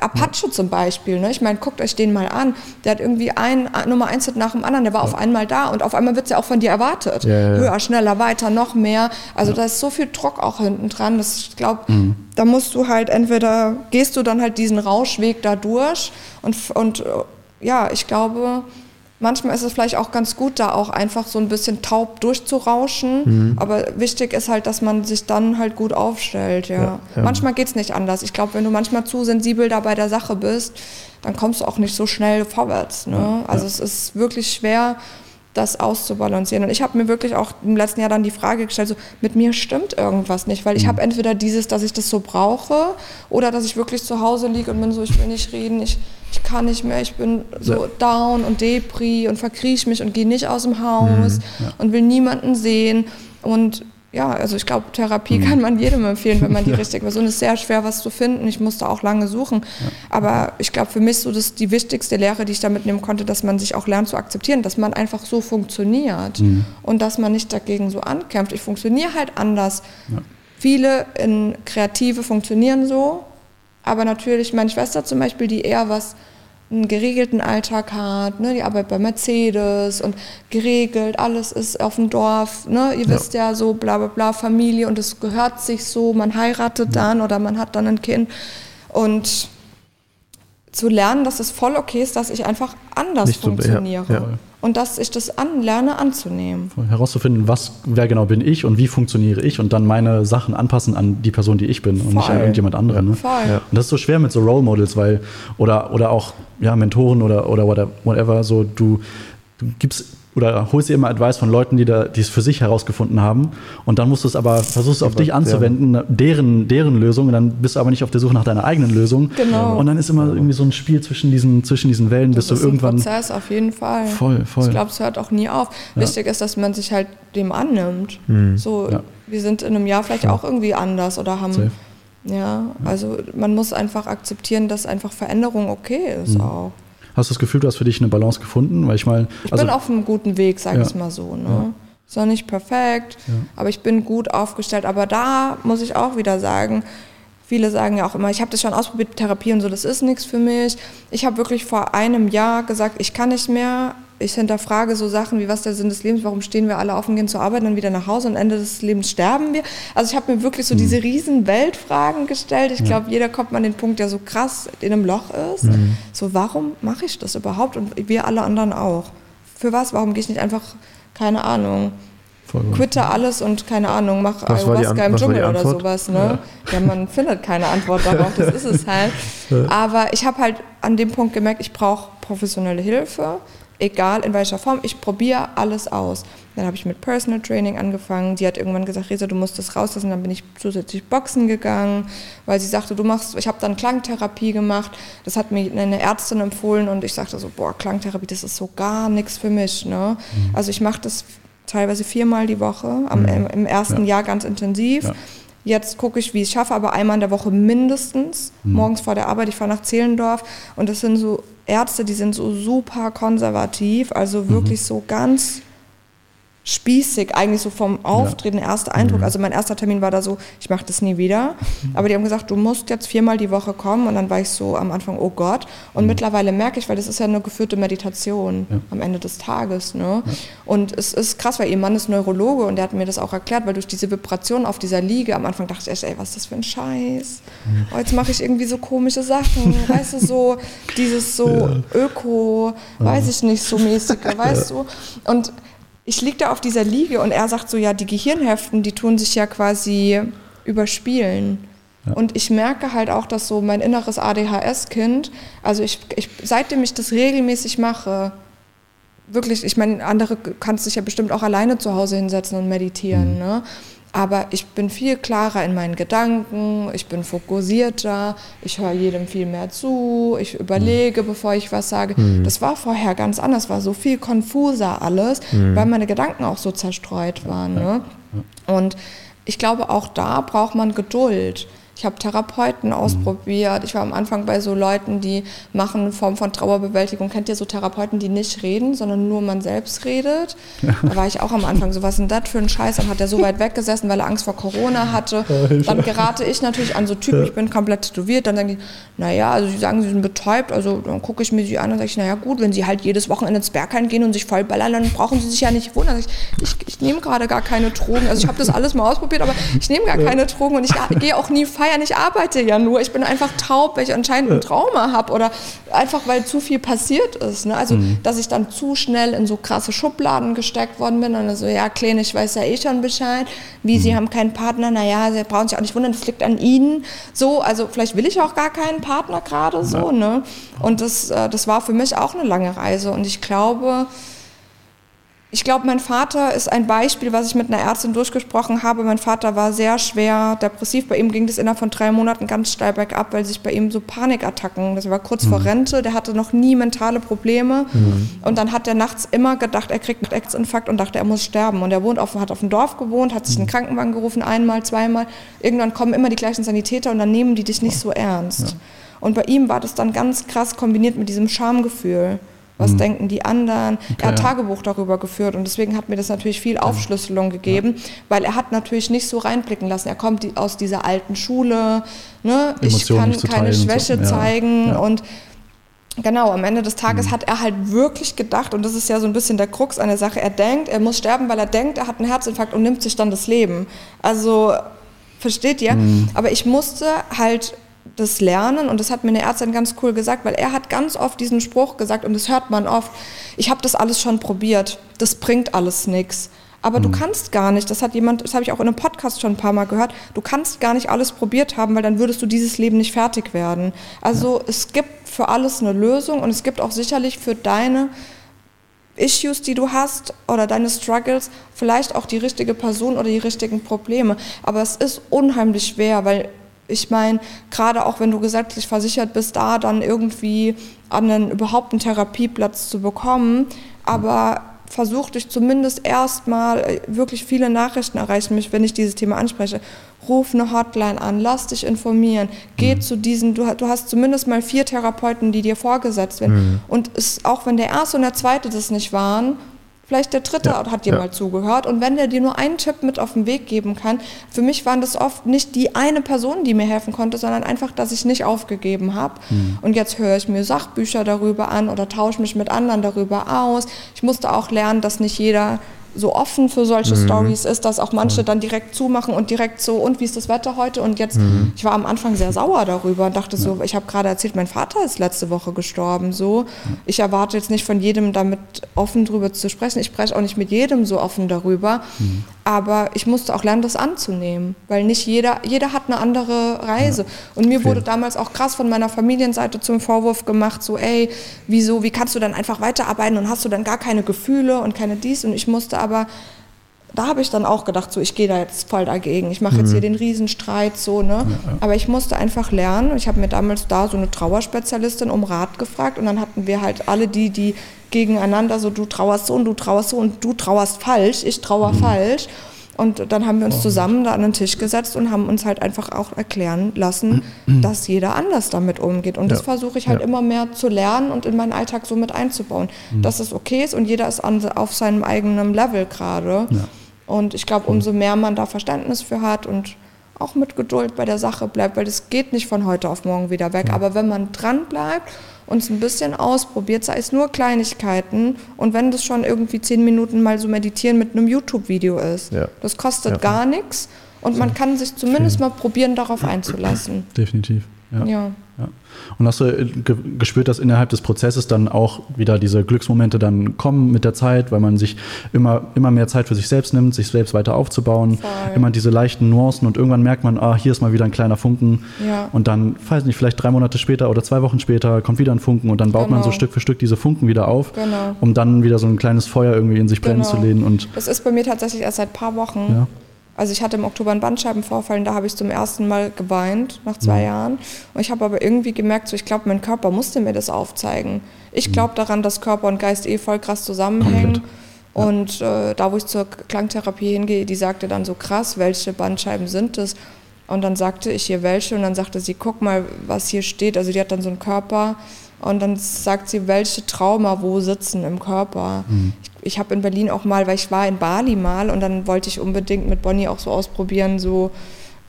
Apache zum Beispiel, ne? ich meine, guckt euch den mal an, der hat irgendwie ein Nummer eins Hit nach dem anderen, der war ja. auf einmal da und auf einmal wird es ja auch von dir erwartet. Ja, ja, Höher, schneller, weiter, noch mehr. Also da ist so viel Druck auch hinten dran, dass ich glaube, mhm. da musst du halt entweder, gehst du dann halt diesen Rauschweg da durch und, und äh, ja, ich glaube, manchmal ist es vielleicht auch ganz gut, da auch einfach so ein bisschen taub durchzurauschen. Mhm. Aber wichtig ist halt, dass man sich dann halt gut aufstellt. Ja. ja, ja. Manchmal geht es nicht anders. Ich glaube, wenn du manchmal zu sensibel da bei der Sache bist, dann kommst du auch nicht so schnell vorwärts. Ne? Ja, also es ist wirklich schwer, das auszubalancieren. Und ich habe mir wirklich auch im letzten Jahr dann die Frage gestellt, so mit mir stimmt irgendwas nicht, weil ich mhm. habe entweder dieses, dass ich das so brauche oder dass ich wirklich zu Hause liege und bin so, ich will nicht reden, ich, ich kann nicht mehr, ich bin so down und Depri und verkrieche mich und gehe nicht aus dem Haus mhm, ja. und will niemanden sehen und ja, also ich glaube, Therapie mhm. kann man jedem empfehlen, wenn man die richtige Person ist. Sehr schwer, was zu finden. Ich musste auch lange suchen. Ja. Aber ich glaube, für mich so das die wichtigste Lehre, die ich da mitnehmen konnte, dass man sich auch lernt zu akzeptieren, dass man einfach so funktioniert mhm. und dass man nicht dagegen so ankämpft. Ich funktioniere halt anders. Ja. Viele in Kreative funktionieren so, aber natürlich meine Schwester zum Beispiel, die eher was einen geregelten Alltag hat, ne? die arbeitet bei Mercedes und geregelt, alles ist auf dem Dorf, ne? ihr ja. wisst ja so bla bla bla, Familie und es gehört sich so, man heiratet ja. dann oder man hat dann ein Kind und zu lernen, dass es voll okay ist, dass ich einfach anders Nicht funktioniere. So, ja, und dass ich das anlerne anzunehmen. Herauszufinden, was, wer genau bin ich und wie funktioniere ich und dann meine Sachen anpassen an die Person, die ich bin Voll. und nicht an irgendjemand anderen. Ne? Voll. Ja. Und das ist so schwer mit so Role Models, weil, oder, oder auch ja, Mentoren oder, oder whatever, so du, du gibst oder holst dir immer Advice von Leuten, die, da, die es für sich herausgefunden haben. Und dann musst du es aber, versuchst es auf dich anzuwenden, ja. deren, deren Lösung. Und dann bist du aber nicht auf der Suche nach deiner eigenen Lösung. Genau. Und dann ist immer irgendwie so ein Spiel zwischen diesen, zwischen diesen Wellen, das bis du irgendwann. Ein Prozess auf jeden Fall. Voll, voll. Ich glaube, es hört auch nie auf. Ja. Wichtig ist, dass man sich halt dem annimmt. Mhm. So, ja. wir sind in einem Jahr vielleicht auch irgendwie anders oder haben. Safe. Ja, also man muss einfach akzeptieren, dass einfach Veränderung okay ist mhm. auch. Hast du das Gefühl, du hast für dich eine Balance gefunden? Weil ich mal, ich also, bin auf einem guten Weg, sag ja, ich mal so. Ne? Ja. Ist noch nicht perfekt, ja. aber ich bin gut aufgestellt. Aber da muss ich auch wieder sagen, viele sagen ja auch immer, ich habe das schon ausprobiert, Therapie und so, das ist nichts für mich. Ich habe wirklich vor einem Jahr gesagt, ich kann nicht mehr, ich hinterfrage so Sachen wie, was ist der Sinn des Lebens, warum stehen wir alle auf und gehen zur Arbeit und dann wieder nach Hause und Ende des Lebens sterben wir. Also ich habe mir wirklich so mhm. diese riesen Weltfragen gestellt. Ich glaube, jeder kommt mal an den Punkt, der so krass in einem Loch ist. Mhm. So, warum mache ich das überhaupt? Und wir alle anderen auch. Für was? Warum gehe ich nicht einfach, keine Ahnung, quitte alles und keine Ahnung, mach was Ayahuasca im Dschungel oder sowas. Ne? Ja. ja. man findet keine Antwort darauf, das ist es halt. Aber ich habe halt an dem Punkt gemerkt, ich brauche professionelle Hilfe egal in welcher Form, ich probiere alles aus. Dann habe ich mit Personal Training angefangen. Die hat irgendwann gesagt, Resa, du musst das rauslassen. Dann bin ich zusätzlich Boxen gegangen, weil sie sagte, du machst, ich habe dann Klangtherapie gemacht. Das hat mir eine Ärztin empfohlen und ich sagte so, boah, Klangtherapie, das ist so gar nichts für mich. Ne? Mhm. Also ich mache das teilweise viermal die Woche, am, mhm. im ersten ja. Jahr ganz intensiv. Ja. Jetzt gucke ich, wie ich es schaffe, aber einmal in der Woche mindestens, mhm. morgens vor der Arbeit. Ich fahre nach Zehlendorf und das sind so Ärzte, die sind so super konservativ, also wirklich mhm. so ganz spießig, eigentlich so vom Auftreten, ja. erster Eindruck. Mhm. Also mein erster Termin war da so, ich mache das nie wieder. Aber die haben gesagt, du musst jetzt viermal die Woche kommen. Und dann war ich so am Anfang, oh Gott. Und mhm. mittlerweile merke ich, weil das ist ja eine geführte Meditation ja. am Ende des Tages. Ne? Ja. Und es ist krass, weil ihr Mann ist Neurologe und der hat mir das auch erklärt, weil durch diese Vibration auf dieser Liege, am Anfang dachte ich echt, ey, was ist das für ein Scheiß? Mhm. Oh, jetzt mache ich irgendwie so komische Sachen. weißt du, so dieses so Öko, weiß ich nicht, so mäßig, weißt du? Und ich liege da auf dieser Liege und er sagt so, ja, die Gehirnhälften, die tun sich ja quasi überspielen. Ja. Und ich merke halt auch, dass so mein inneres ADHS-Kind, also ich, ich, seitdem ich das regelmäßig mache, wirklich, ich meine, andere kannst sich ja bestimmt auch alleine zu Hause hinsetzen und meditieren, mhm. ne? Aber ich bin viel klarer in meinen Gedanken, ich bin fokussierter, ich höre jedem viel mehr zu, ich überlege, mhm. bevor ich was sage. Mhm. Das war vorher ganz anders, war so viel konfuser alles, mhm. weil meine Gedanken auch so zerstreut waren. Ne? Und ich glaube, auch da braucht man Geduld. Ich habe Therapeuten mhm. ausprobiert. Ich war am Anfang bei so Leuten, die machen eine Form von Trauerbewältigung. Kennt ihr so Therapeuten, die nicht reden, sondern nur man selbst redet? Da war ich auch am Anfang so, was ist denn das für ein Scheiß? Dann hat er so weit weggesessen, weil er Angst vor Corona hatte. Dann gerate ich natürlich an so Typen, ich bin komplett tätowiert. Dann sagen die, naja, also sie sagen, sie sind betäubt. Also dann gucke ich mir sie an und sage ich, naja gut, wenn sie halt jedes Wochenende ins Bergheim gehen und sich voll ballern, dann brauchen sie sich ja nicht wundern. Ich, ich, ich nehme gerade gar keine Drogen. Also ich habe das alles mal ausprobiert, aber ich nehme gar keine Drogen und ich gehe auch nie feiern feiern, ich arbeite ja nur. Ich bin einfach taub, weil ich anscheinend ein Trauma habe oder einfach, weil zu viel passiert ist. Ne? Also, mhm. dass ich dann zu schnell in so krasse Schubladen gesteckt worden bin und so, ja, Kleine, ich weiß ja eh schon Bescheid. Wie, mhm. Sie haben keinen Partner? Naja, Sie brauchen sich auch nicht wundern, das liegt an Ihnen. So, also vielleicht will ich auch gar keinen Partner gerade so. Ja. Ne? Und das, äh, das war für mich auch eine lange Reise und ich glaube, ich glaube, mein Vater ist ein Beispiel, was ich mit einer Ärztin durchgesprochen habe. Mein Vater war sehr schwer depressiv. Bei ihm ging das innerhalb von drei Monaten ganz steil bergab, weil sich bei ihm so Panikattacken, das war kurz mhm. vor Rente, der hatte noch nie mentale Probleme. Mhm. Und dann hat er nachts immer gedacht, er kriegt einen Herzinfarkt und dachte, er muss sterben. Und er wohnt auf, hat auf dem Dorf gewohnt, hat sich einen mhm. Krankenwagen gerufen, einmal, zweimal. Irgendwann kommen immer die gleichen Sanitäter und dann nehmen die dich nicht so ernst. Ja. Und bei ihm war das dann ganz krass kombiniert mit diesem Schamgefühl was mhm. denken die anderen. Okay, er hat Tagebuch darüber geführt und deswegen hat mir das natürlich viel Aufschlüsselung gegeben, ja. weil er hat natürlich nicht so reinblicken lassen. Er kommt die, aus dieser alten Schule, ne? ich kann keine Schwäche so. zeigen ja. und Genau, am Ende des Tages mhm. hat er halt wirklich gedacht, und das ist ja so ein bisschen der Krux an der Sache, er denkt, er muss sterben, weil er denkt, er hat einen Herzinfarkt und nimmt sich dann das Leben. Also, versteht ihr? Mhm. Aber ich musste halt das Lernen und das hat mir eine Ärztin ganz cool gesagt, weil er hat ganz oft diesen Spruch gesagt und das hört man oft, ich habe das alles schon probiert, das bringt alles nichts. Aber mhm. du kannst gar nicht, das hat jemand, das habe ich auch in einem Podcast schon ein paar Mal gehört, du kannst gar nicht alles probiert haben, weil dann würdest du dieses Leben nicht fertig werden. Also ja. es gibt für alles eine Lösung und es gibt auch sicherlich für deine Issues, die du hast oder deine Struggles, vielleicht auch die richtige Person oder die richtigen Probleme. Aber es ist unheimlich schwer, weil ich meine, gerade auch wenn du gesetzlich versichert bist, da dann irgendwie an einen überhaupt einen Therapieplatz zu bekommen, aber versuch dich zumindest erstmal, äh, wirklich viele Nachrichten erreichen mich, wenn ich dieses Thema anspreche. Ruf eine Hotline an, lass dich informieren, geh mhm. zu diesen, du, du, hast zumindest mal vier Therapeuten, die dir vorgesetzt werden. Mhm. Und es, auch wenn der erste und der zweite das nicht waren, Vielleicht der dritte ja, hat dir ja. mal zugehört. Und wenn der dir nur einen Tipp mit auf den Weg geben kann, für mich waren das oft nicht die eine Person, die mir helfen konnte, sondern einfach, dass ich nicht aufgegeben habe. Mhm. Und jetzt höre ich mir Sachbücher darüber an oder tausche mich mit anderen darüber aus. Ich musste auch lernen, dass nicht jeder so offen für solche mhm. Stories ist, dass auch manche dann direkt zumachen und direkt so, und wie ist das Wetter heute? Und jetzt, mhm. ich war am Anfang sehr sauer darüber und dachte ja. so, ich habe gerade erzählt, mein Vater ist letzte Woche gestorben. So, ich erwarte jetzt nicht von jedem damit offen drüber zu sprechen. Ich spreche auch nicht mit jedem so offen darüber. Mhm. Aber ich musste auch lernen, das anzunehmen, weil nicht jeder, jeder hat eine andere Reise. Ja. Und mir wurde damals auch krass von meiner Familienseite zum Vorwurf gemacht, so, ey, wieso, wie kannst du dann einfach weiterarbeiten und hast du dann gar keine Gefühle und keine dies? Und ich musste aber da habe ich dann auch gedacht, so ich gehe da jetzt voll dagegen. Ich mache jetzt mhm. hier den Riesenstreit so, ne? Ja, ja. Aber ich musste einfach lernen. Ich habe mir damals da so eine Trauerspezialistin um Rat gefragt und dann hatten wir halt alle die, die gegeneinander so du trauerst so und du trauerst so und du trauerst falsch, ich trauer mhm. falsch. Und dann haben wir uns oh. zusammen da an den Tisch gesetzt und haben uns halt einfach auch erklären lassen, mhm. dass jeder anders damit umgeht. Und ja. das versuche ich halt ja. immer mehr zu lernen und in meinen Alltag so mit einzubauen. Mhm. Dass es okay ist und jeder ist an, auf seinem eigenen Level gerade. Ja. Und ich glaube, umso mehr man da Verständnis für hat und auch mit Geduld bei der Sache bleibt, weil das geht nicht von heute auf morgen wieder weg. Aber wenn man dran bleibt und es ein bisschen ausprobiert, sei es nur Kleinigkeiten und wenn das schon irgendwie zehn Minuten mal so meditieren mit einem YouTube-Video ist, ja. das kostet ja. gar nichts und man kann sich zumindest mal probieren, darauf einzulassen. Definitiv. ja. ja. Und hast du äh, gespürt, dass innerhalb des Prozesses dann auch wieder diese Glücksmomente dann kommen mit der Zeit, weil man sich immer, immer mehr Zeit für sich selbst nimmt, sich selbst weiter aufzubauen, Voll. immer diese leichten Nuancen und irgendwann merkt man, ah, hier ist mal wieder ein kleiner Funken ja. und dann, weiß nicht, vielleicht drei Monate später oder zwei Wochen später kommt wieder ein Funken und dann baut genau. man so genau. Stück für Stück diese Funken wieder auf, genau. um dann wieder so ein kleines Feuer irgendwie in sich brennen genau. zu lehnen. Und das ist bei mir tatsächlich erst seit ein paar Wochen. Ja. Also ich hatte im Oktober einen Bandscheibenvorfall und da habe ich zum ersten Mal geweint, nach zwei mhm. Jahren. Und ich habe aber irgendwie gemerkt, so ich glaube, mein Körper musste mir das aufzeigen. Ich mhm. glaube daran, dass Körper und Geist eh voll krass zusammenhängen. Ja. Und äh, da, wo ich zur Klangtherapie hingehe, die sagte dann so krass, welche Bandscheiben sind das? Und dann sagte ich ihr welche und dann sagte sie, guck mal, was hier steht. Also die hat dann so einen Körper und dann sagt sie, welche Trauma wo sitzen im Körper. Mhm. Ich ich habe in Berlin auch mal, weil ich war in Bali mal und dann wollte ich unbedingt mit Bonnie auch so ausprobieren, so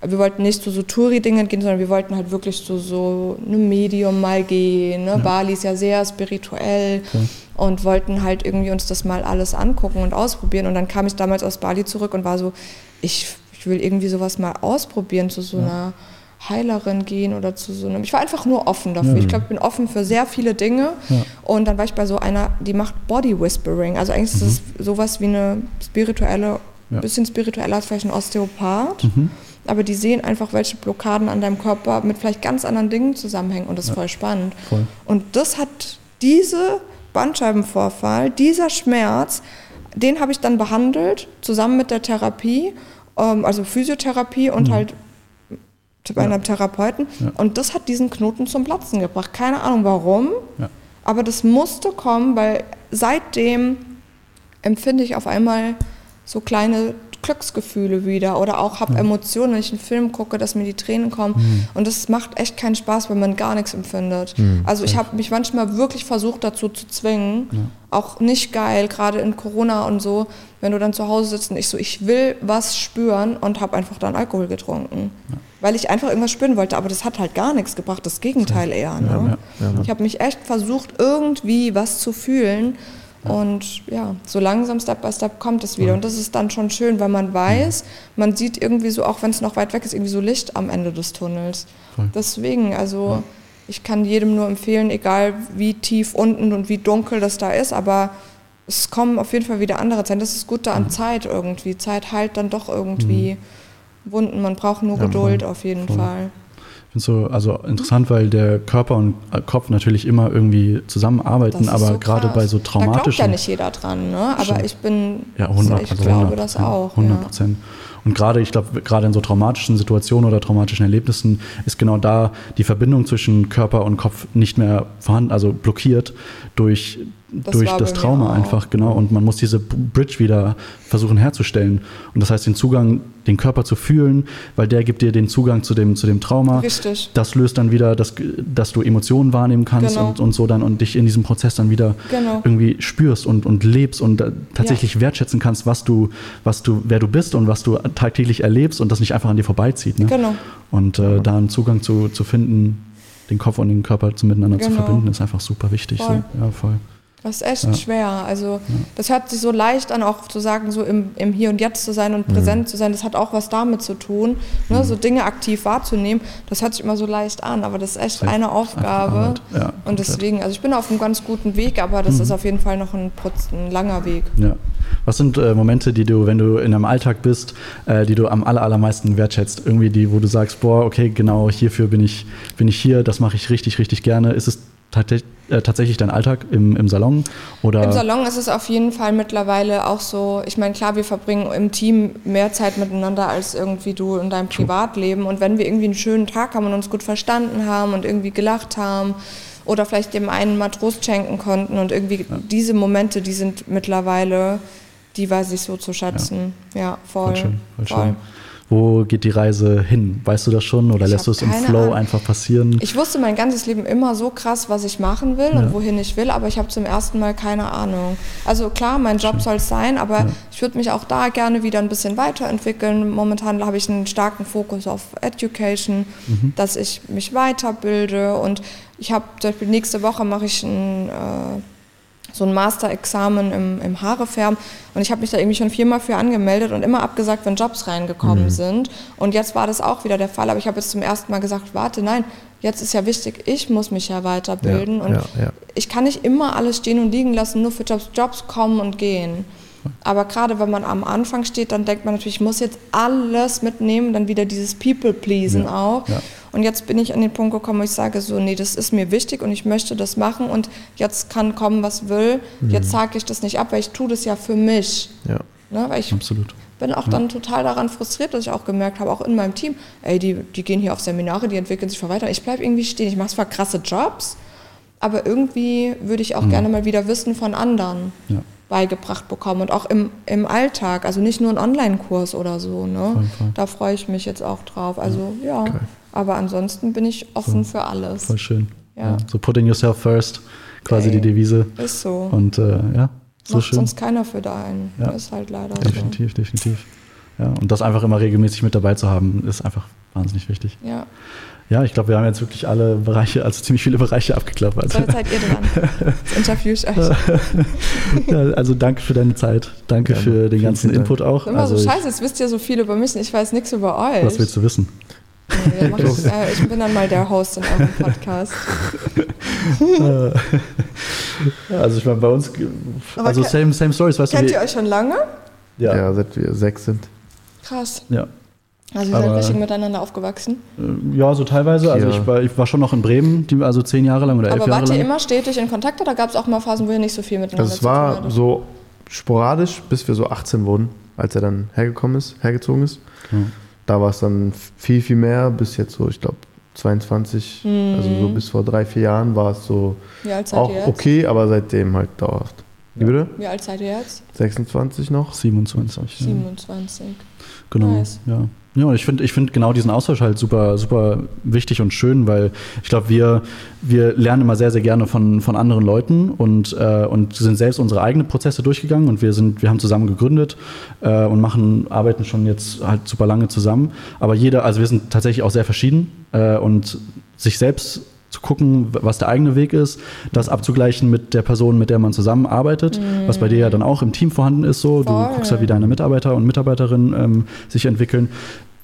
wir wollten nicht zu so, so Touri-Dingen gehen, sondern wir wollten halt wirklich zu so, so einem Medium mal gehen. Ne? Ja. Bali ist ja sehr spirituell okay. und wollten halt irgendwie uns das mal alles angucken und ausprobieren. Und dann kam ich damals aus Bali zurück und war so, ich, ich will irgendwie sowas mal ausprobieren zu so ja. einer Heilerin gehen oder zu so einem. Ich war einfach nur offen dafür. Ja. Ich glaube, ich bin offen für sehr viele Dinge. Ja. Und dann war ich bei so einer, die macht Body Whispering. Also eigentlich mhm. ist es sowas wie eine spirituelle, ja. bisschen spiritueller als vielleicht ein Osteopath. Mhm. Aber die sehen einfach, welche Blockaden an deinem Körper mit vielleicht ganz anderen Dingen zusammenhängen. Und das ist voll spannend. Voll. Und das hat diese Bandscheibenvorfall, dieser Schmerz, den habe ich dann behandelt, zusammen mit der Therapie, ähm, also Physiotherapie und mhm. halt bei einem Therapeuten. Ja. Und das hat diesen Knoten zum Platzen gebracht. Keine Ahnung warum, ja. aber das musste kommen, weil seitdem empfinde ich auf einmal so kleine Glücksgefühle wieder oder auch habe ja. Emotionen, wenn ich einen Film gucke, dass mir die Tränen kommen. Mhm. Und das macht echt keinen Spaß, wenn man gar nichts empfindet. Mhm. Also ich habe mich manchmal wirklich versucht dazu zu zwingen. Ja. Auch nicht geil, gerade in Corona und so, wenn du dann zu Hause sitzt und ich so, ich will was spüren und habe einfach dann Alkohol getrunken. Ja. Weil ich einfach irgendwas spüren wollte, aber das hat halt gar nichts gebracht, das Gegenteil eher. Ne? Ich habe mich echt versucht, irgendwie was zu fühlen und ja, so langsam, Step by Step kommt es wieder. Und das ist dann schon schön, weil man weiß, man sieht irgendwie so, auch wenn es noch weit weg ist, irgendwie so Licht am Ende des Tunnels. Deswegen, also ich kann jedem nur empfehlen, egal wie tief unten und wie dunkel das da ist, aber es kommen auf jeden Fall wieder andere Zeiten. Das ist gut da an Zeit irgendwie. Zeit heilt dann doch irgendwie mhm. Wunden. Man braucht nur Geduld auf jeden. Fall finde so also interessant, weil der Körper und Kopf natürlich immer irgendwie zusammenarbeiten, aber so gerade bei so traumatischen. Da glaubt ja nicht jeder dran, ne? Aber Stimmt. ich bin, ja, 100%, ich also glaube 100, das auch. 100 Prozent. Ja. Und gerade, ich glaube, gerade in so traumatischen Situationen oder traumatischen Erlebnissen ist genau da die Verbindung zwischen Körper und Kopf nicht mehr vorhanden, also blockiert durch das durch das Trauma einfach, genau. Und man muss diese Bridge wieder versuchen herzustellen. Und das heißt, den Zugang, den Körper zu fühlen, weil der gibt dir den Zugang zu dem, zu dem Trauma. Richtig. Das löst dann wieder, das, dass du Emotionen wahrnehmen kannst genau. und, und so dann und dich in diesem Prozess dann wieder genau. irgendwie spürst und, und lebst und äh, tatsächlich ja. wertschätzen kannst, was du, was du, wer du bist und was du tagtäglich erlebst und das nicht einfach an dir vorbeizieht. Ne? Genau. Und äh, da einen Zugang zu, zu finden, den Kopf und den Körper zu miteinander genau. zu verbinden, ist einfach super wichtig. Voll. So. Ja, voll. Das ist echt ja. schwer. Also ja. das hört sich so leicht an, auch zu sagen, so im, im Hier und Jetzt zu sein und mhm. präsent zu sein. Das hat auch was damit zu tun, ne? Mhm. so Dinge aktiv wahrzunehmen. Das hört sich immer so leicht an, aber das ist echt das eine Aufgabe. Ja, und deswegen, also ich bin auf einem ganz guten Weg, aber das mhm. ist auf jeden Fall noch ein, ein langer Weg. Ja. Was sind äh, Momente, die du, wenn du in einem Alltag bist, äh, die du am aller, allermeisten wertschätzt? Irgendwie die, wo du sagst, boah, okay, genau hierfür bin ich, bin ich hier, das mache ich richtig, richtig gerne. Ist es tatsächlich dein Alltag im, im Salon? Oder? Im Salon ist es auf jeden Fall mittlerweile auch so, ich meine, klar, wir verbringen im Team mehr Zeit miteinander als irgendwie du in deinem Privatleben. Und wenn wir irgendwie einen schönen Tag haben und uns gut verstanden haben und irgendwie gelacht haben oder vielleicht dem einen mal Trost schenken konnten und irgendwie ja. diese Momente, die sind mittlerweile, die weiß ich so zu schätzen. Ja, ja voll. voll, schön, voll, voll. Schön. Wo geht die Reise hin? Weißt du das schon oder ich lässt du es im Flow Ahnung. einfach passieren? Ich wusste mein ganzes Leben immer so krass, was ich machen will ja. und wohin ich will, aber ich habe zum ersten Mal keine Ahnung. Also klar, mein Job soll es sein, aber ja. ich würde mich auch da gerne wieder ein bisschen weiterentwickeln. Momentan habe ich einen starken Fokus auf Education, mhm. dass ich mich weiterbilde und ich habe zum Beispiel nächste Woche mache ich ein äh, so ein Masterexamen im, im Haarefärben. Und ich habe mich da irgendwie schon viermal für angemeldet und immer abgesagt, wenn Jobs reingekommen mhm. sind. Und jetzt war das auch wieder der Fall. Aber ich habe jetzt zum ersten Mal gesagt, warte, nein, jetzt ist ja wichtig, ich muss mich ja weiterbilden. Ja, und ja, ja. ich kann nicht immer alles stehen und liegen lassen, nur für Jobs. Jobs kommen und gehen. Aber gerade wenn man am Anfang steht, dann denkt man natürlich, ich muss jetzt alles mitnehmen, dann wieder dieses People-Pleasen auch. Und jetzt bin ich an den Punkt gekommen, wo ich sage so, nee, das ist mir wichtig und ich möchte das machen und jetzt kann kommen, was will. Mhm. Jetzt sage ich das nicht ab, weil ich tue das ja für mich. Ja, ne, weil ich absolut. bin auch ja. dann total daran frustriert, dass ich auch gemerkt habe, auch in meinem Team, ey, die, die gehen hier auf Seminare, die entwickeln sich weiter. Ich bleibe irgendwie stehen. Ich mache zwar krasse Jobs, aber irgendwie würde ich auch mhm. gerne mal wieder Wissen von anderen. Ja beigebracht bekommen und auch im, im Alltag, also nicht nur ein Online-Kurs oder so. Ne? Voll, voll. Da freue ich mich jetzt auch drauf. Also ja, ja. Aber ansonsten bin ich offen so, für alles. Voll schön. Ja. ja. So putting yourself first, quasi Ey, die Devise. Ist so. Und äh, ja, so Macht schön. sonst keiner für deinen. Ja. Ist halt leider definitiv, so. Definitiv, definitiv. Ja, und das einfach immer regelmäßig mit dabei zu haben, ist einfach wahnsinnig wichtig. Ja. Ja, ich glaube, wir haben jetzt wirklich alle Bereiche, also ziemlich viele Bereiche abgeklappert. So, jetzt seid ihr dran. Jetzt interview ich euch. ja, also danke für deine Zeit. Danke ja, für den ganzen Input auch. Immer also so scheiße, jetzt wisst ihr so viel über mich und ich weiß nichts über euch. Was willst du wissen? Ja, ich, äh, ich, bin dann mal der Host in eurem Podcast. also ich meine, bei uns, also same, same stories, weißt kennt du. Kennt ihr euch schon lange? Ja. ja, seit wir sechs sind. Krass. Ja. Also ihr seid richtig miteinander aufgewachsen? Äh, ja, so teilweise. Also ich war, ich war schon noch in Bremen, die, also zehn Jahre lang oder elf Aber Jahre lang. Aber wart ihr immer stetig in Kontakt oder gab es auch mal Phasen, wo ihr nicht so viel miteinander also es war so sporadisch, bis wir so 18 wurden, als er dann hergekommen ist, hergezogen ist. Ja. Da war es dann viel, viel mehr, bis jetzt so, ich glaube, 22, mhm. also so bis vor drei, vier Jahren war es so auch okay, aber seitdem halt dauerhaft. Wie bitte? Wie alt seid ihr jetzt? 26 noch? 27. 27. Genau, nice. ja. Ja, und ich finde ich find genau diesen Austausch halt super, super wichtig und schön, weil ich glaube, wir, wir lernen immer sehr, sehr gerne von, von anderen Leuten und, äh, und sind selbst unsere eigenen Prozesse durchgegangen und wir, sind, wir haben zusammen gegründet äh, und machen, arbeiten schon jetzt halt super lange zusammen. Aber jeder, also wir sind tatsächlich auch sehr verschieden äh, und sich selbst zu gucken, was der eigene Weg ist, das abzugleichen mit der Person, mit der man zusammenarbeitet, mhm. was bei dir ja dann auch im Team vorhanden ist. So, Voll. du guckst ja, wie deine Mitarbeiter und Mitarbeiterinnen ähm, sich entwickeln.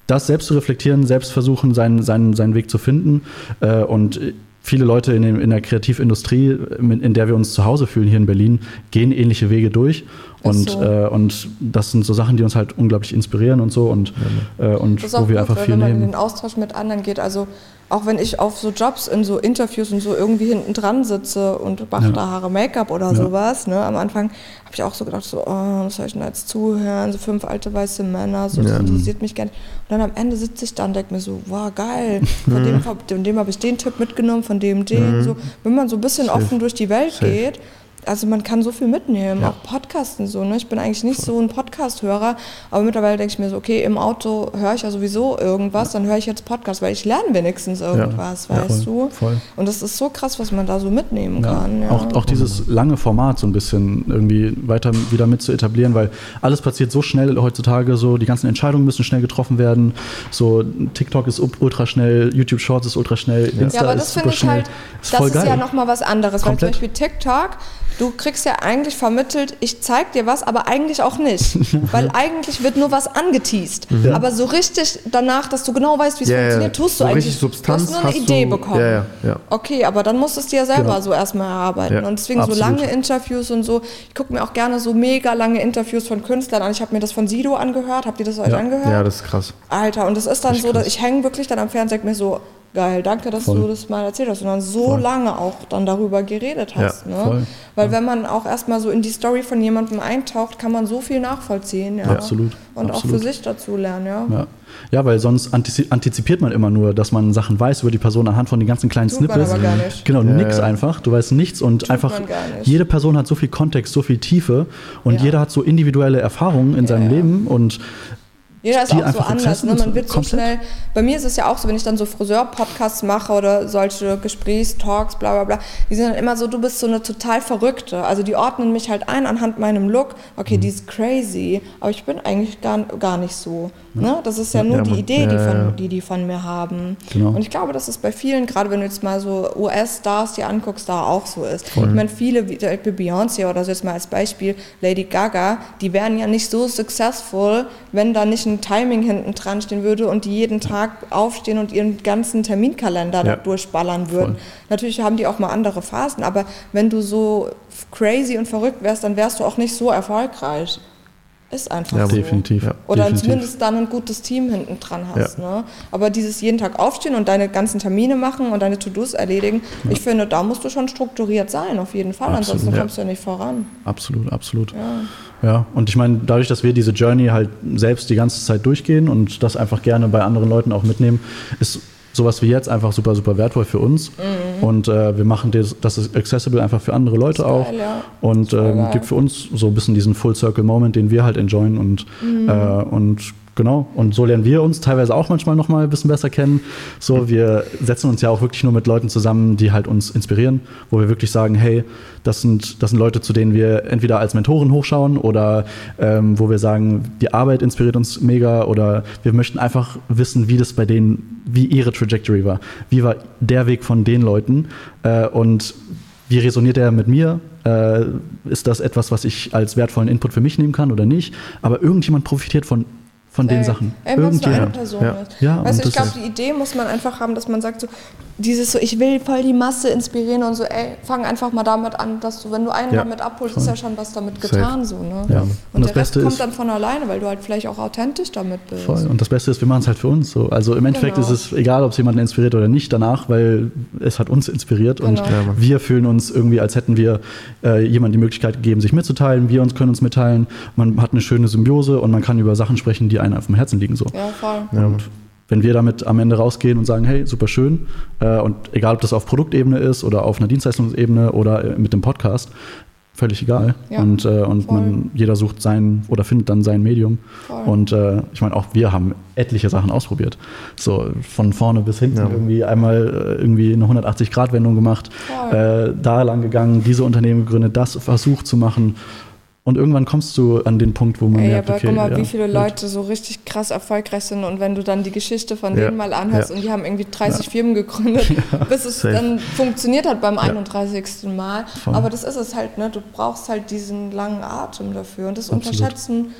Das selbst zu reflektieren, selbst versuchen, seinen, seinen, seinen Weg zu finden äh, und viele Leute in, dem, in, der Kreativindustrie, in der wir uns zu Hause fühlen hier in Berlin, gehen ähnliche Wege durch. Und, so. äh, und das sind so Sachen, die uns halt unglaublich inspirieren und so und, äh, und wo wir gut, einfach viel wenn nehmen. Wenn man in den Austausch mit anderen geht, also auch wenn ich auf so Jobs in so Interviews und so irgendwie hinten dran sitze und mache ja. da Haare Make-up oder ja. sowas, ne, am Anfang habe ich auch so gedacht, so, oh, was soll ich denn jetzt zuhören, so fünf alte weiße Männer, so, das interessiert mich nicht. Und dann am Ende sitze ich da und denke mir so, wow, geil, von dem, von dem habe ich den Tipp mitgenommen, von dem den, mhm. so, wenn man so ein bisschen Safe. offen durch die Welt Safe. geht, also man kann so viel mitnehmen, ja. auch Podcasten so. Ne? Ich bin eigentlich nicht so ein Podcast-Hörer, aber mittlerweile denke ich mir so, okay, im Auto höre ich ja sowieso irgendwas, dann höre ich jetzt Podcast, weil ich lerne wenigstens irgendwas, ja. weißt ja, voll, du? Voll. Und das ist so krass, was man da so mitnehmen kann. Auch, auch dieses lange Format so ein bisschen irgendwie weiter wieder mit zu etablieren, weil alles passiert so schnell heutzutage, so die ganzen Entscheidungen müssen schnell getroffen werden. So TikTok ist ultra schnell, YouTube Shorts ist ultra schnell, Insta ja, aber das finde ich schnell. halt, ist das ist geil. ja nochmal was anderes, Komplett. weil zum Beispiel TikTok du kriegst ja eigentlich vermittelt, ich zeig dir was, aber eigentlich auch nicht. Weil eigentlich wird nur was angeteased. Mhm. Aber so richtig danach, dass du genau weißt, wie es yeah, funktioniert, tust du so eigentlich. Substanz du hast nur eine Idee du, bekommen. Ja, ja, okay, aber dann musst du es dir selber genau. so erstmal erarbeiten. Und deswegen absolut. so lange Interviews und so. Ich gucke mir auch gerne so mega lange Interviews von Künstlern an. Ich habe mir das von Sido angehört. Habt ihr das euch angehört? Ja, das ist krass. Alter, und das ist dann das so, dass ich hänge wirklich dann am Fernseher mir so, Geil, danke, dass voll. du das mal erzählt hast und dann so voll. lange auch dann darüber geredet hast. Ja, ne? Weil ja. wenn man auch erstmal so in die Story von jemandem eintaucht, kann man so viel nachvollziehen. Ja, absolut. Und absolut. auch für sich dazu lernen, ja. ja. Ja, weil sonst antizipiert man immer nur, dass man Sachen weiß über die Person anhand von den ganzen kleinen Tut Snippets. Man aber gar nicht. Genau, ja, nix einfach. Du weißt nichts und Tut einfach jede Person hat so viel Kontext, so viel Tiefe und ja. jeder hat so individuelle Erfahrungen in seinem Leben und jeder ist auch so anders. Ne? Man wird so schnell. Bei mir ist es ja auch so, wenn ich dann so Friseur-Podcasts mache oder solche Gesprächstalks, bla bla bla, die sind dann immer so, du bist so eine total Verrückte. Also die ordnen mich halt ein anhand meinem Look. Okay, mhm. die ist crazy, aber ich bin eigentlich gar, gar nicht so. Ne? Das ist ja, nur ja, die Idee, die, von, die die von mir haben. Genau. Und ich glaube, dass es bei vielen, gerade wenn du jetzt mal so US-Stars dir anguckst, da auch so ist. Voll. Ich meine, viele, wie Beyoncé oder so jetzt mal als Beispiel, Lady Gaga, die wären ja nicht so successful, wenn da nicht ein Timing hinten dran stehen würde und die jeden Tag aufstehen und ihren ganzen Terminkalender ja. durchballern würden. Voll. Natürlich haben die auch mal andere Phasen, aber wenn du so crazy und verrückt wärst, dann wärst du auch nicht so erfolgreich. Ist einfach ja, so. Definitiv. Ja. Oder definitiv. zumindest dann ein gutes Team hinten dran hast. Ja. Ne? Aber dieses jeden Tag aufstehen und deine ganzen Termine machen und deine To-Dos erledigen, ja. ich finde, da musst du schon strukturiert sein, auf jeden Fall. Absolut, Ansonsten kommst du ja nicht voran. Absolut, absolut. Ja, und ich meine, dadurch, dass wir diese Journey halt selbst die ganze Zeit durchgehen und das einfach gerne bei anderen Leuten auch mitnehmen, ist sowas wie jetzt einfach super, super wertvoll für uns. Mhm. Und äh, wir machen das, das ist accessible einfach für andere Leute geil, auch. Ja. Und ähm, gibt für uns so ein bisschen diesen Full Circle Moment, den wir halt enjoyen und, mhm. äh, und Genau. Und so lernen wir uns teilweise auch manchmal noch mal ein bisschen besser kennen. So, wir setzen uns ja auch wirklich nur mit Leuten zusammen, die halt uns inspirieren, wo wir wirklich sagen, hey, das sind, das sind Leute, zu denen wir entweder als Mentoren hochschauen oder ähm, wo wir sagen, die Arbeit inspiriert uns mega oder wir möchten einfach wissen, wie das bei denen, wie ihre Trajectory war. Wie war der Weg von den Leuten äh, und wie resoniert er mit mir? Äh, ist das etwas, was ich als wertvollen Input für mich nehmen kann oder nicht? Aber irgendjemand profitiert von von den Sachen. Ey, Irgendjemand. Person ja. ist. Ja, weißt du, ich glaube, die Idee muss man einfach haben, dass man sagt so, dieses so, ich will voll die Masse inspirieren und so, ey, fang einfach mal damit an, dass du, wenn du einen ja. damit abholst, voll. ist ja schon was damit getan, Safe. so, ne? Ja. Und, und das der Beste Rest kommt dann von alleine, weil du halt vielleicht auch authentisch damit bist. Voll. Und das Beste ist, wir machen es halt für uns so. Also im Endeffekt genau. ist es egal, ob es jemanden inspiriert oder nicht danach, weil es hat uns inspiriert genau. und ja, wir fühlen uns irgendwie, als hätten wir äh, jemandem die Möglichkeit gegeben, sich mitzuteilen, wir uns können uns mitteilen, man hat eine schöne Symbiose und man kann über Sachen sprechen, die einem auf dem Herzen liegen, so. Ja, voll. Und wenn wir damit am Ende rausgehen und sagen, hey, super schön, äh, und egal ob das auf Produktebene ist oder auf einer Dienstleistungsebene oder äh, mit dem Podcast, völlig egal. Ja, und äh, und man, jeder sucht sein oder findet dann sein Medium. Voll. Und äh, ich meine, auch wir haben etliche Sachen ausprobiert. So von vorne bis hinten ja. irgendwie einmal äh, irgendwie eine 180-Grad-Wendung gemacht, äh, da lang gegangen, diese Unternehmen gegründet, das versucht zu machen. Und irgendwann kommst du an den Punkt, wo man Ey, merkt, aber okay, guck mal, ja, wie viele Leute so richtig krass erfolgreich sind und wenn du dann die Geschichte von ja, denen mal anhörst ja. und die haben irgendwie 30 Firmen gegründet, bis es safe. dann funktioniert hat beim 31. Mal. Voll. Aber das ist es halt, ne? Du brauchst halt diesen langen Atem dafür und das Absolut. unterschätzen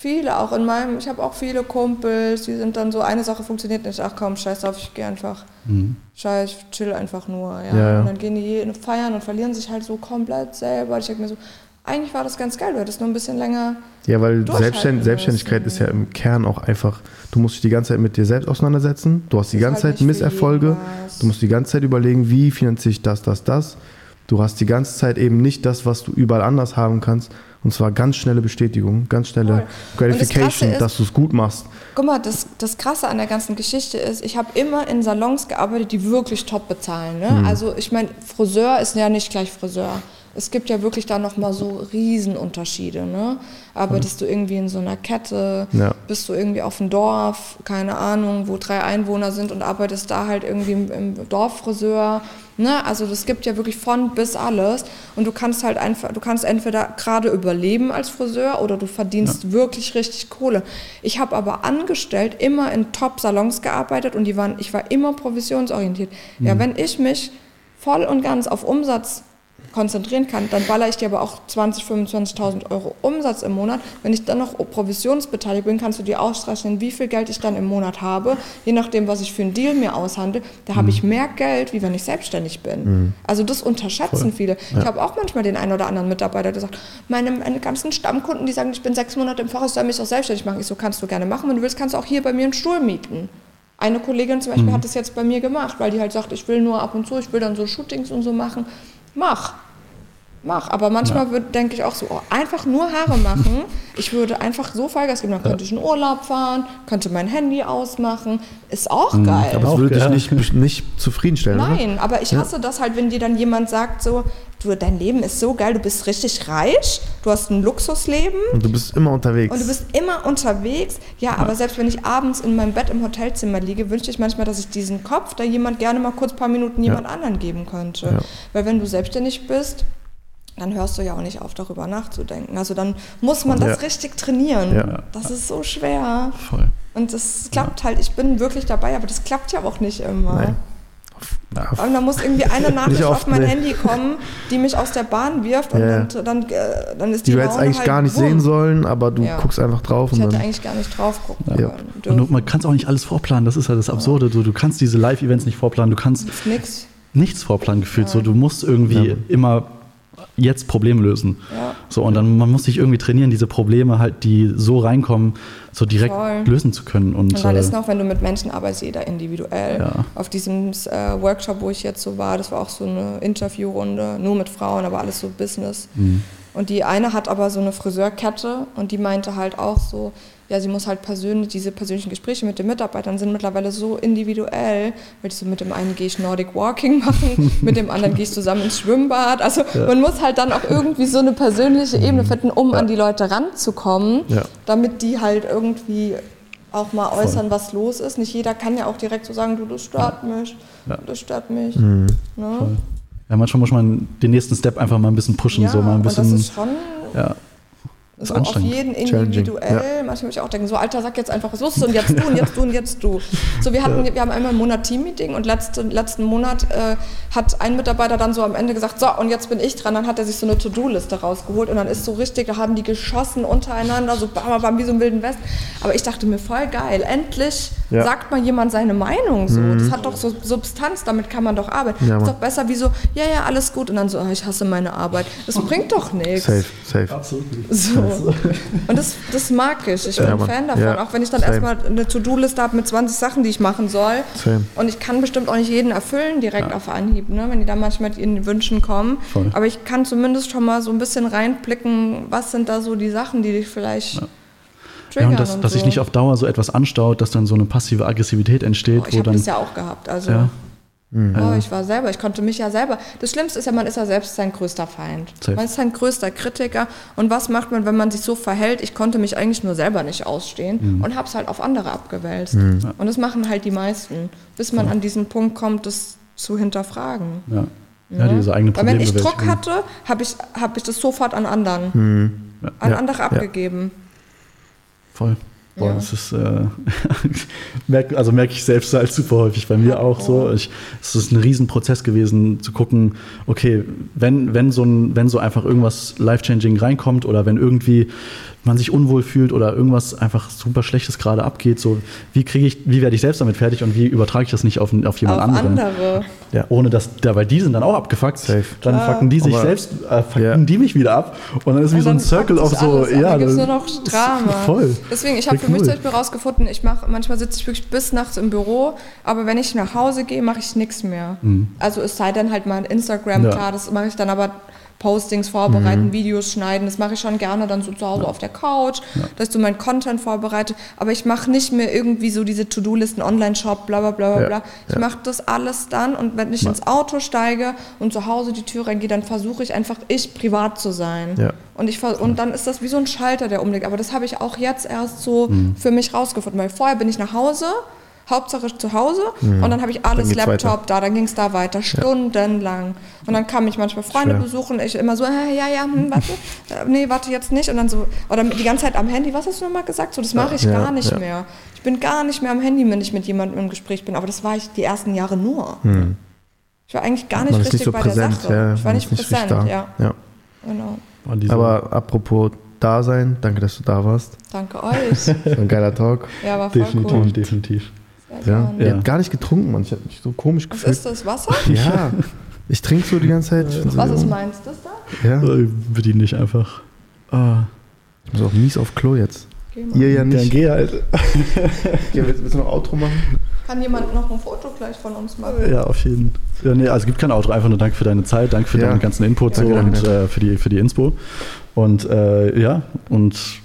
viele auch in meinem, ich habe auch viele Kumpels, die sind dann so, eine Sache funktioniert nicht, ach komm, scheiß drauf, ich gehe einfach, mhm. scheiß, ich chill einfach nur, ja. Und dann gehen die feiern und verlieren sich halt so komplett selber. Ich denke mir so, eigentlich war das ganz geil, du hättest nur ein bisschen länger. Ja, weil Selbstständ Selbstständigkeit ist ja im Kern auch einfach, du musst dich die ganze Zeit mit dir selbst auseinandersetzen, du hast die ganze halt Zeit Misserfolge, du musst die ganze Zeit überlegen, wie finanziere ich das, das, das. Du hast die ganze Zeit eben nicht das, was du überall anders haben kannst. Und zwar ganz schnelle Bestätigung, ganz schnelle Voll. Gratification, das dass du es gut machst. Guck mal, das, das Krasse an der ganzen Geschichte ist, ich habe immer in Salons gearbeitet, die wirklich top bezahlen. Ne? Mhm. Also ich meine, Friseur ist ja nicht gleich Friseur es gibt ja wirklich da nochmal so Riesenunterschiede. Ne? Arbeitest du irgendwie in so einer Kette, ja. bist du irgendwie auf dem Dorf, keine Ahnung, wo drei Einwohner sind und arbeitest da halt irgendwie im, im Dorffriseur. Ne? Also das gibt ja wirklich von bis alles. Und du kannst halt einfach, du kannst entweder gerade überleben als Friseur oder du verdienst ja. wirklich richtig Kohle. Ich habe aber angestellt immer in Top-Salons gearbeitet und die waren, ich war immer provisionsorientiert. Mhm. Ja, wenn ich mich voll und ganz auf Umsatz konzentrieren kann, dann baller ich dir aber auch 20.000, 25.000 Euro Umsatz im Monat. Wenn ich dann noch provisionsbeteiligt bin, kannst du dir ausrechnen, wie viel Geld ich dann im Monat habe, je nachdem, was ich für einen Deal mir aushandle. Da mhm. habe ich mehr Geld, wie wenn ich selbstständig bin. Mhm. Also das unterschätzen Voll. viele. Ja. Ich habe auch manchmal den einen oder anderen Mitarbeiter, der sagt, meine, meine ganzen Stammkunden, die sagen, ich bin sechs Monate im Voraus, soll mich auch selbstständig machen. Ich so, kannst du gerne machen. Wenn du willst, kannst du auch hier bei mir einen Stuhl mieten. Eine Kollegin zum Beispiel mhm. hat das jetzt bei mir gemacht, weil die halt sagt, ich will nur ab und zu, ich will dann so Shootings und so machen mach. Mach. Aber manchmal ja. denke ich auch so, oh, einfach nur Haare machen. Ich würde einfach so Vollgas geben. Dann könnte ich in Urlaub fahren, könnte mein Handy ausmachen. Ist auch mhm, geil. Aber es würde dich nicht, nicht zufriedenstellen. Nein, oder? aber ich hasse ja. das halt, wenn dir dann jemand sagt, so, du, dein Leben ist so geil, du bist richtig reich, du hast ein Luxusleben. Und du bist immer unterwegs. Und du bist immer unterwegs. Ja, ja. aber selbst wenn ich abends in meinem Bett im Hotelzimmer liege, wünsche ich manchmal, dass ich diesen Kopf da jemand gerne mal kurz ein paar Minuten jemand anderen geben könnte. Weil wenn du selbstständig bist, dann hörst du ja auch nicht auf, darüber nachzudenken. Also dann muss man das ja. richtig trainieren. Ja. Das ist so schwer. Voll. Und das klappt ja. halt, ich bin wirklich dabei, aber das klappt ja auch nicht immer. Nein. Und da muss irgendwie eine Nachricht auf mein nee. Handy kommen, die mich aus der Bahn wirft und dann, dann, äh, dann ist die. Die du hättest eigentlich halt gar nicht wumm. sehen sollen, aber du guckst einfach drauf. Ich hätte eigentlich gar nicht drauf gucken ja. Und man kann es auch nicht alles vorplanen, das ist halt das Absurde. Du, du kannst diese Live-Events nicht vorplanen, du kannst nichts. nichts vorplanen gefühlt. So, du musst irgendwie immer jetzt Problem lösen. Ja. So, und dann man muss sich irgendwie trainieren, diese Probleme halt, die so reinkommen, so direkt Voll. lösen zu können. Und, und dann äh, ist noch, wenn du mit Menschen arbeitest, jeder individuell. Ja. Auf diesem äh, Workshop, wo ich jetzt so war, das war auch so eine Interviewrunde, nur mit Frauen, aber alles so Business. Mhm. Und die eine hat aber so eine Friseurkette und die meinte halt auch so, ja, sie muss halt persönlich, diese persönlichen Gespräche mit den Mitarbeitern sind mittlerweile so individuell, weil so mit dem einen gehe ich Nordic Walking machen, mit dem anderen gehe ich zusammen ins Schwimmbad. Also ja. man muss halt dann auch irgendwie so eine persönliche Ebene finden, um ja. an die Leute ranzukommen, ja. damit die halt irgendwie auch mal äußern, Voll. was los ist. Nicht jeder kann ja auch direkt so sagen, du, das stört mich, das stört mich. Mhm. Ne? Ja, manchmal muss man den nächsten Step einfach mal ein bisschen pushen, so mal ein bisschen. Und das ist schon ja so auf jeden individuell. Ja. Manchmal muss ich auch denken, so alter, sag jetzt einfach, was los ist und jetzt du und jetzt du und jetzt du. So, wir hatten, ja. wir haben einmal im Monat Teammeeting und letzten, letzten Monat äh, hat ein Mitarbeiter dann so am Ende gesagt, so und jetzt bin ich dran. Dann hat er sich so eine To-Do-Liste rausgeholt und dann ist so richtig, da haben die geschossen untereinander, so bam, bam, wie so im Wilden West. Aber ich dachte mir, voll geil, endlich Ja. Sagt mal jemand seine Meinung so. Mhm. Das hat doch so Substanz, damit kann man doch arbeiten. Ja, ist doch besser wie so, ja, ja, alles gut und dann so, oh, ich hasse meine Arbeit. Das bringt doch nichts. Safe, safe. Absolut. So. Und das, das mag ich. Ich bin ja, Fan davon. Ja, auch wenn ich dann safe. erstmal eine To-Do-Liste habe mit 20 Sachen, die ich machen soll. Same. Und ich kann bestimmt auch nicht jeden erfüllen direkt auf Anhieb, ne? wenn die da manchmal mit ihren Wünschen kommen. Voll. Aber ich kann zumindest schon mal so ein bisschen reinblicken, was sind da so die Sachen, die dich vielleicht ja, und, das, und dass so. sich nicht auf Dauer so etwas anstaut, dass dann so eine passive Aggressivität entsteht. Oh, ich habe das ja auch gehabt. Also, ja. Mhm. Oh, ich war selber, ich konnte mich ja selber. Das Schlimmste ist ja, man ist ja selbst sein größter Feind. Safe. Man ist sein größter Kritiker. Und was macht man, wenn man sich so verhält? Ich konnte mich eigentlich nur selber nicht ausstehen mhm. und habe es halt auf andere abgewälzt. Mhm. Und das machen halt die meisten, bis man ja. an diesen Punkt kommt, das zu hinterfragen. Ja. Ja, diese eigene Weil wenn ich Druck hatte, habe ich, hab ich das sofort an anderen, mhm. an andere abgegeben. Voll. Boah, ja. das ist, äh, merk, also merke ich selbst halt super häufig bei mir auch so. Ich, es ist ein Riesenprozess gewesen, zu gucken, okay, wenn, wenn, so ein, wenn so einfach irgendwas life-changing reinkommt oder wenn irgendwie man sich unwohl fühlt oder irgendwas einfach super Schlechtes gerade abgeht, so wie kriege ich, wie werde ich selbst damit fertig und wie übertrage ich das nicht auf, auf jemand auf anderen? Andere. Ja, ohne dass, ja, weil die sind dann auch abgefuckt. Safe. Dann ah, fucken die sich selbst, äh, fucken yeah. die mich wieder ab und dann ist wie so ein Circle auf so, ja. Da gibt es nur noch Drama. Voll. Deswegen, ich habe für mich zum Beispiel rausgefunden, ich mache, manchmal sitze ich wirklich bis nachts im Büro, aber wenn ich nach Hause gehe, mache ich nichts mehr. Mhm. Also es sei denn halt mal Instagram, ja. klar, das mache ich dann aber Postings vorbereiten, mhm. Videos schneiden. Das mache ich schon gerne dann so zu Hause ja. auf der Couch, ja. dass ich so meinen Content vorbereite. Aber ich mache nicht mehr irgendwie so diese To-Do-Listen, Online-Shop, bla bla bla bla. Ja. Ich mache das alles dann und wenn ich ins Auto steige und zu Hause die Tür reingehe, dann versuche ich einfach ich privat zu sein. Und, ich, und dann ist das wie so ein Schalter, der umlegt. Aber das habe ich auch jetzt erst so mhm. für mich rausgefunden, weil vorher bin ich nach Hause Hauptsache zu Hause mhm. und dann habe ich alles Laptop weiter. da, dann ging es da weiter, stundenlang. Und dann kamen mich manchmal Freunde Schwer. besuchen, ich immer so, äh, ja, ja, hm, warte, äh, nee, warte jetzt nicht. Und dann so, oder die ganze Zeit am Handy, was hast du nochmal gesagt? So, das mache ich ja, gar nicht ja. mehr. Ich bin gar nicht mehr am Handy, wenn ich mit jemandem im Gespräch bin, aber das war ich die ersten Jahre nur. Mhm. Ich war eigentlich gar nicht richtig nicht so bei präsent, der Sache. Ja, ich war nicht, nicht präsent, ja. ja. Genau. Aber apropos Dasein, danke, dass du da warst. Danke euch. ein geiler Talk. Ja, war voll definitiv, cool. definitiv. Ja, ja. Ich gar nicht getrunken, Mann. Ich habe mich so komisch Was gefühlt. ist das Wasser? Ja. Ich trinke so die ganze Zeit. Was so ist meins? Das da? Ja. Äh, bediene nicht einfach. Ah. Ich muss auch mies auf Klo jetzt. Ihr ja nicht. Dann geh halt. okay, willst, willst du noch ein Outro machen? Kann jemand noch ein Foto gleich von uns machen? Ja, auf jeden Fall. Ja, nee, also es gibt kein Outro, einfach nur danke für deine Zeit, danke für ja. deinen ganzen Input ja, so und äh, für, die, für die Inspo. Und äh, ja, und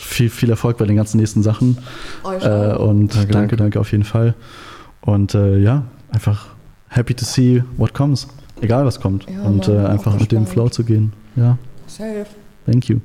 viel, viel Erfolg bei den ganzen nächsten Sachen. Äh, und danke, danke, danke, auf jeden Fall. Und äh, ja, einfach happy to see what comes. Egal was kommt. Ja, und äh, einfach mit dem Flow zu gehen. Ja. Safe. Thank you.